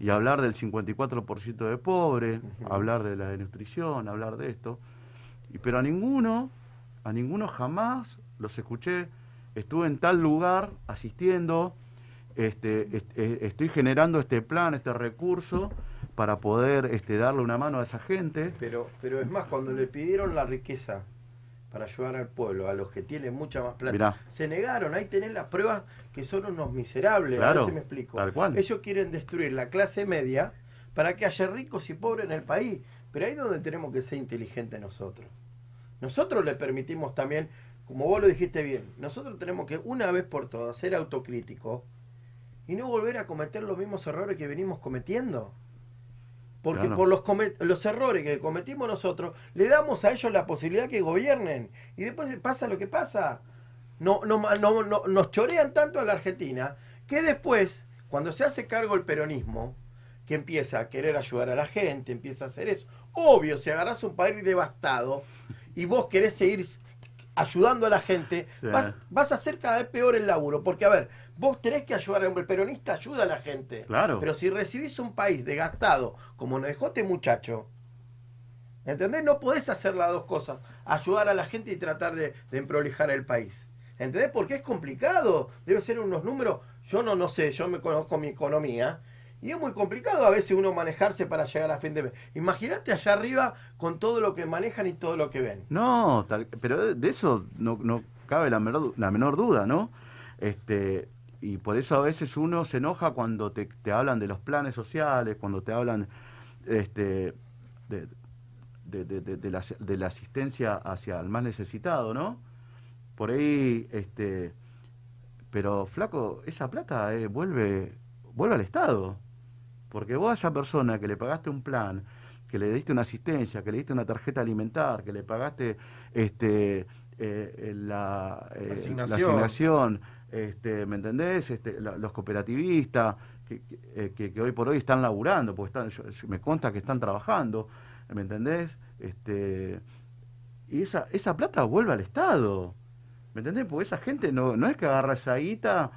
y hablar del 54% de pobres, hablar de la desnutrición, hablar de esto. Y, pero a ninguno, a ninguno jamás los escuché. Estuve en tal lugar asistiendo, este, est- eh, estoy generando este plan, este recurso para poder este, darle una mano a esa gente. Pero, pero es más, cuando le pidieron la riqueza para ayudar al pueblo, a los que tienen mucha más plata, Mirá. se negaron. Ahí tenés las pruebas que son unos miserables. a Claro, ver si me explico. tal cual. Ellos quieren destruir la clase media para que haya ricos y pobres en el país. Pero ahí es donde tenemos que ser inteligentes nosotros. Nosotros le permitimos también, como vos lo dijiste bien, nosotros tenemos que una vez por todas ser autocríticos y no volver a cometer los mismos errores que venimos cometiendo. Porque Claro. por los, los errores que cometimos nosotros, le damos a ellos la posibilidad que gobiernen. Y después pasa lo que pasa. No, no, no, no- nos chorean tanto a la Argentina que después, cuando se hace cargo el peronismo, que empieza a querer ayudar a la gente, empieza a hacer eso. Obvio, si agarras un país devastado y vos querés seguir ayudando a la gente, Sí. vas, vas a hacer cada vez peor el laburo. Porque, a ver, vos tenés que ayudar, el peronista ayuda a la gente. Claro. Pero si recibís un país desgastado, como nos dejó este muchacho, ¿entendés? No podés hacer las dos cosas, ayudar a la gente y tratar de, de emprolijar el país. ¿Entendés? Porque es complicado, debe ser unos números, yo no, no sé, yo me conozco mi economía, y es muy complicado a veces uno manejarse para llegar a fin de mes. Imagínate allá arriba con todo lo que manejan y todo lo que ven. No, tal- pero de, eso no, no cabe la menor, la menor duda, ¿no? Este, y por eso a veces uno se enoja cuando te, te hablan de los planes sociales, cuando te hablan este, de, de, de- de- la, de la asistencia hacia el más necesitado, ¿no? Por ahí, este, pero flaco, esa plata eh, vuelve, vuelve al Estado. Porque vos a esa persona que le pagaste un plan, que le diste una asistencia, que le diste una tarjeta alimentar, que le pagaste este, eh, la, eh, la Asignación. asignación, este, ¿me entendés? Este, la- los cooperativistas que, que, eh, que- hoy por hoy están laburando, porque están, yo- me consta que están trabajando, ¿me entendés? Este, y esa, esa plata vuelve al Estado, ¿me entendés? Porque esa gente no, no es que agarra esa guita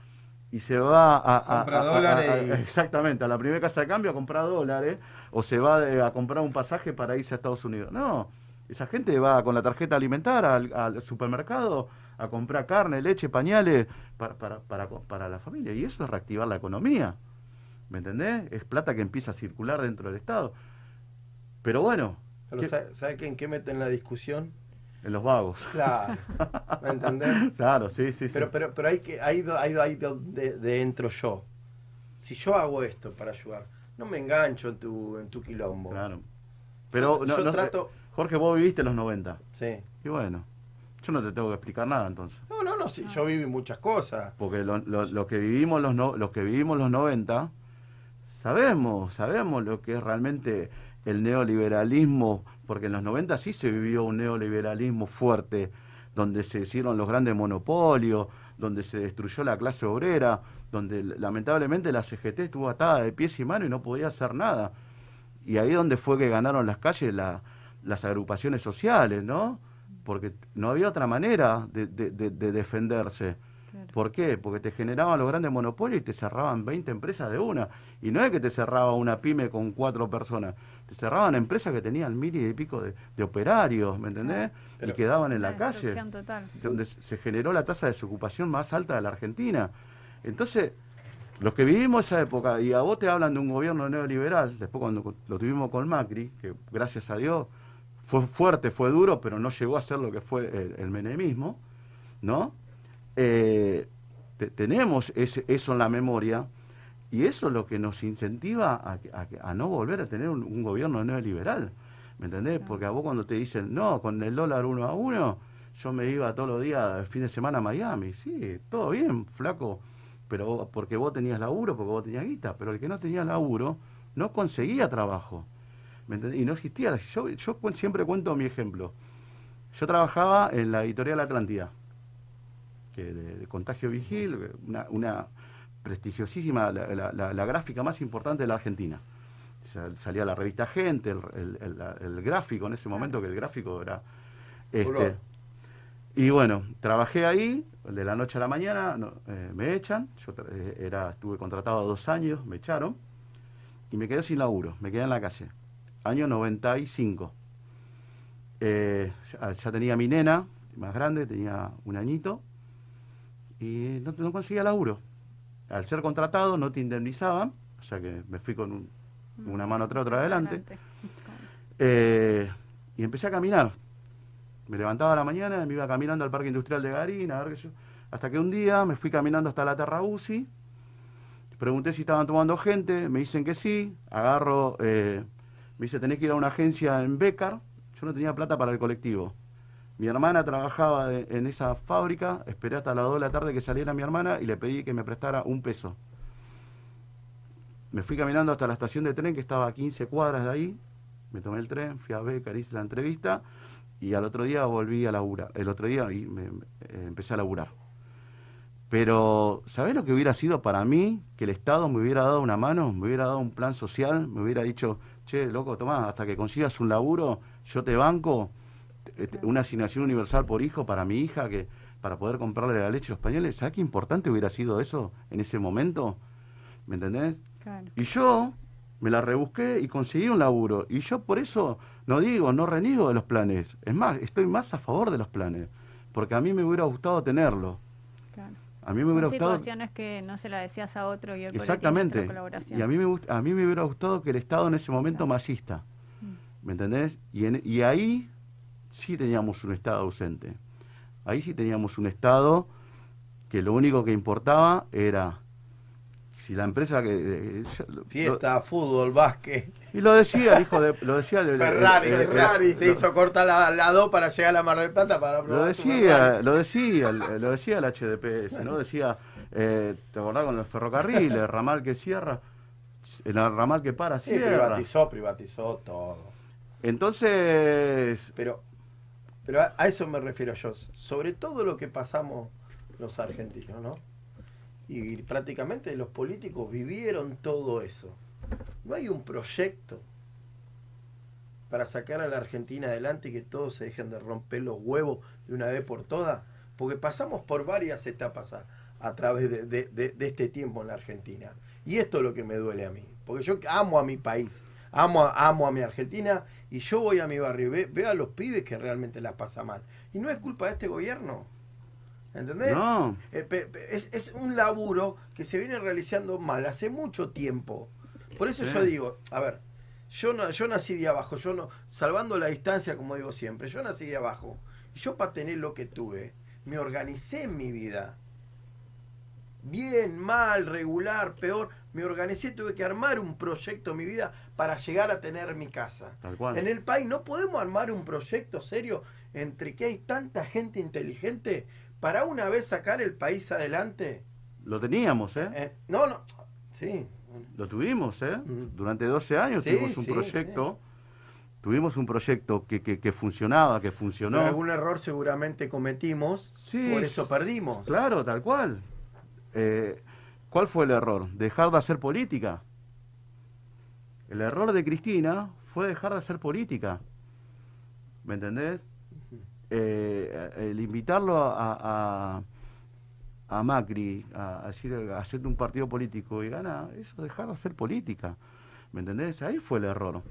y se va a, a- a- a- exactamente a la primera casa de cambio a comprar dólares o se va eh, a comprar un pasaje para irse a Estados Unidos. No, esa gente va con la tarjeta alimentar al, al supermercado a comprar carne, leche, pañales para, para, para, para la familia y eso es reactivar la economía. ¿Me entendés? Es plata que empieza a circular dentro del Estado. Pero bueno, Pero ¿qué- ¿sabe, sabe que en qué meten la discusión? en los vagos. Claro, ¿me entendés? Claro, sí, sí, sí. Pero, pero, pero hay que, ahí, ahí, ahí de, de entro yo. Si yo hago esto para ayudar, no me engancho en tu, en tu quilombo. Claro. Pero yo, no- yo no- trato. Jorge, vos viviste los 90. Sí. Y bueno, yo no te tengo que explicar nada entonces. No, no, no, sí, yo viví muchas cosas. Porque lo, lo- lo que vivimos los no, los que vivimos los 90, sabemos, sabemos lo que es realmente el neoliberalismo, porque en los 90 sí se vivió un neoliberalismo fuerte, donde se hicieron los grandes monopolios, donde se destruyó la clase obrera, donde lamentablemente la CGT estuvo atada de pies y manos y no podía hacer nada. Y ahí donde fue que ganaron las calles la- las agrupaciones sociales, ¿no? Porque no había otra manera de, de- de- de defenderse. ¿Por qué? Porque te generaban los grandes monopolios y te cerraban 20 empresas de una. Y no es que te cerraba una pyme con cuatro personas, te cerraban empresas que tenían mil y pico de, de operarios, ¿me entendés? y quedaban en la calle. total. Donde se generó la tasa de desocupación más alta de la Argentina. Entonces, los que vivimos esa época, y a vos te hablan de un gobierno neoliberal, después cuando lo tuvimos con Macri, que gracias a Dios fue fuerte, fue duro, pero no llegó a ser lo que fue el, el menemismo, ¿no? Eh, te- tenemos ese- eso en la memoria, y eso es lo que nos incentiva a, a no volver a tener un, un gobierno neoliberal. ¿Me entendés? Porque a vos cuando te dicen, no, con el dólar uno a uno, yo me iba todos los días, el fin de semana a Miami. Sí, todo bien, flaco. Pero porque vos tenías laburo, porque vos tenías guita. Pero el que no tenía laburo no conseguía trabajo. ¿Me entendés? Y no existía. Yo, yo siempre cuento mi ejemplo. Yo trabajaba en la editorial Atlántida, que de, de Contagio Vigil, una, una prestigiosísima, la, la- la- la gráfica más importante de la Argentina. Sal- Salía la revista Gente, el, el- el- la- el gráfico en ese momento, que el gráfico era... Este, y bueno, trabajé ahí, de la noche a la mañana, no, eh, me echan, yo eh, era, estuve contratado dos años, me echaron, y me quedé sin laburo, me quedé en la calle. Año 95. Eh, ya, ya tenía mi nena, más grande, tenía un añito, y no, no conseguía laburo. Al ser contratado no te indemnizaban, o sea que me fui con un una mano atrás, otra adelante. Eh, y empecé a caminar. Me levantaba a la mañana, me iba caminando al Parque Industrial de Garín, a ver qué yo. Hasta que un día me fui caminando hasta la Terra UCI, pregunté si estaban tomando gente, me dicen que sí, agarro, eh, me dice tenés que ir a una agencia en Becar, yo no tenía plata para el colectivo. Mi hermana trabajaba en esa fábrica, esperé hasta las 2 de la tarde que saliera mi hermana y le pedí que me prestara un peso. Me fui caminando hasta la estación de tren que estaba a 15 cuadras de ahí, me tomé el tren, fui a Becar, hice la entrevista y al otro día volví a laburar. El otro día eh, empecé a laburar. Pero, ¿sabés lo que hubiera sido para mí? Que el Estado me hubiera dado una mano, me hubiera dado un plan social, me hubiera dicho, che, loco, tomá, hasta que consigas un laburo, yo te banco eh, una asignación universal por hijo para mi hija, que para poder comprarle la leche a los pañales. ¿Sabés qué importante hubiera sido eso en ese momento? ¿Me entendés? Claro. Y yo me la rebusqué y conseguí un laburo. Y yo por eso no digo, no reniego de los planes. Es más, estoy más a favor de los planes. Porque a mí me hubiera gustado tenerlo. A mí me hubiera gustado... situaciones que no se la decías a otro y Exactamente. Y a mí, me, a mí me hubiera gustado que el Estado en ese momento me asista. Mm. ¿Me entendés? Y, en- y ahí sí teníamos un Estado ausente. Ahí sí teníamos un Estado que lo único que importaba era si la empresa que... eh, lo- Fiesta, fútbol, básquet. y lo decía el hijo de... Lo decía el- Ferrari, el- el- Ferrari. Se hizo corta la, la 2 para llegar a la Mar del Plata para Lo probar decía, lo decía, lo decía el HDPS, ¿no? Decía, eh, ¿te acordás con los ferrocarriles, ramal que cierra, el ramal que para, Sí, cierra? privatizó, privatizó todo. Entonces, Pero, pero a, a eso me refiero yo. Sobre todo lo que pasamos los argentinos, ¿no? Y prácticamente los políticos vivieron todo eso. No hay un proyecto para sacar a la Argentina adelante y que todos se dejen de romper los huevos de una vez por todas. Porque pasamos por varias etapas a, través de, este tiempo en la Argentina. Y esto es lo que me duele a mí. Porque yo amo a mi país, amo a, amo a mi Argentina y yo voy a mi barrio ve- veo a los pibes que realmente la pasan mal. Y no es culpa de este gobierno. ¿Entendés? No. Eh, es, es un laburo que se viene realizando mal hace mucho tiempo. Por eso Sí. yo digo, a ver, yo no, yo nací de abajo, yo no, salvando la distancia, como digo siempre, yo nací de abajo. Yo para tener lo que tuve, me organicé en mi vida. Bien, mal, regular, peor, me organicé, tuve que armar un proyecto en mi vida para llegar a tener mi casa. Tal cual. En el país no podemos armar un proyecto serio entre que hay tanta gente inteligente para una vez sacar el país adelante. lo teníamos, ¿eh? Eh, no, no, sí. Lo tuvimos, ¿eh? Durante 12 años Sí, tuvimos un sí, proyecto, tuvimos un proyecto que, que, que funcionaba, que funcionó. Pero algún error seguramente cometimos, Sí, por eso perdimos. Claro, tal cual. Eh, ¿Cuál fue el error? Dejar de hacer política. El error de Cristina fue dejar de hacer política. ¿Me entendés? Eh, el invitarlo a, a, Macri a, a hacer un partido político y gana, eso dejar de hacer política. ¿Me entendés? Ahí fue el error.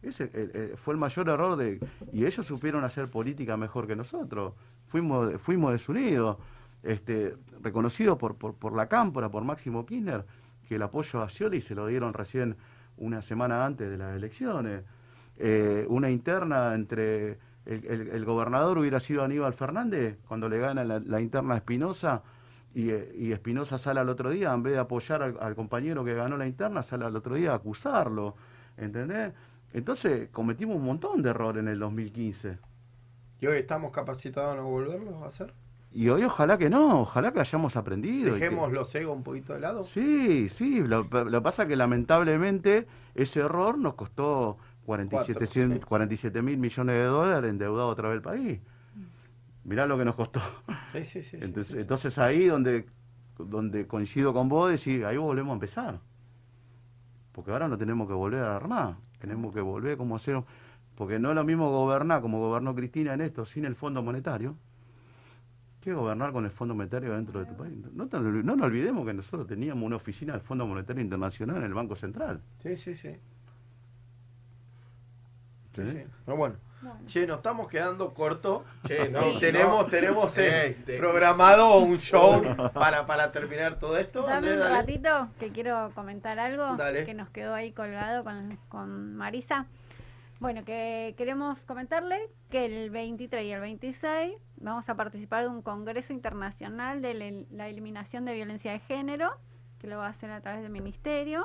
Ese fue el mayor error de... Y ellos supieron hacer política mejor que nosotros. Fuimos, fuimos desunidos. Este, reconocido por, por, por la Cámpora, por Máximo Kirchner, que el apoyo a Scioli se lo dieron recién una semana antes de las elecciones. Eh, una interna entre el, el- el gobernador hubiera sido Aníbal Fernández cuando le gana la, la interna a Espinosa y, eh, y Espinosa sale al otro día, en vez de apoyar al, al compañero que ganó la interna, sale al otro día a acusarlo. ¿Entendés? Entonces cometimos un montón de errores en el 2015. ¿Y hoy estamos capacitados a no volverlo a hacer? Y hoy ojalá que no, ojalá que hayamos aprendido. que- Dejemos los egos un poquito de lado. Sí, sí, lo, que pasa que lamentablemente ese error nos costó 47 Cuatro, sí. 47 mil millones de dólares endeudado otra vez el país. Mirá lo que nos costó. Sí, sí, sí. sí, Entonces, entonces ahí donde, donde coincido con vos, decir, ahí volvemos a empezar. Porque ahora no tenemos que volver a armar, tenemos que volver como hacer, porque no es lo mismo gobernar como gobernó Cristina en esto sin el Fondo Monetario, que gobernar con el Fondo Monetario dentro de tu país. No, te- no nos olvidemos que nosotros teníamos una oficina del Fondo Monetario Internacional en el Banco Central. Sí, sí, sí. Sí, sí. Pero bueno. Che, nos estamos quedando corto. Che, no, Y tenemos, no. tenemos eh, programado un show para, para terminar todo esto. Dame un dale. ratito que quiero comentar algo Dale. que nos quedó ahí colgado con, con Marisa. Bueno, que queremos comentarle que el 23 y el 26 vamos a participar de un congreso internacional de la- la eliminación de violencia de género, que lo va a hacer a través del ministerio.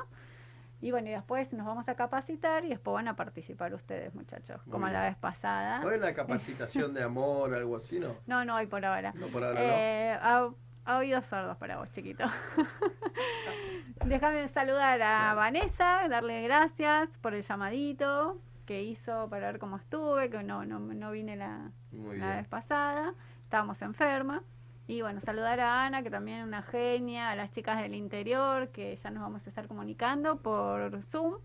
Y bueno, y después nos vamos a capacitar y después van a participar ustedes, muchachos, Muy como bien. la vez pasada. ¿No hay una capacitación de amor, algo así, no? No, no hay por ahora. No, por ahora Eh, a, a oídos sordos para vos, chiquito. Déjame saludar a Vanessa, darle gracias por el llamadito que hizo para ver cómo estuve, que no, no, no vine la, la vez pasada, estábamos enferma. Y bueno, saludar a Ana, que también es una genia, a las chicas del interior, que ya nos vamos a estar comunicando por Zoom.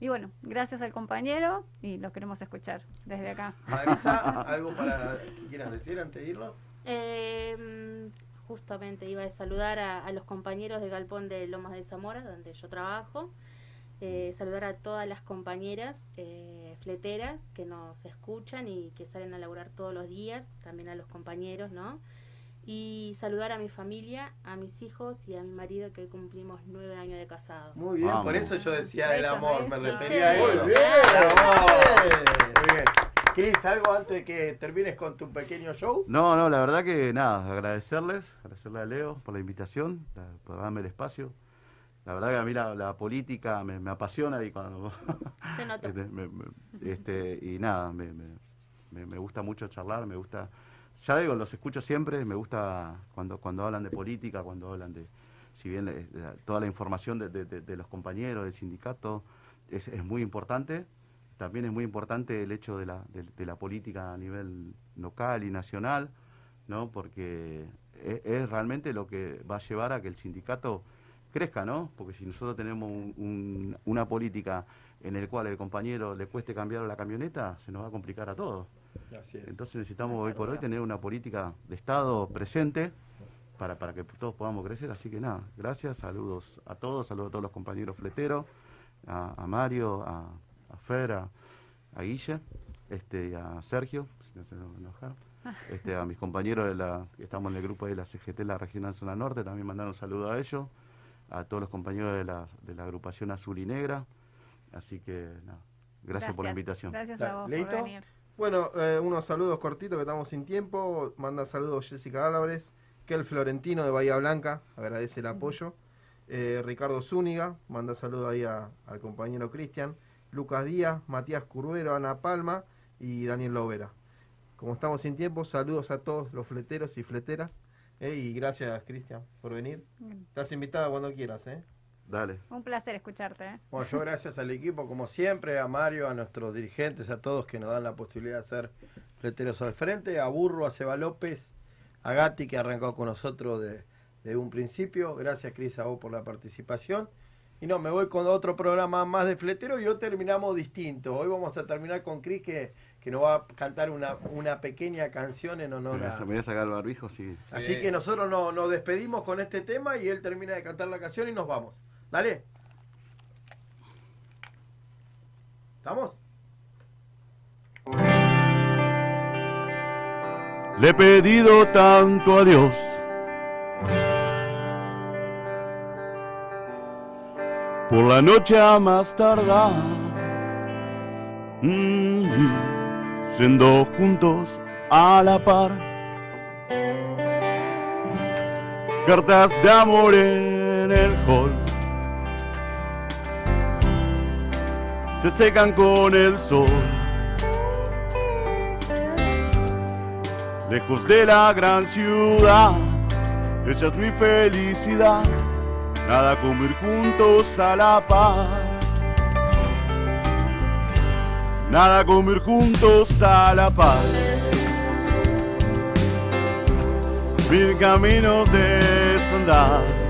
Y bueno, gracias al compañero y lo queremos escuchar desde acá. Marisa, ¿algo para que quieras decir antes de irnos? Eh, justamente iba a saludar a, a los compañeros del Galpón de Lomas de Zamora, donde yo trabajo. Eh, saludar a todas las compañeras eh, fleteras que nos escuchan y que salen a laburar todos los días, también a los compañeros, ¿no? Y saludar a mi familia, a mis hijos y a mi marido que hoy cumplimos nueve años de casado. Muy bien, por eso yo decía el amor, me refería a Muy eso. bien. El amor. Muy bien. Cris, ¿algo antes de que termines con tu pequeño show? No, no, la verdad que nada, agradecerles, agradecerle a Leo por la invitación, por darme el espacio. La verdad que a mí la, la política me, me apasiona y cuando... Se notó. Este, me- me- este, y nada, me, me- me- me gusta mucho charlar, me gusta... Ya digo, los escucho siempre, me gusta cuando, cuando hablan de política, cuando hablan de... Si bien eh, toda la información de, de- los compañeros, del sindicato, es, es muy importante, también es muy importante el hecho de la, de, la política a nivel local y nacional, ¿no? Porque es, es realmente lo que va a llevar a que el sindicato crezca, ¿no? Porque si nosotros tenemos un- una política en el cual el compañero le cueste cambiar la camioneta, se nos va a complicar a todos. Así es. Entonces necesitamos hoy por hoy tener una política de Estado presente para, para que todos podamos crecer. Así que nada, gracias, saludos a todos, saludos a todos los compañeros fleteros, a, a Mario, a, a Fer, a, a Guille, este, a Sergio, si no se nos enojaron. Este, a mis compañeros de la, que estamos en el grupo de la CGT, la Regional Zona Norte, también mandaron un saludo a ellos, a todos los compañeros de la, de la agrupación Azul y Negra. Así que nada, gracias, por la invitación. Gracias a vos por venir. Bueno, eh, unos saludos cortitos que estamos sin tiempo. Manda saludos Jessica Álvarez, Kel Florentino de Bahía Blanca, agradece el apoyo. Eh, Ricardo Zúñiga, manda saludos ahí a- al compañero Cristian. Lucas Díaz, Matías Curvero, Ana Palma y Daniel Lovera. Como estamos sin tiempo, saludos a todos los fleteros y fleteras. eh, y gracias, Cristian, por venir. Estás invitado cuando quieras, ¿eh? Dale. Un placer escucharte. ¿eh? Bueno, yo gracias al equipo, como siempre, a Mario, a nuestros dirigentes, a todos que nos dan la posibilidad de ser fleteros al frente, a Burro, a Seba López, a Gatti, que arrancó con nosotros de, de un principio. Gracias, Cris, a vos por la participación. Y no, me voy con otro programa más de fletero y hoy terminamos distinto. Hoy vamos a terminar con Cris, que, que nos va a cantar una, una pequeña canción en honor a... me voy a sacar el barbijo, sí. Así que nosotros no- nos despedimos con este tema y él termina de cantar la canción y nos vamos. Dale. ¿Estamos? Le he pedido tanto a Dios. Por la noche a más tardar, mm, siendo juntos a la par. Cartas de amor en el hall se secan con el sol. lejos de la gran ciudad. Ella es mi felicidad, nada como ir juntos a la paz. Nada como ir juntos a la paz. Mil caminos de andar.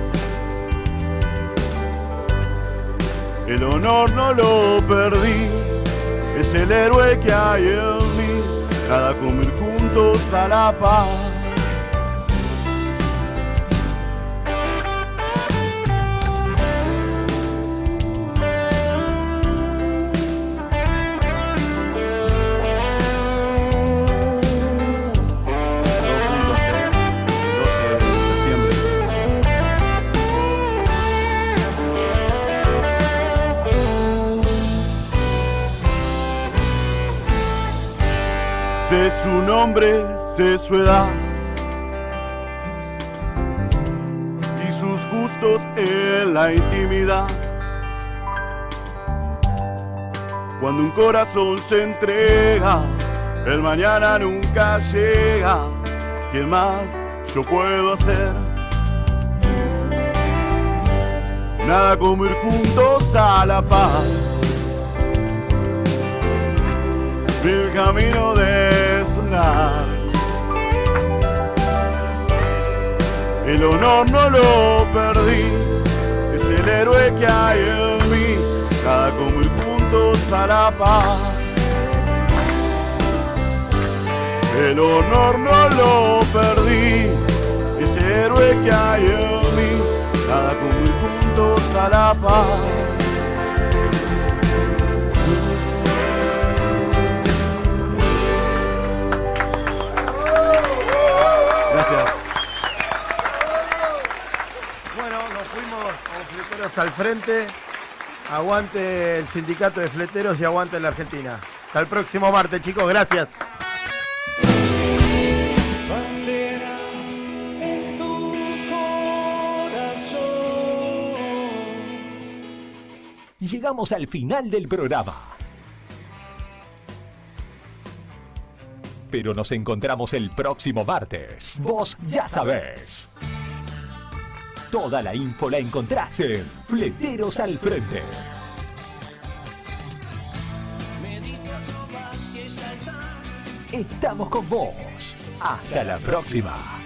El honor no lo perdí, es el héroe que hay en mí. Nada como ir juntos a la paz. Su nombre, sé su edad y sus gustos en la intimidad. Cuando un corazón se entrega, el mañana nunca llega. ¿Qué más yo puedo hacer? Nada como ir juntos a la paz. El camino de El honor no lo perdí, es el héroe que hay en mí. Nada como ir juntos a la paz. El honor no lo perdí, ese héroe que hay en mí. Nada como ir juntos a la paz. Al frente. Aguante el sindicato de fleteros y aguante la Argentina. Hasta el próximo martes, chicos. Gracias. Llegamos al final del programa. Pero nos encontramos el próximo martes. Vos ya sabés. Toda la info la encontrás en Fleteros al Frente. Estamos con vos. Hasta la próxima.